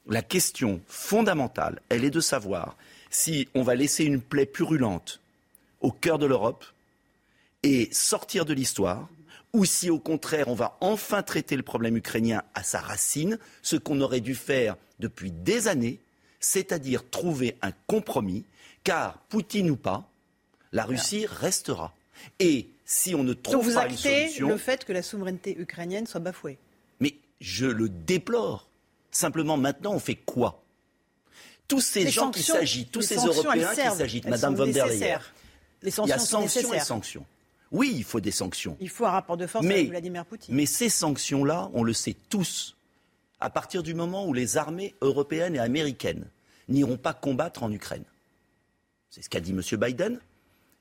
La question fondamentale, elle est de savoir si on va laisser une plaie purulente au cœur de l'Europe, et sortir de l'histoire, ou si au contraire on va enfin traiter le problème ukrainien à sa racine, ce qu'on aurait dû faire depuis des années, c'est-à-dire trouver un compromis, car Poutine ou pas, la Russie restera. Et si on ne trouve Donc vous pas une solution, le fait que la souveraineté ukrainienne soit bafouée mais je le déplore. Simplement, maintenant, on fait quoi? Tous ces Les gens qui sanctions- s'agitent, tous ces sanctions, Européens qui s'agitent, Madame von der Leyen. Les il y sanctions a sanctions et sanctions. Oui, il faut des sanctions. Il faut un rapport de force Mais- avec Vladimir Poutine. Mais ces sanctions-là, on le sait tous, à partir du moment où les armées européennes et américaines n'iront pas combattre en Ukraine. C'est ce qu'a dit M. Biden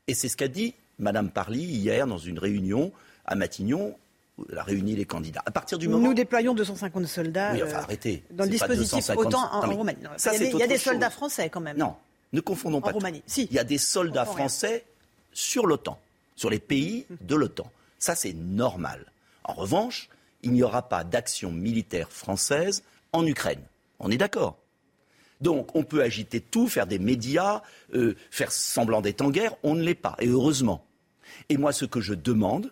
et c'est ce qu'a dit Mme Parly hier dans une réunion à Matignon elle a réuni les candidats. À partir du moment Nous déployons 250 soldats Oui, enfin, euh, arrêtez. dans le dispositif 250. autant en, Non, mais en Roumanie. Non, ça, il y a des, y a soldats français quand même. Non, ne confondons pas. tout. Roumanie, si. Il y a des soldats français sur l'OTAN, sur les pays de l'OTAN. Ça, c'est normal. En revanche, il n'y aura pas d'action militaire française en Ukraine. On est d'accord Donc on peut agiter tout, faire des médias, euh, faire semblant d'être en guerre, on ne l'est pas, et heureusement. Et moi ce que je demande,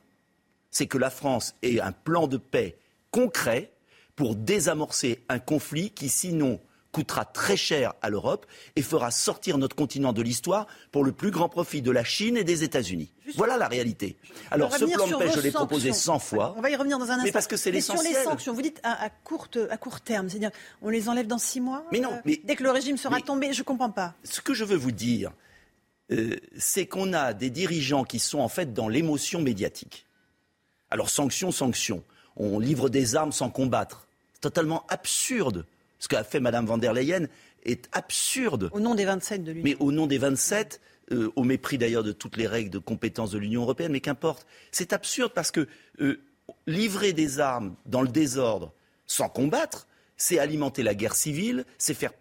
c'est que la France ait un plan de paix concret pour désamorcer un conflit qui sinon coûtera très cher à l'Europe et fera sortir notre continent de l'histoire pour le plus grand profit de la Chine et des États-Unis. Voilà la réalité. Alors ce plan de paix, je l'ai proposé 100 fois. On va y revenir dans un instant. Mais parce que c'est l'essentiel. Sur les sanctions, vous dites à, court terme, c'est-à-dire on les enlève dans six mois Mais non. euh, mais, dès que le régime sera tombé, je ne comprends pas. Ce que je veux vous dire, euh, c'est qu'on a des dirigeants qui sont en fait dans l'émotion médiatique. Alors sanctions, sanctions. On livre des armes sans combattre. C'est totalement absurde ce qu'a fait Mme van der Leyen est absurde. Au nom des 27 de l'Union. Mais au nom des 27, euh, au mépris d'ailleurs de toutes les règles de compétence de l'Union européenne, mais qu'importe. C'est absurde parce que euh, livrer des armes dans le désordre sans combattre, c'est alimenter la guerre civile, c'est faire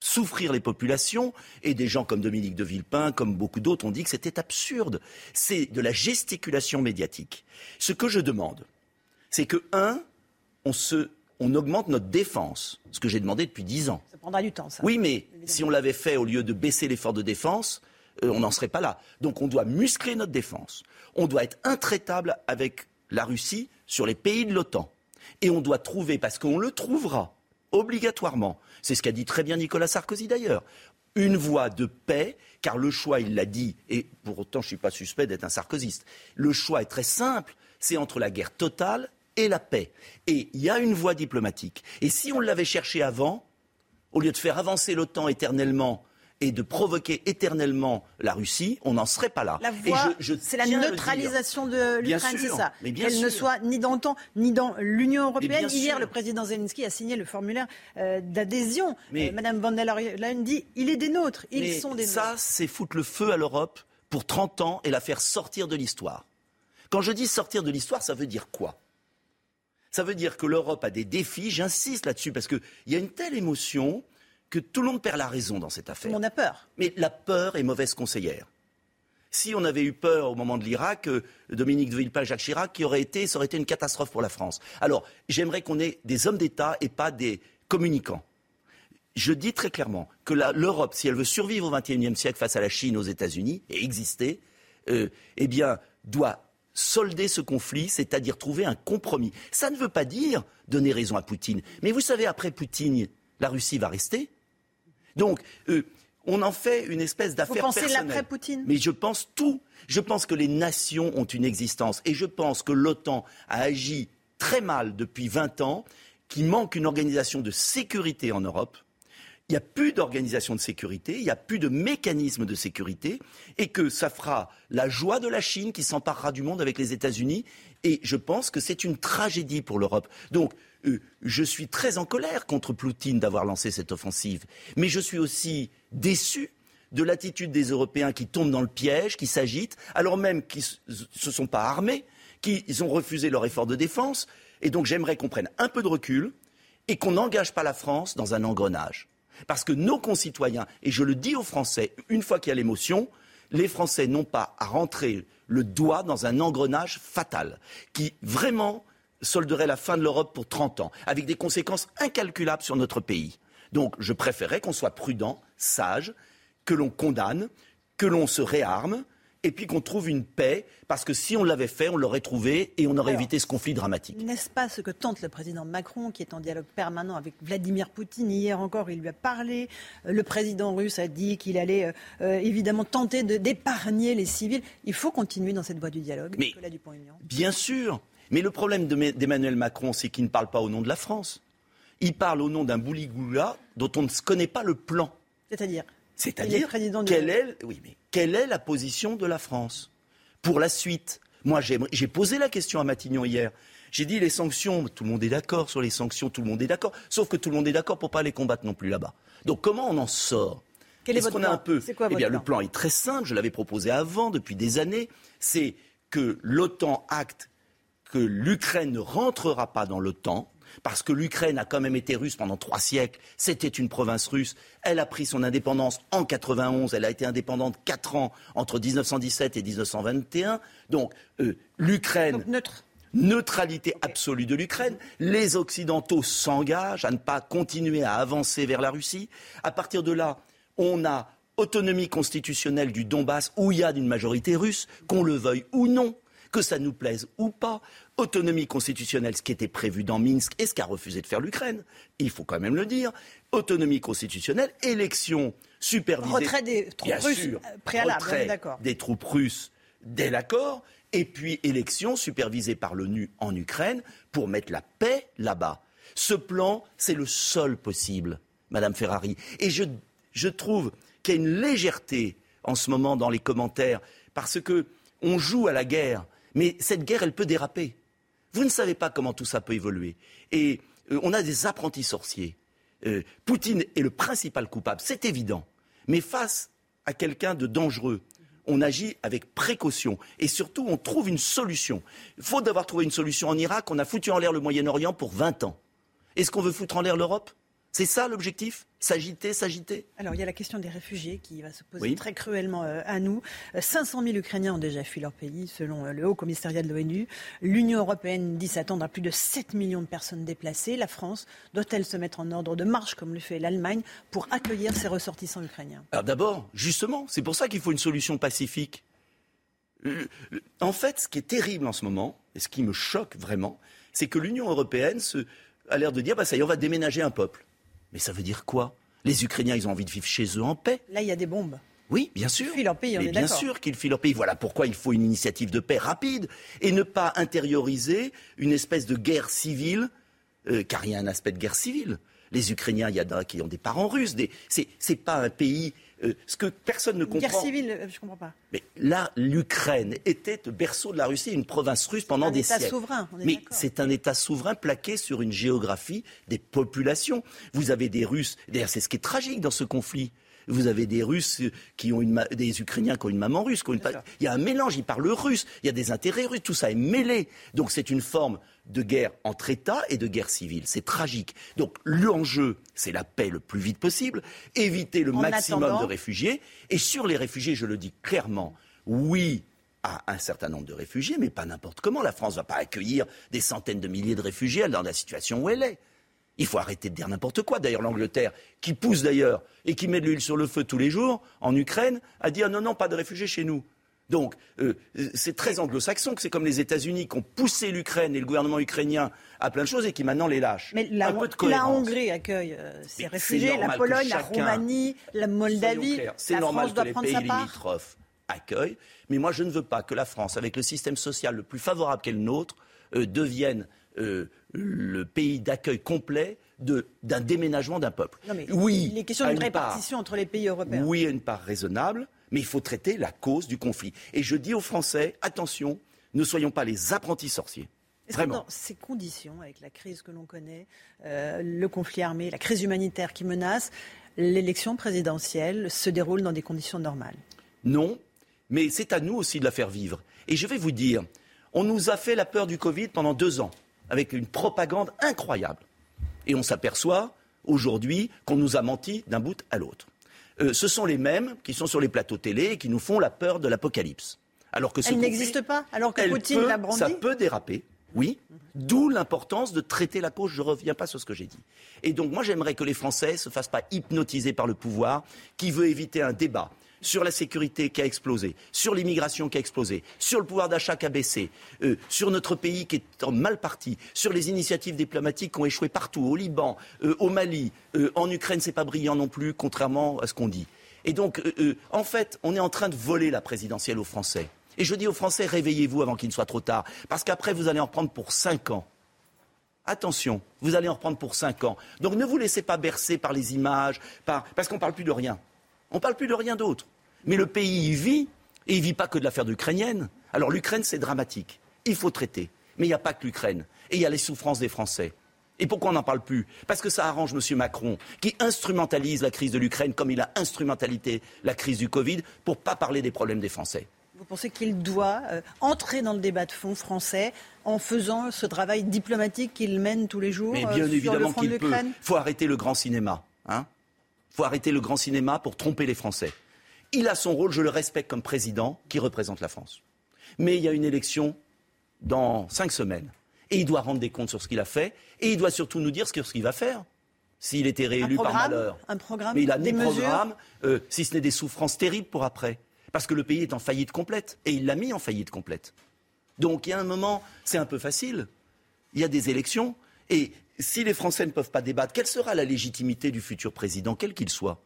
souffrir les populations, et des gens comme Dominique de Villepin, comme beaucoup d'autres, ont dit que c'était absurde. C'est de la gesticulation médiatique. Ce que je demande, c'est que, un, on se on augmente notre défense, ce que j'ai demandé depuis dix ans. Ça prendra du temps, ça. Oui, mais si on l'avait fait au lieu de baisser l'effort de défense, euh, on n'en serait pas là. Donc on doit muscler notre défense. On doit être intraitable avec la Russie sur les pays de l'OTAN. Et on doit trouver, parce qu'on le trouvera obligatoirement, c'est ce qu'a dit très bien Nicolas Sarkozy d'ailleurs, une voie de paix, car le choix, il l'a dit, et pour autant je ne suis pas suspect d'être un sarkozyste, le choix est très simple, c'est entre la guerre totale et la paix. Et il y a une voie diplomatique. Et si on l'avait cherché avant, au lieu de faire avancer l'OTAN éternellement et de provoquer éternellement la Russie, on n'en serait pas là. La voie, c'est la neutralisation de l'Ukraine, c'est ça. Qu'elle ne soit ni dans l'OTAN, ni dans l'Union européenne. Hier, le président Zelensky a signé le formulaire euh, d'adhésion. Euh, Madame von der Leyen dit il est des nôtres, ils sont des nôtres. Ça, c'est foutre le feu à l'Europe pour 30 ans et la faire sortir de l'histoire. Quand je dis sortir de l'histoire, ça veut dire quoi? Ça veut dire que l'Europe a des défis, j'insiste là-dessus, parce qu'il y a une telle émotion que tout le monde perd la raison dans cette affaire. Monde a peur. Mais la peur est mauvaise conseillère. Si on avait eu peur au moment de l'Irak, euh, Dominique de Villepin, Jacques Chirac, qui aurait été, ça aurait été une catastrophe pour la France. Alors, j'aimerais qu'on ait des hommes d'État et pas des communicants. Je dis très clairement que l'Europe, si elle veut survivre au XXIe siècle face à la Chine, aux États-Unis et exister, euh, eh bien, doit solder ce conflit, c'est-à-dire trouver un compromis. Ça ne veut pas dire donner raison à Poutine. Mais vous savez, après Poutine, la Russie va rester. Donc, euh, on en fait une espèce d'affaire personnelle. Vous pensez l'après-Poutine? Mais je pense tout. Je pense que les nations ont une existence. Et je pense que l'OTAN a agi très mal depuis 20 ans, qu'il manque une organisation de sécurité en Europe il n'y a plus d'organisation de sécurité, il n'y a plus de mécanisme de sécurité, et que ça fera la joie de la Chine qui s'emparera du monde avec les États-Unis. Et je pense que c'est une tragédie pour l'Europe. Donc, je suis très en colère contre Poutine d'avoir lancé cette offensive, mais je suis aussi déçu de l'attitude des Européens qui tombent dans le piège, qui s'agitent, alors même qu'ils ne se sont pas armés, qu'ils ont refusé leur effort de défense. Et donc, j'aimerais qu'on prenne un peu de recul et qu'on n'engage pas la France dans un engrenage. Parce que nos concitoyens, et je le dis aux Français, une fois qu'il y a l'émotion, les Français n'ont pas à rentrer le doigt dans un engrenage fatal qui vraiment solderait la fin de l'Europe pour 30 ans, avec des conséquences incalculables sur notre pays. Donc je préférerais qu'on soit prudent, sage, que l'on condamne, que l'on se réarme, et puis qu'on trouve une paix, parce que si on l'avait fait, on l'aurait trouvé et on aurait évité ce conflit dramatique. N'est-ce pas ce que tente le président Macron, qui est en dialogue permanent avec Vladimir Poutine Hier encore, il lui a parlé. Euh, le président russe a dit qu'il allait euh, euh, évidemment tenter d'épargner les civils. Il faut continuer dans cette voie du dialogue. Mais, bien sûr. Mais le problème d'Emmanuel Macron, c'est qu'il ne parle pas au nom de la France. Il parle au nom d'un bouligoula dont on ne connaît pas le plan. C'est-à-dire? C'est-à-dire, quelle, est, oui, mais quelle est la position de la France? Pour la suite Moi, j'ai posé la question à Matignon hier. J'ai dit les sanctions, tout le monde est d'accord sur les sanctions, tout le monde est d'accord, sauf que tout le monde est d'accord pour pas les combattre non plus là-bas. Donc comment on en sort? Quel est, votre plan? un peu quoi, Eh bien, le plan est très simple. Je l'avais proposé avant, depuis des années. C'est que l'OTAN acte que l'Ukraine ne rentrera pas dans l'OTAN parce que l'Ukraine a quand même été russe pendant trois siècles, c'était une province russe, elle a pris son indépendance en 91, elle a été indépendante quatre ans entre 1917 et 1921, donc euh, l'Ukraine... neutre neutralité absolue de l'Ukraine. Les Occidentaux s'engagent à ne pas continuer à avancer vers la Russie. À partir de là, on a autonomie constitutionnelle du Donbass où il y a une majorité russe, qu'on le veuille ou non, que ça nous plaise ou pas. Autonomie constitutionnelle, ce qui était prévu dans Minsk et ce qu'a refusé de faire l'Ukraine, il faut quand même le dire. Autonomie constitutionnelle, élection supervisée. Retrait des troupes russes sûr, euh, préalable, retrait des troupes russes dès l'accord, et puis élection supervisée par l'ONU en Ukraine pour mettre la paix là-bas. Ce plan, c'est le seul possible, Madame Ferrari. Et je, je trouve qu'il y a une légèreté en ce moment dans les commentaires, parce que on joue à la guerre, mais cette guerre, elle peut déraper. Vous ne savez pas comment tout ça peut évoluer. Et euh, on a des apprentis sorciers. Euh, Poutine est le principal coupable, c'est évident. Mais face à quelqu'un de dangereux, on agit avec précaution et surtout on trouve une solution. Faute d'avoir trouvé une solution en Irak, on a foutu en l'air le Moyen-Orient pour 20 ans. Est-ce qu'on veut foutre en l'air l'Europe? C'est ça l'objectif? S'agiter, s'agiter? Alors, il y a la question des réfugiés qui va se poser Oui. très cruellement euh, à nous. Euh, 500 000 Ukrainiens ont déjà fui leur pays, selon euh, le Haut Commissariat de l'ONU. L'Union européenne dit s'attendre à plus de 7 millions de personnes déplacées. La France doit-elle se mettre en ordre de marche, comme le fait l'Allemagne, pour accueillir ces ressortissants ukrainiens? Alors d'abord, justement, c'est pour ça qu'il faut une solution pacifique. En fait, ce qui est terrible en ce moment, et ce qui me choque vraiment, c'est que l'Union européenne se- a l'air de dire, bah ça y est, on va déménager un peuple. Mais ça veut dire quoi? Les Ukrainiens, ils ont envie de vivre chez eux en paix. Là, il y a des bombes. Oui, bien sûr. Ils fuient leur pays, on Mais est bien sûr qu'ils fuient leur pays. Voilà pourquoi il faut une initiative de paix rapide et ne pas intérioriser une espèce de guerre civile, euh, car il y a un aspect de guerre civile. Les Ukrainiens, il y en a qui ont des parents russes. Des... C'est pas un pays. Euh, ce que personne ne Une guerre comprend. civile, euh, je comprends pas. Mais là, l'Ukraine était le berceau de la Russie, une province russe pendant un des État siècles. souverain, on est Mais c'est un État souverain plaqué sur une géographie des populations. Vous avez des Russes. D'ailleurs, c'est ce qui est tragique dans ce conflit. Vous avez des Russes qui ont une des Ukrainiens qui ont une maman russe. qui ont une Il y a un mélange. Ils parlent russe. Il y a des intérêts russes. Tout ça est mêlé. Donc c'est une forme de guerre entre États et de guerre civile. C'est tragique. Donc l'enjeu, c'est la paix le plus vite possible, éviter le En maximum attendant- de réfugiés. Et sur les réfugiés, je le dis clairement, oui à un certain nombre de réfugiés, mais pas n'importe comment. La France ne va pas accueillir des centaines de milliers de réfugiés dans la situation où elle est. Il faut arrêter de dire n'importe quoi. D'ailleurs, l'Angleterre, qui pousse d'ailleurs et qui met de l'huile sur le feu tous les jours en Ukraine, a dit ah non, non, pas de réfugiés chez nous. Donc, euh, c'est très anglo-saxon que c'est comme les États-Unis qui ont poussé l'Ukraine et le gouvernement ukrainien à plein de choses et qui maintenant les lâchent. Mais la, un peu de la. Hongrie accueille euh, ces Mais réfugiés, la Pologne, la Roumanie, la Moldavie. C'est normal France doit que les prendre pays limitrophes accueillent, mais moi je ne veux pas que la France, avec le système social le plus favorable qu'est le nôtre, euh, devienne euh, le pays d'accueil complet de- d'un déménagement d'un peuple. Non, mais oui, il est question à d'une une part. répartition entre les pays européens. Oui, à une part raisonnable, mais il faut traiter la cause du conflit. Et je dis aux Français, attention, ne soyons pas les apprentis sorciers. Que Vraiment. dans ces conditions, avec la crise que l'on connaît, euh, le conflit armé, la crise humanitaire qui menace, l'élection présidentielle se déroule dans des conditions normales? Non, mais c'est à nous aussi de la faire vivre. Et je vais vous dire, on nous a fait la peur du Covid pendant deux ans, avec une propagande incroyable. Et on s'aperçoit aujourd'hui qu'on nous a menti d'un bout à l'autre. Euh, ce sont les mêmes qui sont sur les plateaux télé et qui nous font la peur de l'apocalypse. Alors que ce Elle n'existe pas, alors que Poutine l'a brandi Ça peut déraper, oui. D'où l'importance de traiter la cause. Je ne reviens pas sur ce que j'ai dit. Et donc, moi, j'aimerais que les Français ne se fassent pas hypnotiser par le pouvoir qui veut éviter un débat sur la sécurité qui a explosé, sur l'immigration qui a explosé, sur le pouvoir d'achat qui a baissé, euh, sur notre pays qui est en mal parti, sur les initiatives diplomatiques qui ont échoué partout, au Liban, euh, au Mali, euh, en Ukraine, c'est pas brillant non plus, contrairement à ce qu'on dit. Et donc, en fait, on est en train de voler la présidentielle aux Français. Et je dis aux Français, réveillez-vous avant qu'il ne soit trop tard, parce qu'après, vous allez en reprendre pour cinq ans. Attention, vous allez en reprendre pour cinq ans. Donc ne vous laissez pas bercer par les images, par... parce qu'on ne parle plus de rien. On ne parle plus de rien d'autre. Mais le pays y vit, et il ne vit pas que de l'affaire ukrainienne. Alors l'Ukraine, c'est dramatique. Il faut traiter. Mais il n'y a pas que l'Ukraine. Et il y a les souffrances des Français. Et pourquoi on n'en parle plus? Parce que ça arrange M. Macron, qui instrumentalise la crise de l'Ukraine comme il a instrumentalisé la crise du Covid pour ne pas parler des problèmes des Français. Vous pensez qu'il doit euh, entrer dans le débat de fond français en faisant ce travail diplomatique qu'il mène tous les jours Mais euh, bien sur évidemment qu'il peut. Il faut arrêter le grand cinéma. Il faut arrêter le grand cinéma pour tromper les Français. Il a son rôle, je le respecte comme président qui représente la France. Mais il y a une élection dans cinq semaines. Et il doit rendre des comptes sur ce qu'il a fait. Et il doit surtout nous dire ce qu'il va faire. S'il était réélu par malheur. Un programme Mais il a des des programmes, euh, si ce n'est des souffrances terribles pour après. Parce que le pays est en faillite complète. Et il l'a mis en faillite complète. Donc il y a un moment, c'est un peu facile. Il y a des élections. Et si les Français ne peuvent pas débattre, quelle sera la légitimité du futur président, quel qu'il soit?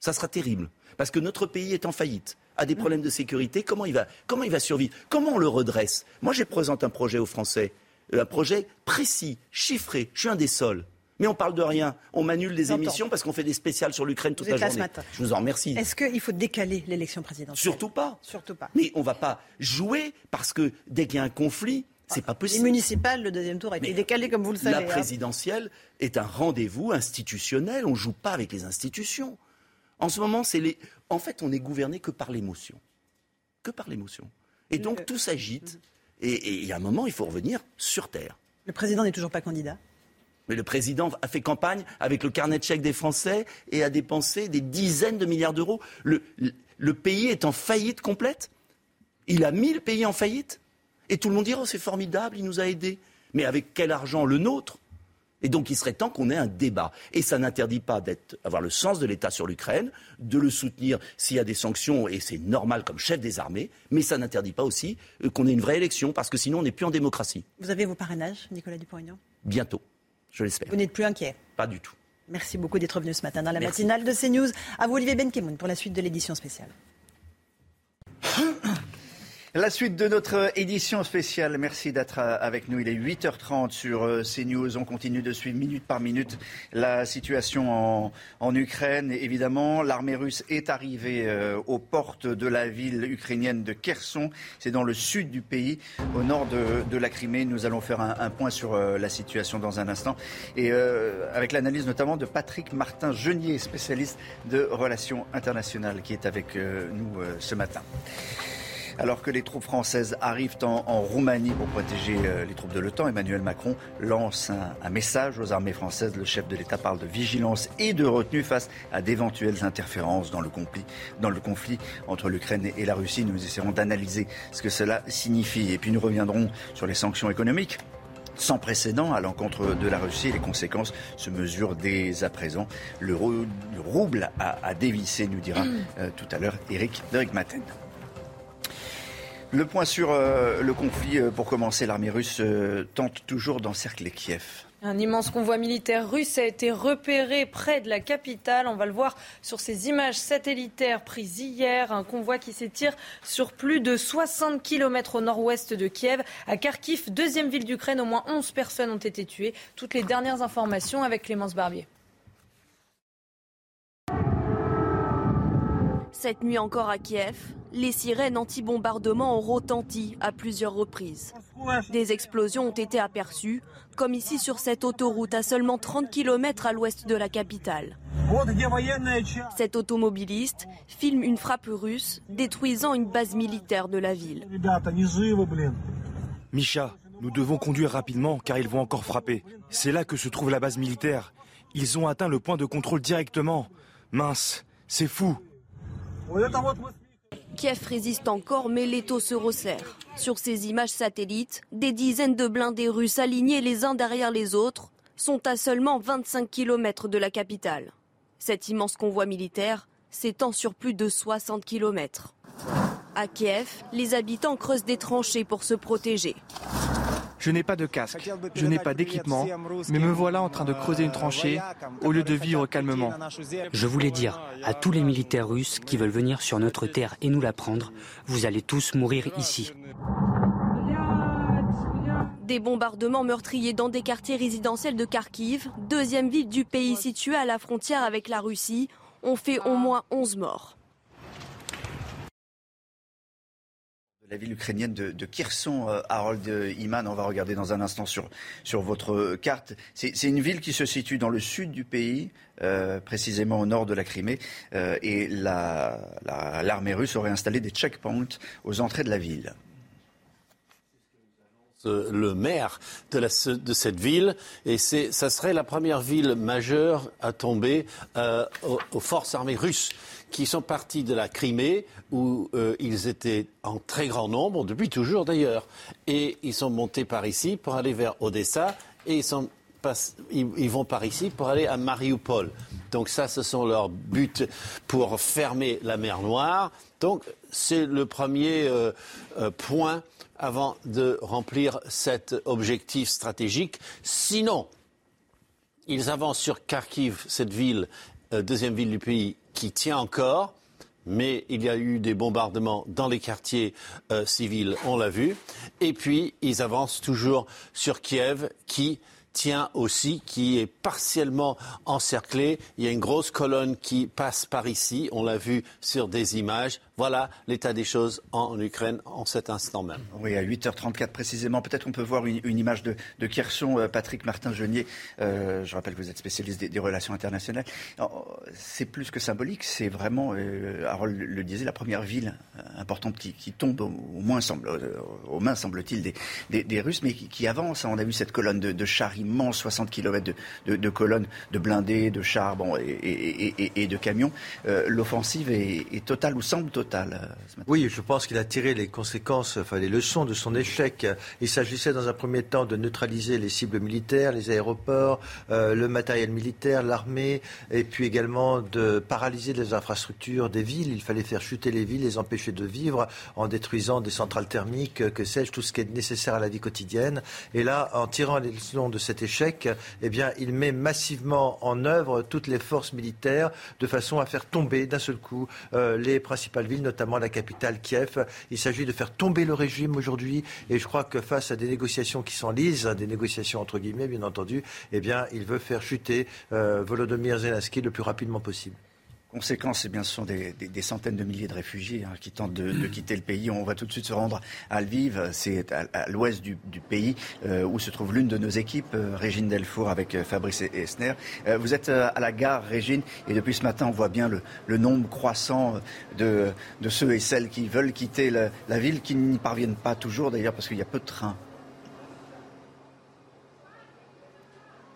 Ça sera terrible. Parce que notre pays est en faillite, a des problèmes de sécurité. Comment il va, comment il va survivre? Comment on le redresse? Moi, je présente un projet aux Français. Un projet précis, chiffré. Je suis un des sols. Mais on parle de rien. On m'annule des émissions parce qu'on fait des spéciales sur l'Ukraine toute Vous la êtes là ce journée. matin. Je vous en remercie. Est-ce qu'il faut décaler l'élection présidentielle? Surtout pas. Surtout pas. Mais on ne va pas jouer parce que dès qu'il y a un conflit, c'est pas Les possible. municipales, le deuxième tour a été décalé, comme vous le savez. La hein. présidentielle est un rendez-vous institutionnel. On ne joue pas avec les institutions. En ce moment, c'est les. En fait, on est gouverné que par l'émotion, que par l'émotion. Et donc tout s'agite. Et et il y a un moment, il faut revenir sur terre. Le président n'est toujours pas candidat. Mais le président a fait campagne avec le carnet de chèques des Français et a dépensé des dizaines de milliards d'euros. Le, le- le pays est en faillite complète. Il a mis le pays en faillite. Et tout le monde dira, oh, c'est formidable, il nous a aidés. Mais avec quel argent Le nôtre? Et donc il serait temps qu'on ait un débat. Et ça n'interdit pas d'avoir le sens de l'État sur l'Ukraine, de le soutenir s'il y a des sanctions, et c'est normal comme chef des armées, mais ça n'interdit pas aussi euh, qu'on ait une vraie élection, parce que sinon on n'est plus en démocratie. Vous avez vos parrainages, Nicolas Dupont-Aignan? Bientôt, je l'espère. Vous n'êtes plus inquiet? Pas du tout. Merci beaucoup d'être venu ce matin dans la Merci. matinale de CNews. À vous, Olivier Benkemoun, pour la suite de l'édition spéciale. La suite de notre édition spéciale. Merci d'être euh, avec nous. Il est 8h30 sur euh, CNews. On continue de suivre minute par minute la situation en, Ukraine. Évidemment, l'armée russe est arrivée euh, aux portes de la ville ukrainienne de Kherson. C'est dans le sud du pays, au nord de, la Crimée. Nous allons faire un, point sur euh, la situation dans un instant. Et euh, avec l'analyse notamment de Patrick Martin-Genier, spécialiste de relations internationales, qui est avec euh, nous euh, ce matin. Alors que les troupes françaises arrivent en, en Roumanie pour protéger euh, les troupes de l'OTAN, Emmanuel Macron lance un, un message aux armées françaises. Le chef de l'État parle de vigilance et de retenue face à d'éventuelles interférences dans le conflit, dans le conflit entre l'Ukraine et la Russie. Nous essaierons d'analyser ce que cela signifie. Et puis nous reviendrons sur les sanctions économiques sans précédent à l'encontre de la Russie. Les conséquences se mesurent dès à présent. Le, rou- le rouble a, a dévissé, nous dira euh, tout à l'heure Eric Maten. Le point sur euh, le conflit, euh, pour commencer, l'armée russe euh, tente toujours d'encercler Kiev. Un immense convoi militaire russe a été repéré près de la capitale. On va le voir sur ces images satellitaires prises hier. Un convoi qui s'étire sur plus de 60 km au nord-ouest de Kiev. À Kharkiv, deuxième ville d'Ukraine, au moins 11 personnes ont été tuées. Toutes les dernières informations avec Clémence Barbier. Cette nuit encore à Kiev, les sirènes anti-bombardement ont retenti à plusieurs reprises. Des explosions ont été aperçues, comme ici sur cette autoroute à seulement 30 km à l'ouest de la capitale. Cet automobiliste filme une frappe russe détruisant une base militaire de la ville. Misha, nous devons conduire rapidement car ils vont encore frapper. C'est là que se trouve la base militaire. Ils ont atteint le point de contrôle directement. Mince, c'est fou. Kiev résiste encore, mais l'étau se resserre. Sur ces images satellites, des dizaines de blindés russes alignés les uns derrière les autres sont à seulement 25 km de la capitale. Cet immense convoi militaire s'étend sur plus de 60 km. À Kiev, les habitants creusent des tranchées pour se protéger. Je n'ai pas de casque, je n'ai pas d'équipement, mais me voilà en train de creuser une tranchée au lieu de vivre calmement. Je voulais dire à tous les militaires russes qui veulent venir sur notre terre et nous la prendre, vous allez tous mourir ici. Des bombardements meurtriers dans des quartiers résidentiels de Kharkiv, deuxième ville du pays située à la frontière avec la Russie, ont fait au moins 11 morts. La ville ukrainienne de, Kherson, euh, Harold euh, Iman, on va regarder dans un instant sur, votre euh, carte. C'est une ville qui se situe dans le sud du pays, précisément au nord de la Crimée, et la- la- l'armée russe aurait installé des checkpoints aux entrées de la ville. le maire de, de cette ville et ça serait la première ville majeure à tomber aux forces armées russes qui sont partis de la Crimée, où euh, ils étaient en très grand nombre, depuis toujours d'ailleurs, et ils sont montés par ici pour aller vers Odessa, et ils vont par ici pour aller à Mariupol. Donc ça, ce sont leurs buts pour fermer la mer Noire. Donc c'est le premier euh, euh, point avant de remplir cet objectif stratégique. Sinon, ils avancent sur Kharkiv, cette ville, deuxième ville du pays, qui tient encore. Mais il y a eu des bombardements dans les quartiers civils, on l'a vu. Et puis, ils avancent toujours sur Kiev, qui tient aussi, qui est partiellement encerclé. Il y a une grosse colonne qui passe par ici. On l'a vu sur des images. Voilà l'état des choses en Ukraine en cet instant même. Oui, à 8h34 précisément. Peut-être on peut voir une, image de, de. Euh, Patrick Martin-Genier, euh, je rappelle que vous êtes spécialiste des, relations internationales. C'est plus que symbolique, c'est vraiment, euh, Harold le disait, la première ville importante qui, tombe, au, moins semble, aux mains, semble-t-il, des, Russes, mais qui, avance. On a vu cette colonne de, chars immense, 60 km de, colonnes de blindés, de chars et, de camions. L'offensive est, est totale ou semble totale euh, oui, je pense qu'il a tiré les conséquences, enfin les leçons de son échec. Il s'agissait dans un premier temps de neutraliser les cibles militaires, les aéroports, euh, le matériel militaire, l'armée, et puis également de paralyser les infrastructures des villes. Il fallait faire chuter les villes, les empêcher de vivre en détruisant des centrales thermiques, que sais-je, tout ce qui est nécessaire à la vie quotidienne. Et là, en tirant les leçons de cet échec, eh bien, il met massivement en œuvre toutes les forces militaires de façon à faire tomber d'un seul coup euh, les principales villes notamment la capitale Kiev. Il s'agit de faire tomber le régime aujourd'hui et je crois que face à des négociations qui sont lises, des négociations entre guillemets bien entendu, eh bien il veut faire chuter euh, Volodymyr Zelensky le plus rapidement possible. Conséquence, eh bien, ce sont des, centaines de milliers de réfugiés hein, qui tentent de, quitter le pays. On va tout de suite se rendre à Lviv, c'est à, l'ouest du, pays, euh, où se trouve l'une de nos équipes, euh, Régine Delfour, avec euh, Fabrice Esner. vous êtes à la gare, Régine, et depuis ce matin, on voit bien le, nombre croissant de, ceux et celles qui veulent quitter la ville, qui n'y parviennent pas toujours, d'ailleurs, parce qu'il y a peu de trains.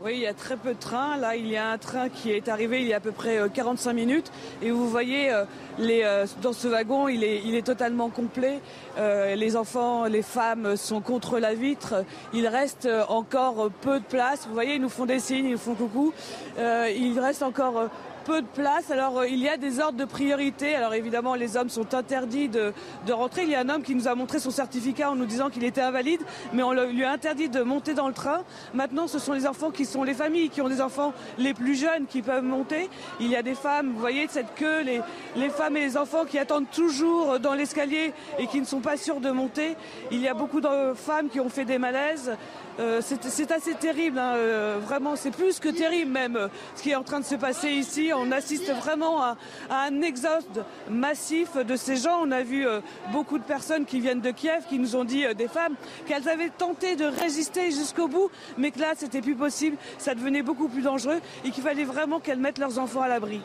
Oui, il y a très peu de trains. Là, il y a un train qui est arrivé il y a à peu près 45 euh, minutes. Et vous voyez, euh, euh, dans ce wagon, il est, totalement complet. les enfants, les femmes sont contre la vitre. Il reste encore peu de place. Vous voyez, ils nous font des signes, ils nous font coucou. il reste encore peu de place. Alors euh, il y a des ordres de priorité. Alors évidemment, les hommes sont interdits de, rentrer. Il y a un homme qui nous a montré son certificat en nous disant qu'il était invalide, mais on lui a interdit de monter dans le train. Maintenant, ce sont les enfants qui sont les familles qui ont des enfants les plus jeunes qui peuvent monter. Il y a des femmes, vous voyez, cette queue, les, les femmes et les enfants qui attendent toujours dans l'escalier et qui ne sont pas sûrs de monter. Il y a beaucoup de femmes qui ont fait des malaises. Euh, c'est assez terrible, hein, euh, vraiment, c'est plus que terrible même euh, ce qui est en train de se passer ici. On assiste vraiment à, un exode massif de ces gens. On a vu beaucoup de personnes qui viennent de Kiev, qui nous ont dit, des femmes, qu'elles avaient tenté de résister jusqu'au bout, mais que là, c'était plus possible, ça devenait beaucoup plus dangereux et qu'il fallait vraiment qu'elles mettent leurs enfants à l'abri.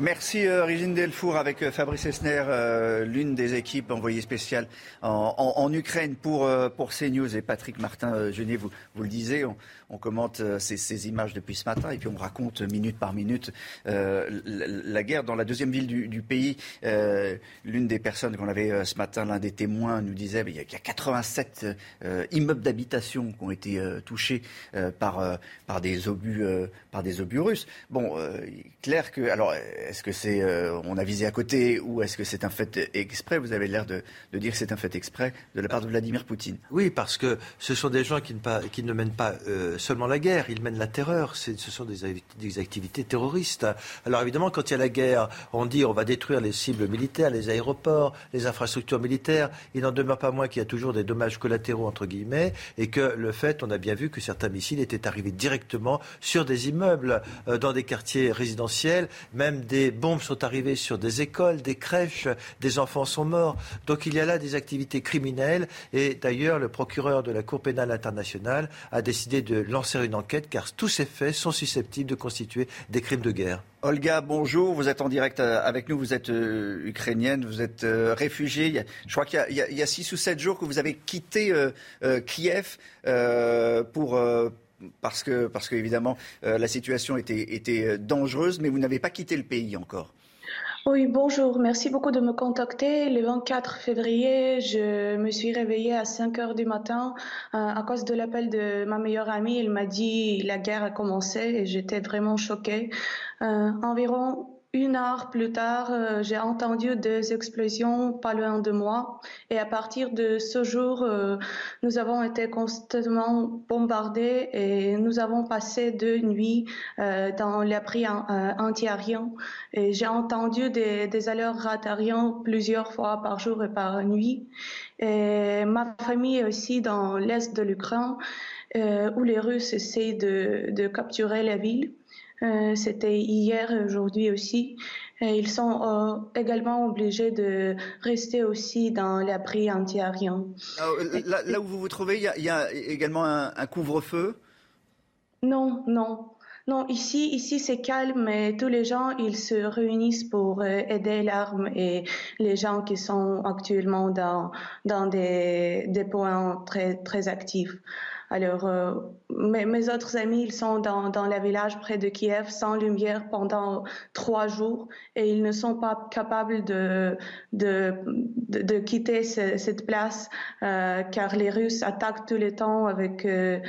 Merci euh, Régine Delfour avec euh, Fabrice Esner, euh, l'une des équipes envoyées spéciales en, Ukraine pour, pour CNews et Patrick Martin Genier, vous, vous le disiez, on commente euh, ces, images depuis ce matin et puis on raconte minute par minute euh, la, guerre dans la deuxième ville du, pays. Euh, l'une des personnes qu'on avait ce matin, l'un des témoins, nous disait qu'il y, a 87 immeubles d'habitation qui ont été touchés par, par, des obus, par des obus russes. Bon, clair que. Alors, est-ce que c'est. on a visé à côté ou est-ce que c'est un fait exprès? Vous avez l'air de, dire que c'est un fait exprès de la part de Vladimir Poutine. Oui, parce que ce sont des gens qui ne, mènent pas seulement la guerre, ils mènent la terreur. Ce sont des, activités terroristes. Alors évidemment, quand il y a la guerre, on dit on va détruire les cibles militaires, les aéroports, les infrastructures militaires. Il n'en demeure pas moins qu'il y a toujours des dommages collatéraux, entre guillemets, et que le fait, on a bien vu que certains missiles étaient arrivés directement sur des immeubles, euh, dans des quartiers résidentiels. Même des bombes sont arrivées sur des écoles, des crèches, des enfants sont morts. Donc il y a là des activités criminelles. Et d'ailleurs, le procureur de la Cour pénale internationale a décidé de lancer une enquête car tous ces faits sont susceptibles de constituer des crimes de guerre. Olga, bonjour. Vous êtes en direct euh, avec nous. Vous êtes euh, ukrainienne, vous êtes euh, réfugiée. je crois qu'il y, a six ou sept jours que vous avez quitté Kiev pour parce que parce que évidemment la situation était, était dangereuse, mais vous n'avez pas quitté le pays encore. Oui, bonjour. Merci beaucoup de me contacter. Le 24 février, je me suis réveillée à 5 heures du matin euh, à cause de l'appel de ma meilleure amie. Elle m'a dit la guerre a commencé et j'étais vraiment choquée. Euh, environ une heure plus tard, euh, j'ai entendu des explosions pas loin de moi. Et à partir de ce jour, euh, nous avons été constamment bombardés et nous avons passé deux nuits euh, dans l'abri anti-aérien. Et j'ai entendu des, des alertes aériens plusieurs fois par jour et par nuit. Et ma famille est aussi dans l'est de l'Ukraine, où les Russes essaient de, de capturer la ville. Euh, c'était hier et aujourd'hui aussi. ils sont euh, également obligés de rester aussi dans l'abri anti-aérien. Euh, là, où vous vous trouvez, il y, a également un, couvre-feu? Non, non. Non, ici, ici c'est calme, mais tous les gens, ils se réunissent pour aider l'arme et les gens qui sont actuellement dans, dans des, des points très, très actifs. Alors, euh, mes, autres amis, ils sont dans, dans le village près de Kiev sans lumière pendant trois jours et ils ne sont pas capables de, de, de, quitter cette place euh, car les Russes attaquent tout le temps avec... Euh,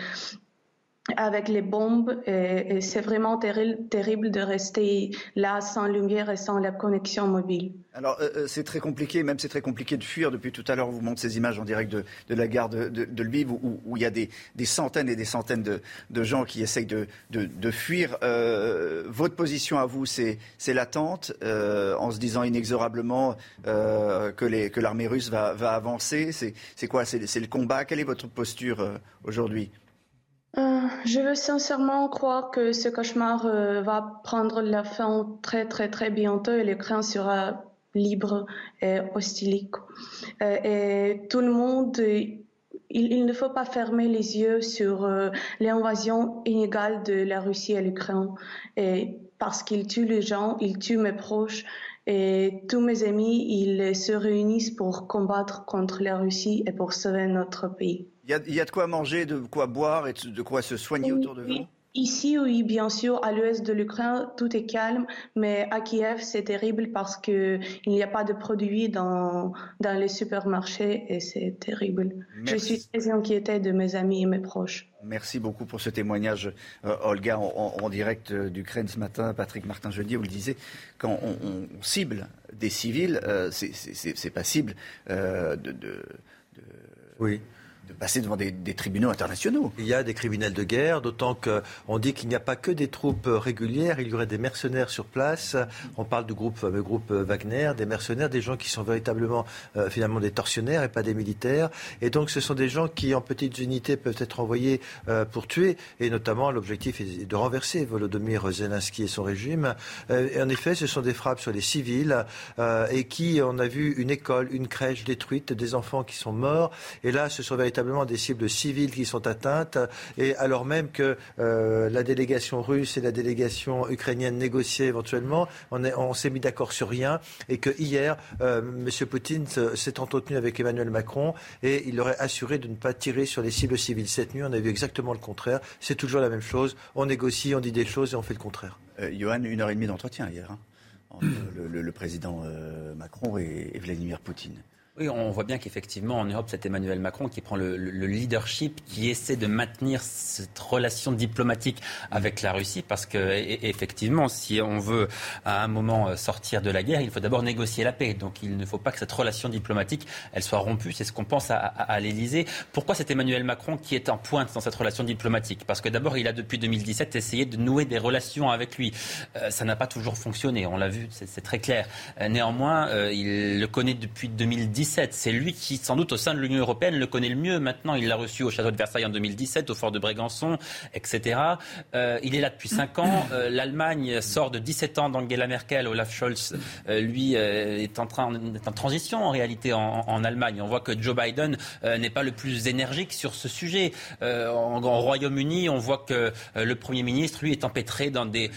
avec les bombes et, c'est vraiment terrible, de rester là sans lumière et sans la connexion mobile. Alors euh, euh, c'est très compliqué, même c'est très compliqué de fuir. Depuis tout à l'heure, on vous montre ces images en direct de, la gare de, de, Lviv où, il y a des, centaines et des centaines de, gens qui essayent de, fuir. Euh, votre position à vous, c'est l'attente, en se disant inexorablement que l'armée russe va avancer. C'est quoi? C'est le combat? Quelle est votre posture aujourd'hui? Euh, je veux sincèrement croire que ce cauchemar euh, va prendre la fin très très très bientôt et l'écran sera libre et hostilique. Euh, et tout le monde, il, ne faut pas fermer les yeux sur l'invasion inégale de la Russie à l'Ukraine. Parce qu'il tue les gens, il tue mes proches. Et tous mes amis, ils se réunissent pour combattre contre la Russie et pour sauver notre pays. Il y, a de quoi manger, de quoi boire et de quoi se soigner autour de vous? Ici, oui, bien sûr, à l'ouest de l'Ukraine, tout est calme, mais à Kiev, c'est terrible parce qu'il n'y a pas de produits dans, dans les supermarchés et c'est terrible. Je suis très inquiétée de mes amis et mes proches. Merci beaucoup pour ce témoignage, euh, Olga, en, direct euh, d'Ukraine ce matin. Patrick Martin-Jeudi, vous le disiez, quand on, cible des civils, euh, c'est pas cible de, de, Oui passer devant des, tribunaux internationaux. Il y a des criminels de guerre, d'autant qu'on dit qu'il n'y a pas que des troupes régulières, il y aurait des mercenaires sur place. On parle du groupe, fameux groupe Wagner, des mercenaires, des gens qui sont véritablement euh, finalement des tortionnaires et pas des militaires. Et donc ce sont des gens qui, en petites unités, peuvent être envoyés euh, pour tuer. Et notamment, l'objectif est de renverser Volodymyr Zelensky et son régime. Euh, en effet, ce sont des frappes sur les civils et qui, on a vu une école, une crèche détruite, des enfants qui sont morts. Et là, ce sont véritablement des cibles civiles qui sont atteintes, et alors même que euh, la délégation russe et la délégation ukrainienne négociaient éventuellement, on, s'est mis d'accord sur rien, et que hier, euh, M. Poutine s'est entretenu avec Emmanuel Macron, et il aurait assuré de ne pas tirer sur les cibles civiles. Cette nuit, on a vu exactement le contraire. C'est toujours la même chose. On négocie, on dit des choses et on fait le contraire. Euh, Johan, une heure et demie d'entretien hier. Hein, entre le, président Macron et Vladimir Poutine. Oui, on voit bien qu'effectivement, en Europe, c'est Emmanuel Macron qui prend le, leadership, qui essaie de maintenir cette relation diplomatique avec la Russie, parce que effectivement, si on veut à un moment euh, sortir de la guerre, il faut d'abord négocier la paix. Donc, il ne faut pas que cette relation diplomatique, elle soit rompue. C'est ce qu'on pense à, à, l'Élysée. Pourquoi c'est Emmanuel Macron qui est en pointe dans cette relation diplomatique? Parce que d'abord, il a depuis 2017 essayé de nouer des relations avec lui. Euh, ça n'a pas toujours fonctionné. On l'a vu, c'est très clair. Euh, néanmoins, il le connaît depuis 2010 c'est lui qui, sans doute, au sein de l'Union européenne, le connaît le mieux. Maintenant, il l'a reçu au château de Versailles en 2017, au fort de Brégançon, etc. Euh, il est là depuis 5 ans. Euh, L'Allemagne sort de 17 ans d'Angela Merkel. Olaf Scholz, euh, lui, est en train est en transition en réalité en, Allemagne. On voit que Joe Biden n'est pas le plus énergique sur ce sujet. En, Royaume-Uni, on voit que le Premier ministre, lui, est empêtré dans des,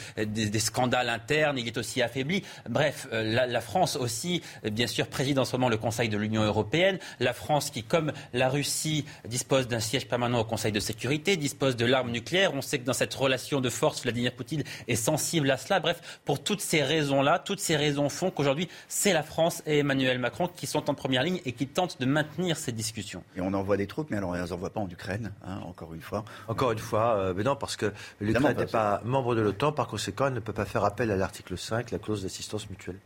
scandales internes. Il est aussi affaibli. Bref, la, la France aussi, bien sûr, préside en ce moment le Conseil de l'Union européenne. La France qui, comme la Russie, dispose d'un siège permanent au Conseil de sécurité, dispose de l'arme nucléaire. On sait que dans cette relation de force, Vladimir Poutine est sensible à cela. Bref, pour toutes ces raisons-là, toutes ces raisons font qu'aujourd'hui, c'est la France et Emmanuel Macron qui sont en première ligne et qui tentent de maintenir ces discussions. Et on envoie des troupes, mais alors on ne les envoie pas en Ukraine, hein, encore une fois. Encore une fois, euh, mais non, parce que l'Ukraine n'est pas membre de l'OTAN, par conséquent, elle ne peut pas faire appel à l'article 5, la clause d'assistance mutuelle.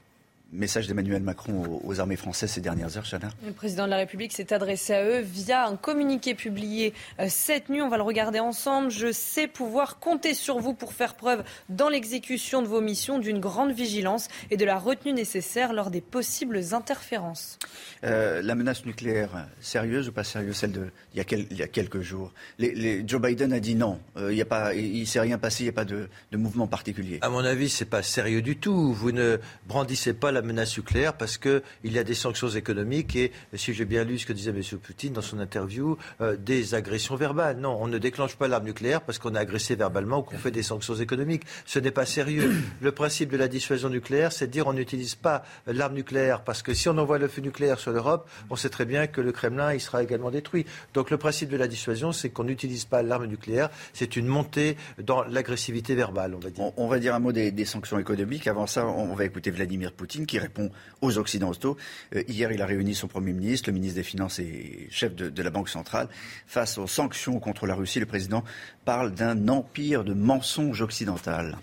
Message d'Emmanuel Macron aux armées françaises ces dernières heures, Chana. Le président de la République s'est adressé à eux via un communiqué publié euh, cette nuit. On va le regarder ensemble. Je sais pouvoir compter sur vous pour faire preuve dans l'exécution de vos missions d'une grande vigilance et de la retenue nécessaire lors des possibles interférences. Euh, la menace nucléaire, sérieuse ou pas sérieuse, celle de il y a, il y a quelques jours? Les, Joe Biden a dit non, euh, il ne s'est rien passé, il n'y a pas de, de, mouvement particulier. À mon avis, ce n'est pas sérieux du tout. Vous ne brandissez pas la menace nucléaire parce qu'il y a des sanctions économiques et, si j'ai bien lu ce que disait M. Poutine dans son interview, euh, des agressions verbales. Non, on ne déclenche pas l'arme nucléaire parce qu'on a agressé verbalement ou qu'on fait des sanctions économiques. Ce n'est pas sérieux. Le principe de la dissuasion nucléaire, c'est de dire on n'utilise pas l'arme nucléaire parce que si on envoie le feu nucléaire sur l'Europe, on sait très bien que le Kremlin il sera également détruit. Donc le principe de la dissuasion, c'est qu'on n'utilise pas l'arme nucléaire. C'est une montée dans l'agressivité verbale, on va dire. On, va dire un mot des, sanctions économiques. Avant ça, on va écouter Vladimir Poutine qui répond aux Occidentaux. Euh, hier, il a réuni son Premier ministre, le ministre des Finances et chef de, la Banque centrale. Face aux sanctions contre la Russie, le président parle d'un empire de mensonges occidental.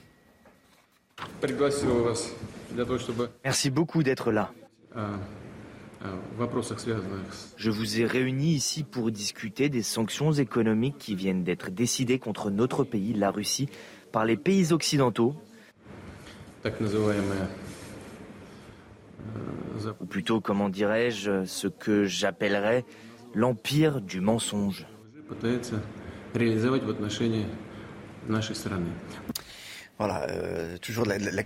Merci beaucoup d'être là. Je vous ai réunis ici pour discuter des sanctions économiques qui viennent d'être décidées contre notre pays, la Russie, par les pays occidentaux ou plutôt, comment dirais-je, ce que j'appellerais l'empire du mensonge. Voilà, euh, toujours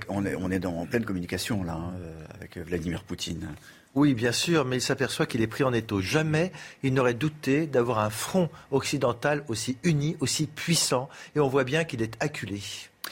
on, est, on, est, dans, en pleine communication là hein, euh, avec Vladimir Poutine. Oui, bien sûr, mais il s'aperçoit qu'il est pris en étau. Jamais il n'aurait douté d'avoir un front occidental aussi uni, aussi puissant, et on voit bien qu'il est acculé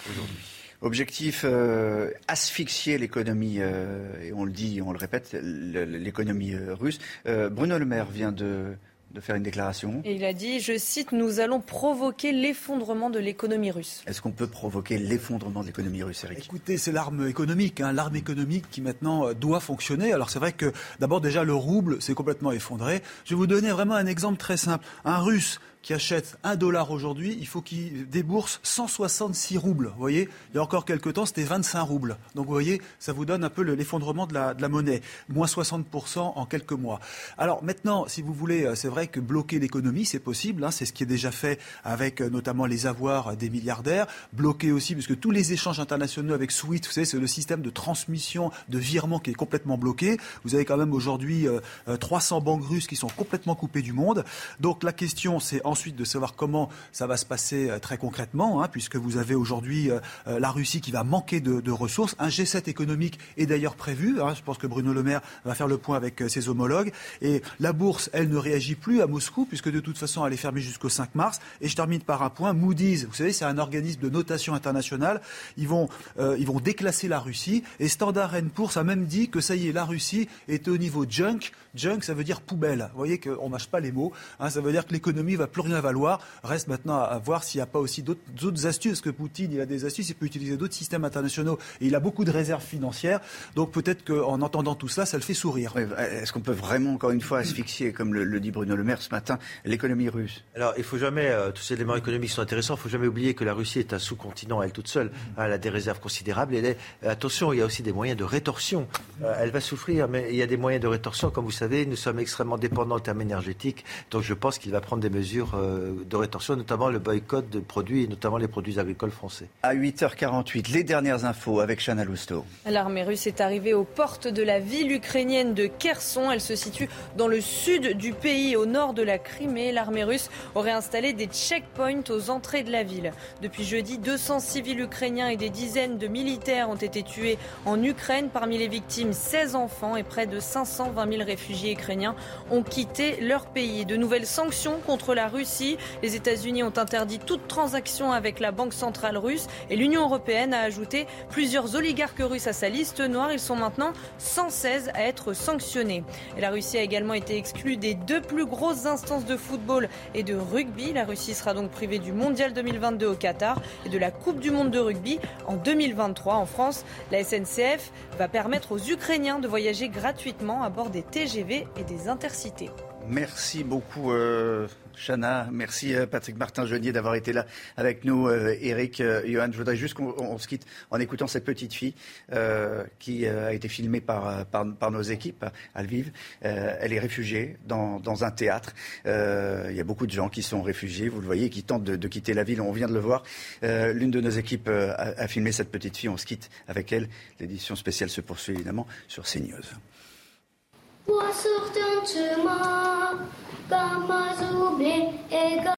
aujourd'hui. Objectif euh, asphyxier l'économie, euh, et on le dit, on le répète, l'économie euh, russe. Bruno Le Maire vient de, de faire une déclaration. Et il a dit, je cite, nous allons provoquer l'effondrement de l'économie russe. Est-ce qu'on peut provoquer l'effondrement de l'économie russe, Eric? Écoutez, c'est l'arme économique, hein, l'arme économique qui maintenant doit fonctionner. Alors c'est vrai que d'abord déjà le rouble s'est complètement effondré. Je vais vous donner vraiment un exemple très simple. Un Russe qui achète un dollar aujourd'hui, il faut qu'il débourse 166 roubles. Vous voyez, il y a encore quelques temps, c'était 25 roubles. Donc vous voyez, ça vous donne un peu l'effondrement de la, de la monnaie. Moins 60% en quelques mois. Alors maintenant, si vous voulez, euh, c'est vrai que bloquer l'économie, c'est possible. Hein, c'est ce qui est déjà fait avec euh, notamment les avoirs des milliardaires. Bloquer aussi, puisque tous les échanges internationaux avec SWIFT, vous savez, c'est le système de transmission, de virement qui est complètement bloqué. Vous avez quand même aujourd'hui 300 euh, banques russes qui sont complètement coupées du monde. Donc la question, c'est en ensuite de savoir comment ça va se passer euh, très concrètement, hein, puisque vous avez aujourd'hui euh, euh, la Russie qui va manquer de, ressources. Un G7 économique est d'ailleurs prévu. Hein, je pense que Bruno Le Maire va faire le point avec ses homologues. Et la bourse, elle ne réagit plus à Moscou, puisque de toute façon, elle est fermée jusqu'au 5 mars. Et je termine par un point. Moody's, vous savez, c'est un organisme de notation internationale. Ils vont, ils vont déclasser la Russie. Et Standard Poor's a même dit que ça y est, la Russie est au niveau junk. Junk, ça veut dire poubelle. Vous voyez qu'on mâche pas les mots. Hein, ça veut dire que l'économie va plus rien valoir. Reste maintenant à, voir s'il n'y a pas aussi d'autres astuces. Parce que Poutine, il a des astuces, il peut utiliser d'autres systèmes internationaux. Et il a beaucoup de réserves financières. Donc peut-être qu'en entendant tout cela, ça le fait sourire. Est-ce qu'on peut vraiment, encore une fois, asphyxier, comme le, dit Bruno Le Maire ce matin, l'économie russe? Alors, il faut jamais, euh, tous ces éléments économiques sont intéressants, il ne faut jamais oublier que la Russie est un sous-continent, elle toute seule. Elle a des réserves considérables. Et attention, il y a aussi des moyens de rétorsion. Euh, elle va souffrir, mais il y a des moyens de rétorsion. Comme vous savez, nous sommes extrêmement dépendants en termes énergétiques. Donc je pense qu'il va prendre des mesures euh, de rétorsion, notamment le boycott de produits, et notamment les produits agricoles français. À 8h48, les dernières infos avec Chana Lousteau. L'armée russe est arrivée aux portes de la ville ukrainienne de Kherson. Elle se situe dans le sud du pays, au nord de la Crimée. L'armée russe aurait installé des checkpoints aux entrées de la ville. Depuis jeudi, 200 civils ukrainiens et des dizaines de militaires ont été tués en Ukraine. Parmi les victimes, 16 enfants et près de 520 000 réfugiés ukrainiens ont quitté leur pays. De nouvelles sanctions contre la Russie. Les États-Unis ont interdit toute transaction avec la Banque centrale russe et l'Union européenne a ajouté plusieurs oligarques russes à sa liste noire. Ils sont maintenant 116 à être sanctionnés. La Russie a également été exclue des deux plus grosses instances de football et de rugby. La Russie sera donc privée du Mondial 2022 au Qatar et de la Coupe du Monde de rugby en 2023 en France. La SNCF va permettre aux Ukrainiens de voyager gratuitement à bord des TGV et des intercités. Merci beaucoup, euh, Chana. Merci, euh, Patrick Martin-Genier, d'avoir été là avec nous. Euh, Eric, Johan, je voudrais juste qu'on se quitte en écoutant cette petite fille qui a été filmée par, nos équipes à Lviv. elle est réfugiée dans, un théâtre. Il y a beaucoup de gens qui sont réfugiés, vous le voyez, qui tentent de, de quitter la ville. On vient de le voir. L'une de nos équipes a, a filmé cette petite fille. On se quitte avec elle. L'édition spéciale se poursuit évidemment sur CNews. 我所等之吗？干嘛走遍一个